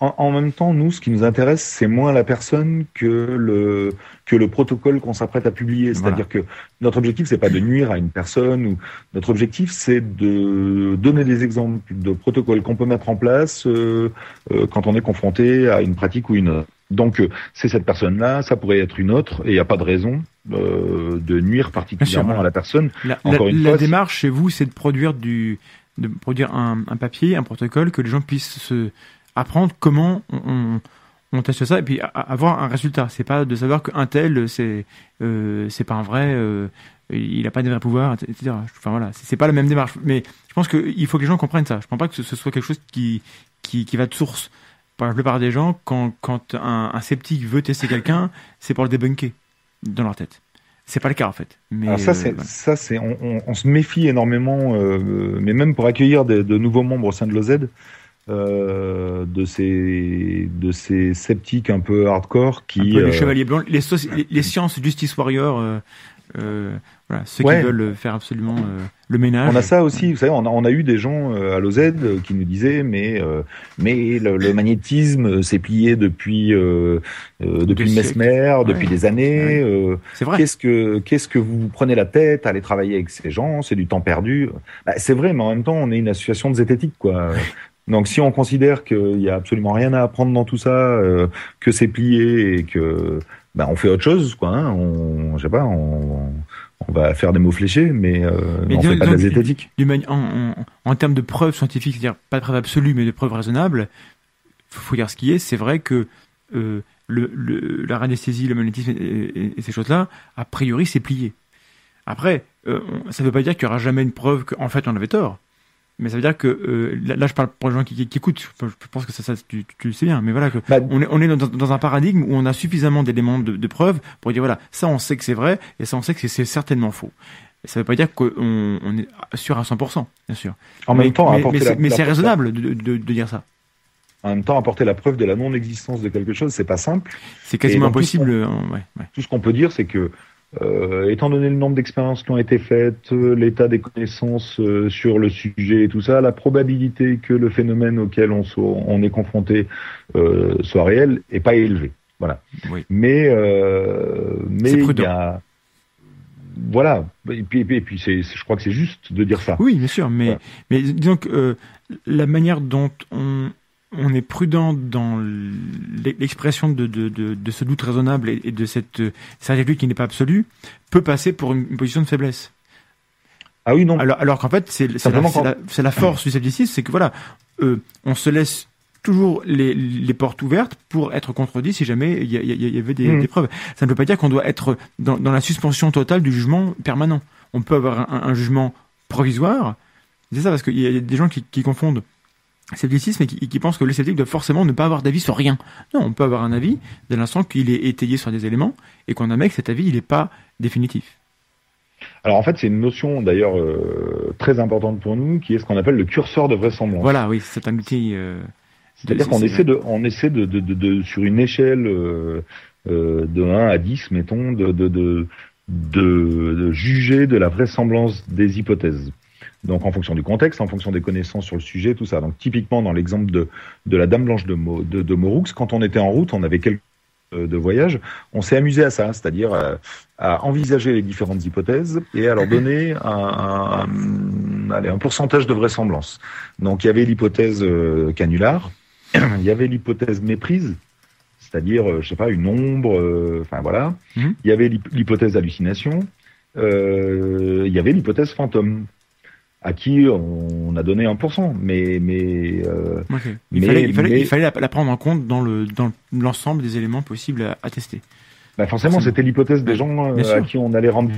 En, même temps, nous, ce qui nous intéresse, c'est moins la personne que le que le protocole qu'on s'apprête à publier. C'est-à-dire que notre objectif, c'est pas de nuire à une personne ou notre objectif, c'est de donner des exemples de protocoles qu'on peut mettre en place euh, euh, quand on est confronté à une pratique ou une autre. Donc, euh, c'est cette personne-là, ça pourrait être une autre, et il n'y a pas de raison euh, de nuire particulièrement voilà. à la personne. La, Encore la- une la fois, démarche chez vous, c'est de produire du, de produire un, un papier, un protocole, que les gens puissent se apprendre comment on, teste ça et puis avoir un résultat. C'est pas de savoir qu'un tel, c'est, euh, c'est pas un vrai, euh, il a pas des vrais pouvoirs, etc. Enfin voilà, c'est pas la même démarche. Mais je pense qu'il faut que les gens comprennent ça. Je pense pas que ce, soit quelque chose qui, qui, qui va de source. Pour la plupart des gens, quand, quand un, un sceptique veut tester quelqu'un, c'est pour le débunker dans leur tête. C'est pas le cas en fait. Mais Alors ça, euh, voilà. ça, c'est, on, on- on se méfie énormément, euh, mais même pour accueillir de, de nouveaux membres au sein de l'OZ, euh, de ces, de ces sceptiques un peu hardcore qui. Peu les chevaliers blancs, les, soci- les, les sciences Justice Warrior, voilà, ceux Ouais. qui veulent faire absolument le ménage. on a ça aussi, vous savez, on a, on a eu des gens euh, à l'OZ euh, qui nous disaient, mais, euh, mais le, le magnétisme euh, s'est plié depuis, euh, depuis Des Mesmer, depuis des années. C'est vrai. Qu'est-ce que qu'est-ce que vous vous prenez la tête à aller travailler avec ces gens? C'est du temps perdu. Bah, c'est vrai, mais en même temps, on est une association de zététique, quoi. Donc, si on considère qu'il y a absolument rien à apprendre dans tout ça, euh, que c'est plié et que bah, on fait autre chose, quoi. Hein, on, je sais pas, on, on va faire des mots fléchés, mais, euh, Mais on disons- fait pas de la zététique. En, en, en termes de preuves scientifiques, c'est-à-dire pas de preuves absolues, mais de preuves raisonnables, faut, faut dire ce qui est. C'est vrai que euh, le, le, la radiesthésie, le magnétisme et, et- et ces choses-là, a priori, c'est plié. Après, euh, ça ne veut pas dire qu'il y aura jamais une preuve qu'en fait on avait tort. Mais ça veut dire que euh, là, là, je parle pour les gens qui, qui, qui écoutent. Je, je pense que ça, ça tu, tu le sais bien. Mais voilà que Bah, on est, on est dans, dans un paradigme où on a suffisamment d'éléments de, de preuves pour dire voilà, ça on sait que c'est vrai et ça on sait que c'est- certainement faux. Ça veut pas dire qu'on on est sûr à 100%, bien sûr. en mais même temps, mais, mais c'est- mais la- c'est raisonnable de, de, de dire ça. En même temps, apporter la preuve de la non-existence de quelque chose, c'est pas simple. C'est quasiment tout impossible. euh, ouais, ouais. Tout ce qu'on peut dire, c'est que, euh, étant donné le nombre d'expériences qui ont été faites, euh, l'état des connaissances euh, sur le sujet et tout ça, la probabilité que le phénomène auquel on, soit- on est confronté euh, soit réel est pas élevée. Voilà. Oui. Mais, euh, mais il y a, voilà. Et puis, et puis, et puis c'est, c'est- je crois que c'est juste de dire ça. Oui, bien sûr, mais, Ouais. mais disons que euh, la manière dont on, on est prudent dans l'e- l'expression de, de, de, de ce doute raisonnable et, de cette euh, certitude qui n'est pas absolue peut passer pour une, position de faiblesse. Ah oui, non. Alors, alors qu'en fait, c'est la, quand- force du scepticisme, c'est que voilà, euh, on se laisse toujours les, les portes ouvertes pour être contredit si jamais il y, avait des, Mhm. des preuves. Ça ne veut pas dire qu'on doit être dans, dans la suspension totale du jugement permanent. On peut avoir un, un jugement provisoire. C'est ça parce qu'il y a des gens qui, qui confondent scepticisme et qui, qui pensent que le sceptique doit forcément ne pas avoir d'avis sur rien. Non, on peut avoir un avis dès l'instant qu'il est étayé sur des éléments et qu'on admet que cet avis il n'est pas définitif. Alors en fait, c'est une notion d'ailleurs euh, très importante pour nous, qui est ce qu'on appelle le curseur de vraisemblance. Voilà, oui, c'est un outil. euh, C'est-à-dire c'est- qu'on essaie de, on essaie de, de, de, de- sur une échelle euh, euh, de 1 à 10, mettons, de, de, de juger de la vraisemblance des hypothèses. Donc en fonction du contexte, en fonction des connaissances sur le sujet, tout ça. Donc typiquement dans l'exemple de, de la Dame Blanche de, Mo, de, de Moroux, quand on était en route, on avait quelques euh, de voyage, on s'est amusé à ça, c'est-à-dire euh, à envisager les différentes hypothèses et à leur donner un, un, un- allez, un pourcentage de vraisemblance. Donc il y avait l'hypothèse euh, canular, il y avait l'hypothèse méprise, c'est-à-dire, euh, je sais pas, une ombre, euh, enfin voilà. Mhm. Il y avait l'hyp- l'hypothèse hallucination, euh, il y avait l'hypothèse fantôme, à qui on a donné 1%. Mais, mais euh. Il Mais- fallait, il fallait, mais- il fallait la, la prendre en compte dans le dans l'ensemble des éléments possibles à, à tester. bah forcément, c'était l'hypothèse des gens euh, à qui on allait rendre.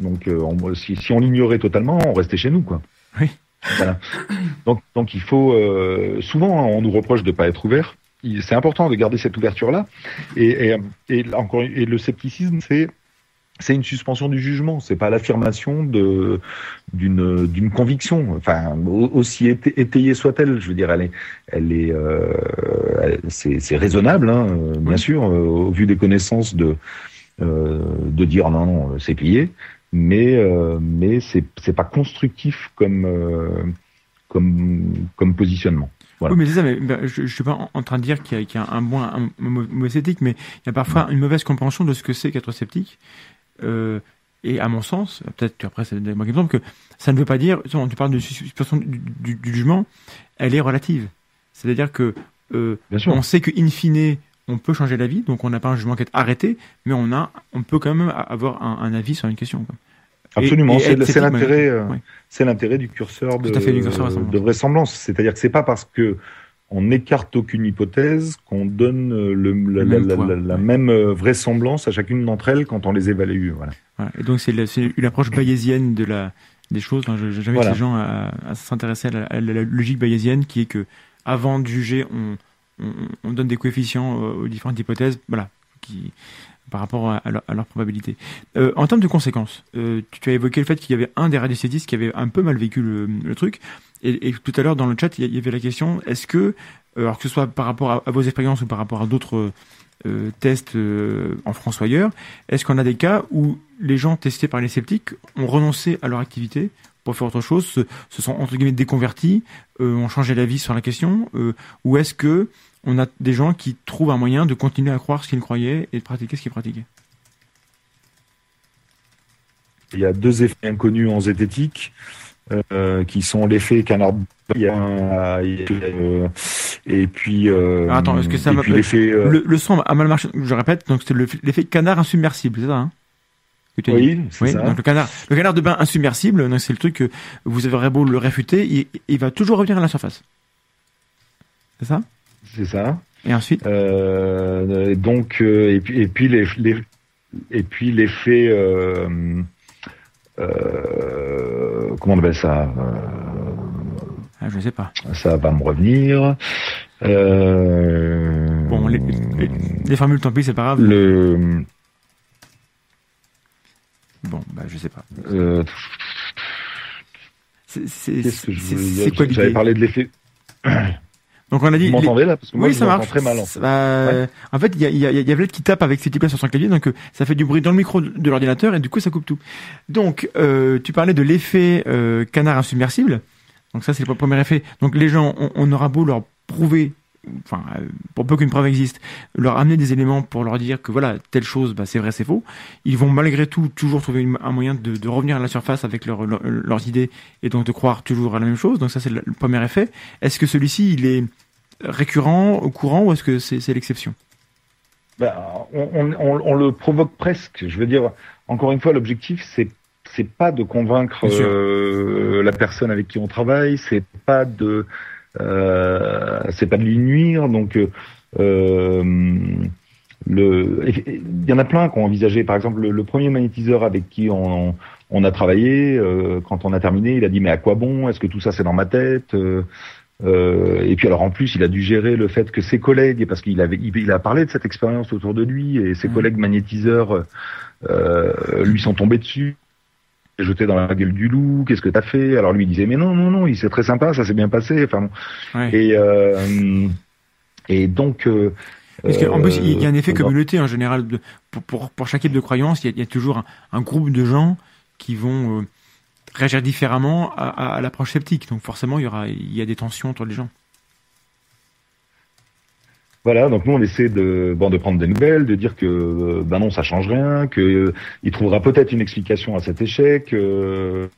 Donc, euh, on- si, si on l'ignorait totalement, on restait chez nous, quoi. Voilà. Donc, donc il faut euh, souvent on nous reproche de pas être ouvert. C'est important de garder cette ouverture là. Et, et, et là, encore et le scepticisme c'est c'est une suspension du jugement. C'est pas l'affirmation de d'une d'une conviction. Enfin au- aussi éta- étayée soit-elle, je veux dire elle est elle est euh, c'est raisonnable hein, euh, bien Oui. sûr euh, au vu des connaissances de euh, de dire non non c'est plié mais euh, mais c'est c'est pas constructif comme euh, comme comme positionnement. Voilà. Oui, mais c'est ça, mais ben, je, je suis pas en, en train de dire qu'il y, a- y a un bon, un, un mauvais sceptique, mais il y a parfois une mauvaise compréhension de ce que c'est qu'être sceptique. Euh, et à mon sens, peut-être qu'après c'est moi qui me trompe, que ça ne veut pas dire, tu parles de suspension du, du- du jugement, elle est relative. C'est-à-dire que euh, Bien sûr. on sait que in fine, on peut changer d'avis, donc on n'a pas un jugement qui est arrêté, mais on a, on peut quand même avoir un, un avis sur une question. quoi. Absolument, c'est l'intérêt, euh, c'est l'intérêt du curseur de, fait, du curseur vraisemblance. de vraisemblance. C'est-à-dire que c'est pas parce que on n'écarte aucune hypothèse qu'on donne euh, le, la, Le même la- poids, la- la ouais. même euh, vraisemblance à chacune d'entre elles quand on les évalue. Voilà. Voilà. Et donc c'est une approche bayésienne de la des choses. Je- J'invite Voilà. les gens à, à s'intéresser à, la- à la logique bayésienne, qui est que avant de juger, on, on, on donne des coefficients euh, aux différentes hypothèses, voilà, qui par rapport à, leur, probabilité. Euh, en termes de conséquences, euh, tu, as évoqué le fait qu'il y avait un des radiocétistes qui avait un peu mal vécu le, truc. Et, tout à l'heure dans le chat, il y avait la question est-ce que, euh, alors que ce soit par rapport à, vos expériences ou par rapport à d'autres tests en France ou ailleurs, est-ce qu'on a des cas où les gens testés par les sceptiques ont renoncé à leur activité pour faire autre chose, se, se sont entre guillemets déconvertis, ont changé d'avis sur la question, ou est-ce que on a des gens qui trouvent un moyen de continuer à croire ce qu'ils croyaient et de pratiquer ce qu'ils pratiquaient Il y a deux effets inconnus en zététique euh, qui sont l'effet canard. Il y a un- il y a, euh, et puis euh, attends, est-ce que ça m'a- le, le son a mal marché, je répète, donc c'est le- l'effet canard insubmersible, c'est ça hein que oui, c'est Oui, ça. donc le canard, le canard de bain insubmersible, c'est le truc que vous avez beau le réfuter, il, il va toujours revenir à la surface. C'est ça? C'est ça. Et ensuite Euh, donc euh, et puis et puis les, les- et puis l'effet euh, comment on appelle ça ah, Je sais pas. ça va me revenir Bon, les, les, les formules, tant pis, c'est pas grave. le Bon, bah je sais pas. C'est quoi j'avais l'idée? parlé de l'effet Donc on a dit. vous m'entendez là? Parce que moi Oui, je ça marche. très mal en fait. euh, En fait, il y a, il y, a, il y a Vlad qui tape avec ses types sur son clavier, donc euh, ça fait du bruit dans le micro de, l'ordinateur et du coup ça coupe tout. Donc, euh, tu parlais de l'effet euh, canard insubmersible. Donc ça, c'est le premier effet. Donc les gens, on, on aura beau leur prouver, enfin, pour peu qu'une preuve existe, leur amener des éléments pour leur dire que voilà, telle chose, bah, c'est vrai, c'est faux. Ils vont malgré tout toujours trouver une- un moyen de, de revenir à la surface avec leur- leur- leurs idées et donc de croire toujours à la même chose. Donc ça, c'est le, le premier effet. Est-ce que celui-ci, il est récurrent, au courant, ou est-ce que c'est l'exception? Bah, on, on, on- on le provoque presque. Je veux dire, encore une fois, l'objectif, c'est c'est pas de convaincre euh, la personne avec qui on travaille, c'est pas de c'est pas de lui nuire. Donc euh, euh, le il y en a plein qui ont envisagé. Par exemple, le, le premier magnétiseur avec qui on, on a travaillé, euh, quand on a terminé, il a dit mais à quoi bon? Est-ce que tout ça c'est dans ma tête? Euh, euh, et puis alors en plus, il a dû gérer le fait que ses collègues, parce qu'il avait, il, il a parlé de cette expérience autour de lui, et ses Mhm. collègues magnétiseurs euh, lui sont tombés dessus, jetés dans la gueule du loup. Qu'est-ce que t'as fait? Alors lui il disait mais non non non, il c'est très sympa, ça s'est bien passé. Enfin bon. Ouais. et euh, et donc euh, Parce qu'en plus, il y a un effet euh, communauté en général. De, pour, pour, pour chaque type de croyance, il y a, il y a toujours un, un groupe de gens qui vont euh, réagir différemment à, à, à l'approche sceptique. Donc forcément, il y, aura, il y a des tensions entre les gens. Voilà, donc nous on essaie de bon de prendre des nouvelles, de dire que euh, ben non ça change rien, que euh, il trouvera peut-être une explication à cet échec. euh,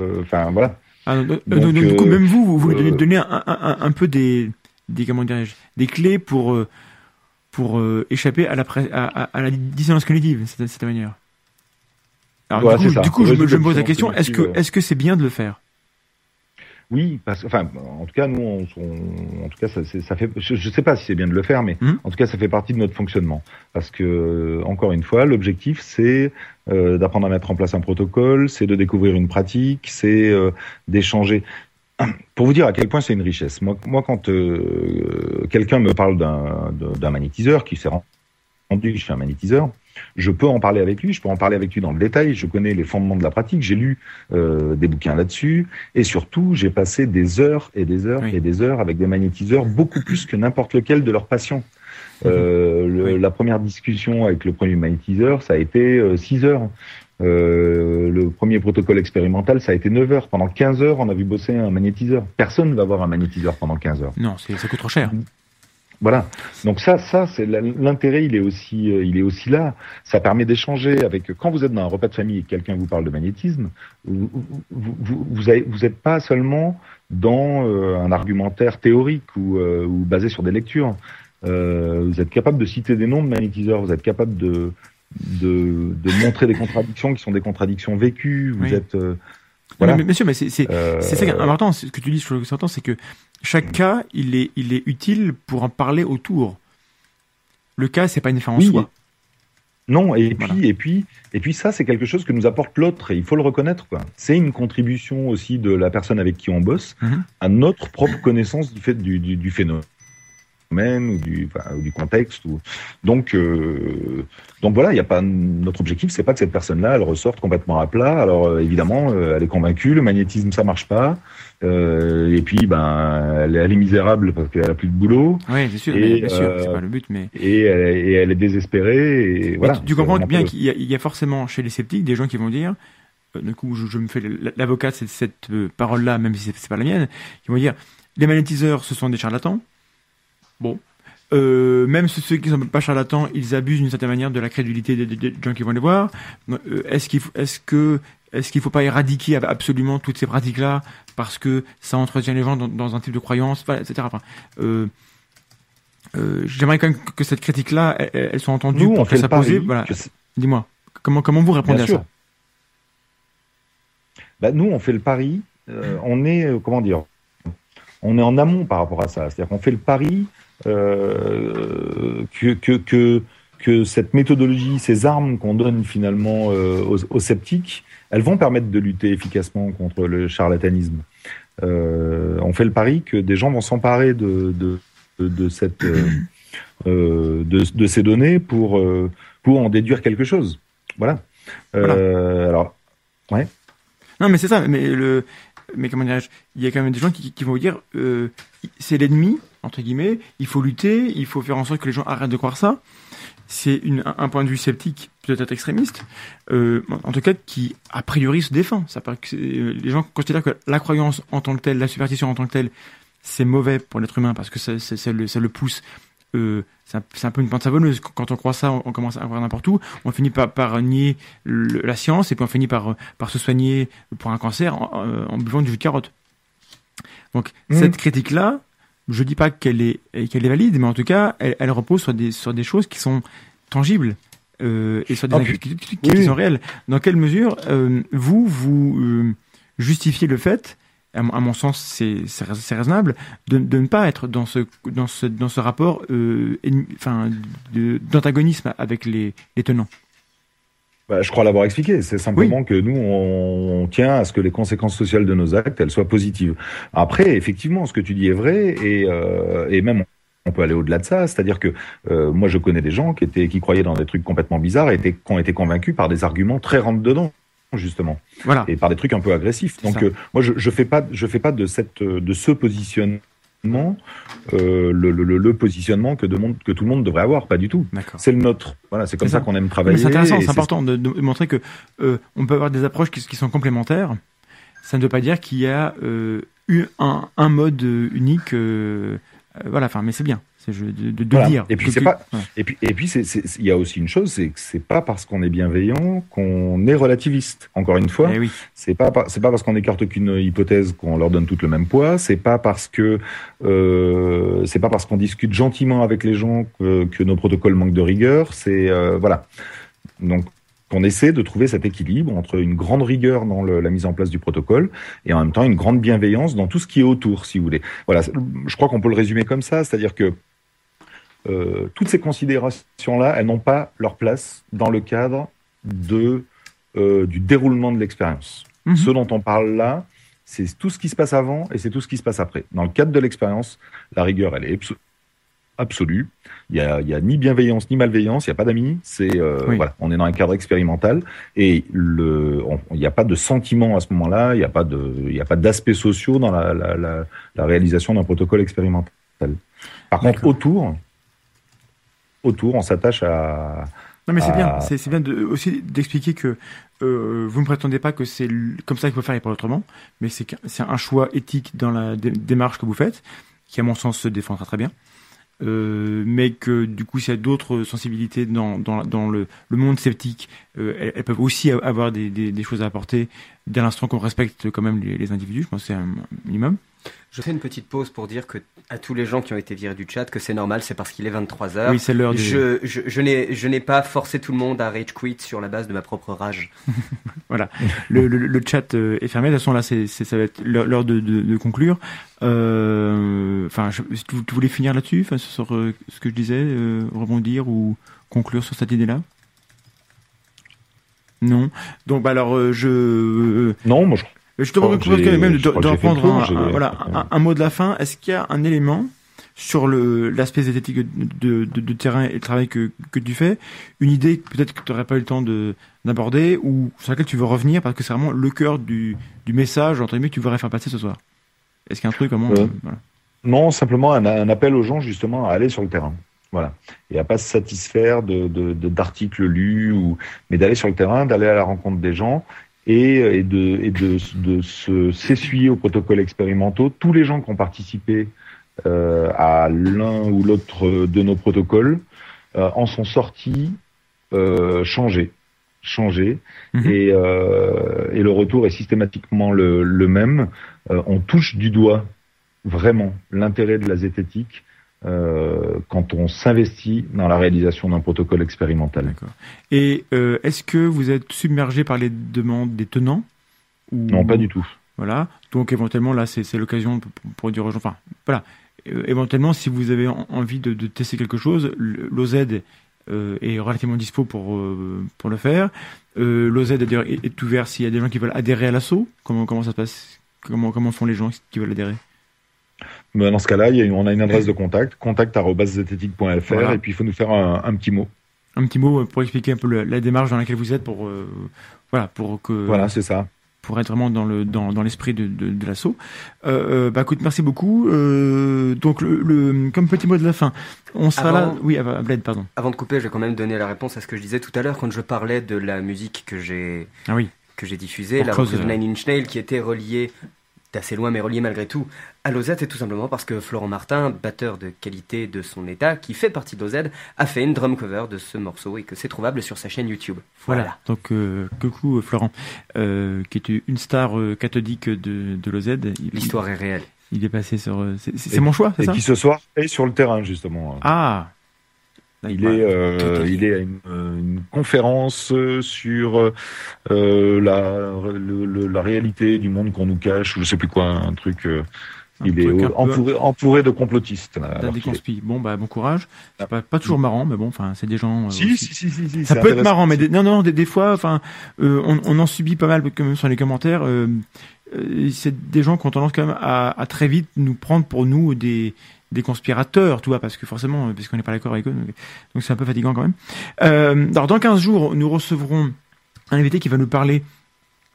euh, Enfin voilà. Ah, donc, du coup, même vous, vous voulez donner, un, un, peu des, des comment des clés pour pour échapper à la à, à, à la dissonance cognitive, de cette manière. Alors Ouais, du coup, du coup je, me, je me pose la question est-ce que est-ce que c'est bien de le faire? Oui, parce enfin, en tout cas, nous, on, on- en tout cas, ça, ça fait. Je, je sais pas si c'est bien de le faire, mais Mhm. en tout cas, ça fait partie de notre fonctionnement. Parce que, encore une fois, l'objectif, c'est euh, d'apprendre à mettre en place un protocole, c'est de découvrir une pratique, c'est euh, d'échanger. pour vous dire à quel point c'est une richesse. Moi, moi quand euh, quelqu'un me parle d'un magnétiseur qui s'est rendu chez un magnétiseur, je peux en parler avec lui, je peux en parler avec lui dans le détail, je connais les fondements de la pratique, j'ai lu euh, des bouquins là-dessus, et surtout, j'ai passé des heures et des heures et des heures avec des magnétiseurs, beaucoup plus que n'importe lequel de leurs patients. Euh, le, La première discussion avec le premier magnétiseur, ça a été 6 heures. Euh, le premier protocole expérimental, ça a été 9 heures. Pendant 15 heures, on a vu bosser un magnétiseur. Personne ne va avoir un magnétiseur pendant 15 heures. Non, ça coûte trop cher. Voilà. Donc ça, ça, c'est l'intérêt. Il est aussi, euh, il est aussi là. Ça permet d'échanger avec. Quand vous êtes dans un repas de famille et que quelqu'un vous parle de magnétisme, vous, vous, vous, vous êtes pas seulement dans euh, un argumentaire théorique ou, ou, basé sur des lectures. vous êtes capable de citer des noms de magnétiseurs. Vous êtes capable de de, de, montrer des contradictions qui sont des contradictions vécues. Vous êtes euh, voilà. mais, monsieur, mais c'est c'est euh... c'est ça important. Ce que tu dis, je que c'est que chaque cas, il est il est utile pour en parler autour. Le cas, c'est pas une fin en soi. Non, et puis et puis et puis ça, c'est quelque chose que nous apporte l'autre et il faut le reconnaître. C'est une contribution aussi de la personne avec qui on bosse mm-hmm. à notre propre connaissance du fait du, du, du phénomène ou du, enfin, ou du contexte. Ou... Donc, euh, donc voilà, il y a pas notre objectif, c'est pas que cette personne-là, elle ressorte complètement à plat. Alors euh, évidemment, euh, elle est convaincue, le magnétisme ça marche pas, euh, et puis ben elle, elle, est misérable parce qu'elle a plus de boulot. Oui, bien sûr, et, bien sûr, c'est pas le but, mais et elle, et elle est désespérée. Et voilà. Tu, tu comprends bien qu'il y, y, a forcément chez les sceptiques des gens qui vont dire. Du coup, je, je me fais l'avocat de cette, cette parole-là, même si c'est pas la mienne, qui vont dire les magnétiseurs, ce sont des charlatans. Bon. Euh, même ceux qui ne sont pas charlatans, ils abusent d'une certaine manière de la crédulité des, gens qui vont les voir. Euh, est-ce qu'il faut, est-ce que, est-ce qu'il faut pas éradiquer absolument toutes ces pratiques-là parce que ça entretient les gens dans, un type de croyance, etc. Enfin, euh, euh, j'aimerais quand même que cette critique-là, elle, soit entendue pour que ça pose. Voilà. Dis-moi, comment comment vous répondez à ça? bah, nous, on fait le pari. on est comment dire? On est en amont par rapport à ça. C'est-à-dire qu'on fait le pari euh, que, que, que, que, cette méthodologie, ces armes qu'on donne finalement euh, aux, sceptiques, elles vont permettre de lutter efficacement contre le charlatanisme. Euh, on fait le pari que des gens vont s'emparer de, de, de, cette, de, de, ces données pour, pour en déduire quelque chose. Voilà. voilà. alors, ouais. Non, mais c'est ça. Mais le, mais comment dirais-je? Il y a quand même des gens qui, qui vont vous dire, c'est l'ennemi, entre guillemets, il faut lutter, il faut faire en sorte que les gens arrêtent de croire ça. C'est un, point de vue sceptique, peut-être extrémiste, euh, en tout cas qui a priori se défend. Ça paraît que euh, les gens considèrent que la croyance en tant que telle, la superstition en tant que telle, c'est mauvais pour l'être humain parce que ça, ça, le, ça le pousse euh, c'est un, peu une pente savonneuse. Quand on croit ça, on, commence à croire n'importe où. On finit par, par nier la science et puis on finit par, par se soigner pour un cancer en, buvant du jus de carotte. Donc mmh. cette critique-là, je dis pas qu'elle est qu'elle est valide, mais en tout cas, elle, repose sur des sur des choses qui sont tangibles euh, et sur des oh, qui, sont réelles. Dans quelle mesure euh, vous vous euh, justifiez le fait à, mon sens, c'est raisonnable de, de, ne pas être dans ce dans ce dans ce rapport enfin d'antagonisme avec les, les tenants? Bah, je crois l'avoir expliqué. C'est simplement que nous, on, tient à ce que les conséquences sociales de nos actes, elles soient positives. Après, effectivement, ce que tu dis est vrai, et, euh, et même on peut aller au-delà de ça. C'est-à-dire que euh, moi, je connais des gens qui étaient, qui croyaient dans des trucs complètement bizarres et étaient, qui ont été convaincus par des arguments très rentre dedans justement. Voilà. Et par des trucs un peu agressifs. Donc euh, moi je, je fais pas je fais pas de cette de ce positionnement euh, le, le, le, positionnement que, tout le monde devrait avoir, pas du tout. C'est le nôtre. Voilà, c'est comme ça, qu'on aime travailler. C'est intéressant, c'est important de, de, montrer que euh, on peut avoir des approches qui, qui, sont complémentaires. Ça ne veut pas dire qu'il y a euh, eu un, un mode unique. Euh, voilà, enfin, mais c'est bien de, de, dire. Et puis c'est pas. Et puis et puis il y a aussi une chose, c'est que c'est pas parce qu'on est bienveillant qu'on est relativiste. Encore une fois, eh oui. c'est pas c'est pas parce qu'on écarte aucune hypothèse qu'on leur donne tout le même poids. C'est pas parce que euh, c'est pas parce qu'on discute gentiment avec les gens que, que nos protocoles manquent de rigueur. C'est euh, voilà. Donc on essaie de trouver cet équilibre entre une grande rigueur dans le, la mise en place du protocole et en même temps une grande bienveillance dans tout ce qui est autour, si vous voulez. Voilà, je crois qu'on peut le résumer comme ça, c'est-à-dire que euh, toutes ces considérations-là, elles n'ont pas leur place dans le cadre de, euh, du déroulement de l'expérience. Mhm. Ce dont on parle là, c'est tout ce qui se passe avant et c'est tout ce qui se passe après. Dans le cadre de l'expérience, la rigueur, elle est absolue. Il y a, ni bienveillance ni malveillance. Il n'y a pas d'amis. C'est euh, voilà, on est dans un cadre expérimental et le, il n'y a pas de sentiment à ce moment-là. Il n'y a pas de, il n'y a pas d'aspects sociaux dans la, la, la, la réalisation d'un protocole expérimental. Par contre, autour, autour, on s'attache à. Non mais c'est bien, c'est bien de, aussi d'expliquer que euh, vous ne prétendez pas que c'est comme ça qu'il faut faire et pas autrement, mais c'est un choix éthique dans la démarche que vous faites, qui à mon sens se défendra très bien. Euh, mais que du coup, s'il y a d'autres sensibilités dans, dans, dans le, le, monde sceptique, euh, elles, peuvent aussi avoir des, des, des choses à apporter dès l'instant qu'on respecte quand même les, les individus. Je pense que c'est un minimum. Je fais une petite pause pour dire que à tous les gens qui ont été virés du chat que c'est normal, c'est parce qu'il est 23 heures. Oui, c'est l'heure. Du... Je, je, je n'ai je n'ai pas forcé tout le monde à rage quit sur la base de ma propre rage. voilà. le, le, le, chat euh, est fermé. De toute façon, là, c'est ça va être l'heure de, de, de, conclure. Euh, enfin, euh, tu, tu, voulais finir là-dessus, enfin, sur euh, ce que je disais, euh, rebondir ou conclure sur cette idée-là? Non. Donc, bah alors, je. Non, moi je je te propose quand même de, reprendre un, un, voilà, un, un, mot de la fin. Est-ce qu'il y a un élément sur l'aspect zététique de, de, de, terrain et le travail que, que tu fais, une idée peut-être que tu n'aurais pas eu le temps d'aborder ou sur laquelle tu veux revenir parce que c'est vraiment le cœur du, du message entre guillemets que tu voudrais faire passer ce soir? Est-ce qu'il y a un truc comment euh, voilà. Non, simplement un, un, appel aux gens justement à aller sur le terrain. Voilà. Et à pas se satisfaire de d'articles lus ou mais d'aller sur le terrain, d'aller à la rencontre des gens et, et de, et de, de se s'essuyer aux protocoles expérimentaux. Tous les gens qui ont participé euh, à l'un ou l'autre de nos protocoles euh, en sont sortis euh, changés, changés, mmh. et, euh, et, le retour est systématiquement le, le même. Euh, on touche du doigt vraiment l'intérêt de la zététique euh, quand on s'investit dans la réalisation d'un protocole expérimental. Et euh, est-ce que vous êtes submergé par les demandes des tenants ou... Non, pas du tout. Voilà. Donc éventuellement là, c'est l'occasion pour, pour, dire aux gens. Enfin, voilà. Euh, éventuellement, si vous avez envie de, de tester quelque chose, l'OZ euh, est relativement dispo pour euh, pour le faire. L'OZ d'ailleurs est, est ouvert s'il y a des gens qui veulent adhérer à l'assaut. Comment comment ça se passe? Comment comment font les gens qui veulent adhérer? Dans ce cas-là, on a une adresse de contact, contact.zététique.fr, voilà. et puis il faut nous faire un, un, petit mot. Un petit mot pour expliquer un peu le, la démarche dans laquelle vous êtes, pour euh, voilà, pour que. Voilà, c'est ça. Pour être vraiment dans le dans, dans l'esprit de, de, de l'assaut. Euh, euh, bah écoute, merci beaucoup. Euh, donc le, le, comme petit mot de la fin, on sera avant, là. Oui, Bled, pardon. Avant de couper, je vais quand même donner la réponse à ce que je disais tout à l'heure quand je parlais de la musique que j'ai ah oui. que j'ai diffusée, la de Nine Inch Nails, qui était reliée d'assez loin mais relié malgré tout à l'OZ, c'est tout simplement parce que Florent Martin, batteur de qualité de son état, qui fait partie d'OZ, a fait une drum cover de ce morceau et que c'est trouvable sur sa chaîne YouTube. Voilà. voilà. Donc, euh, coucou euh, Florent, euh, qui est une star euh, cathodique de, de l'OZ. L'histoire est réelle. Il est passé sur. C'est mon choix, c'est ça Et qui ce soir est sur le terrain, justement. Ah il est, euh, il est à une, une conférence sur euh, la, le, le, la réalité du monde qu'on nous cache, ou je sais plus quoi, un truc. Euh, il est entouré, peu... entouré, de complotistes. Des conspires. Bon, bah, bon courage. C'est pas, pas toujours marrant, mais bon, enfin, c'est des gens. Euh, si, si, si, si, Ça peut être marrant, mais des, non, non, des, des fois, enfin, euh, on, on, en subit pas mal, même, sur les commentaires. Euh, c'est des gens qui ont tendance quand même à, à, très vite nous prendre pour nous des des conspirateurs, tu vois, parce que forcément, parce qu'on n'est pas d'accord avec eux, donc c'est un peu fatigant quand même. Alors dans 15 jours, nous recevrons un invité qui va nous parler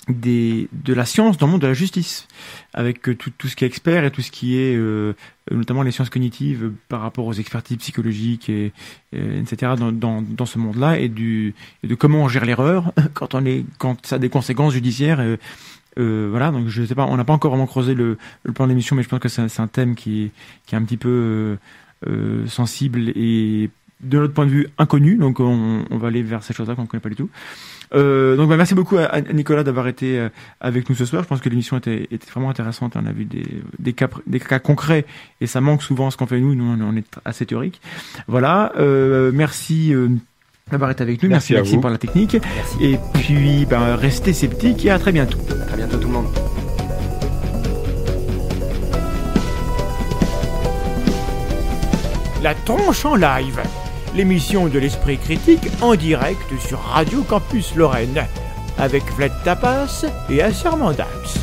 des, de la science dans le monde de la justice, avec tout, tout ce qui est expert et tout ce qui est euh, notamment les sciences cognitives par rapport aux expertises psychologiques et, et etc. dans, dans, dans ce monde-là et et de comment on gère l'erreur quand on est quand ça a des conséquences judiciaires. Euh, voilà, donc je sais pas, on n'a pas encore vraiment creusé le, le plan d'émission, mais je pense que c'est un thème qui, qui est un petit peu euh, euh, sensible et de notre point de vue inconnu, donc on, on va aller vers ces choses-là qu'on ne connaît pas du tout. Euh, donc bah, merci beaucoup à, à Nicolas d'avoir été euh, avec nous ce soir. Je pense que l'émission était, était, vraiment intéressante. On a vu des, des, cas, des cas concrets et ça manque souvent ce qu'on fait nous. Nous on est assez théorique. Voilà. Euh, merci d'avoir été avec nous. Merci, Merci Maxime pour la technique. Merci. Et puis, ben, restez sceptiques et à très bientôt. À très bientôt tout le monde. La tronche en live, l'émission de l'esprit critique en direct sur Radio Campus Lorraine, avec Vlad Tapas et Assermandax.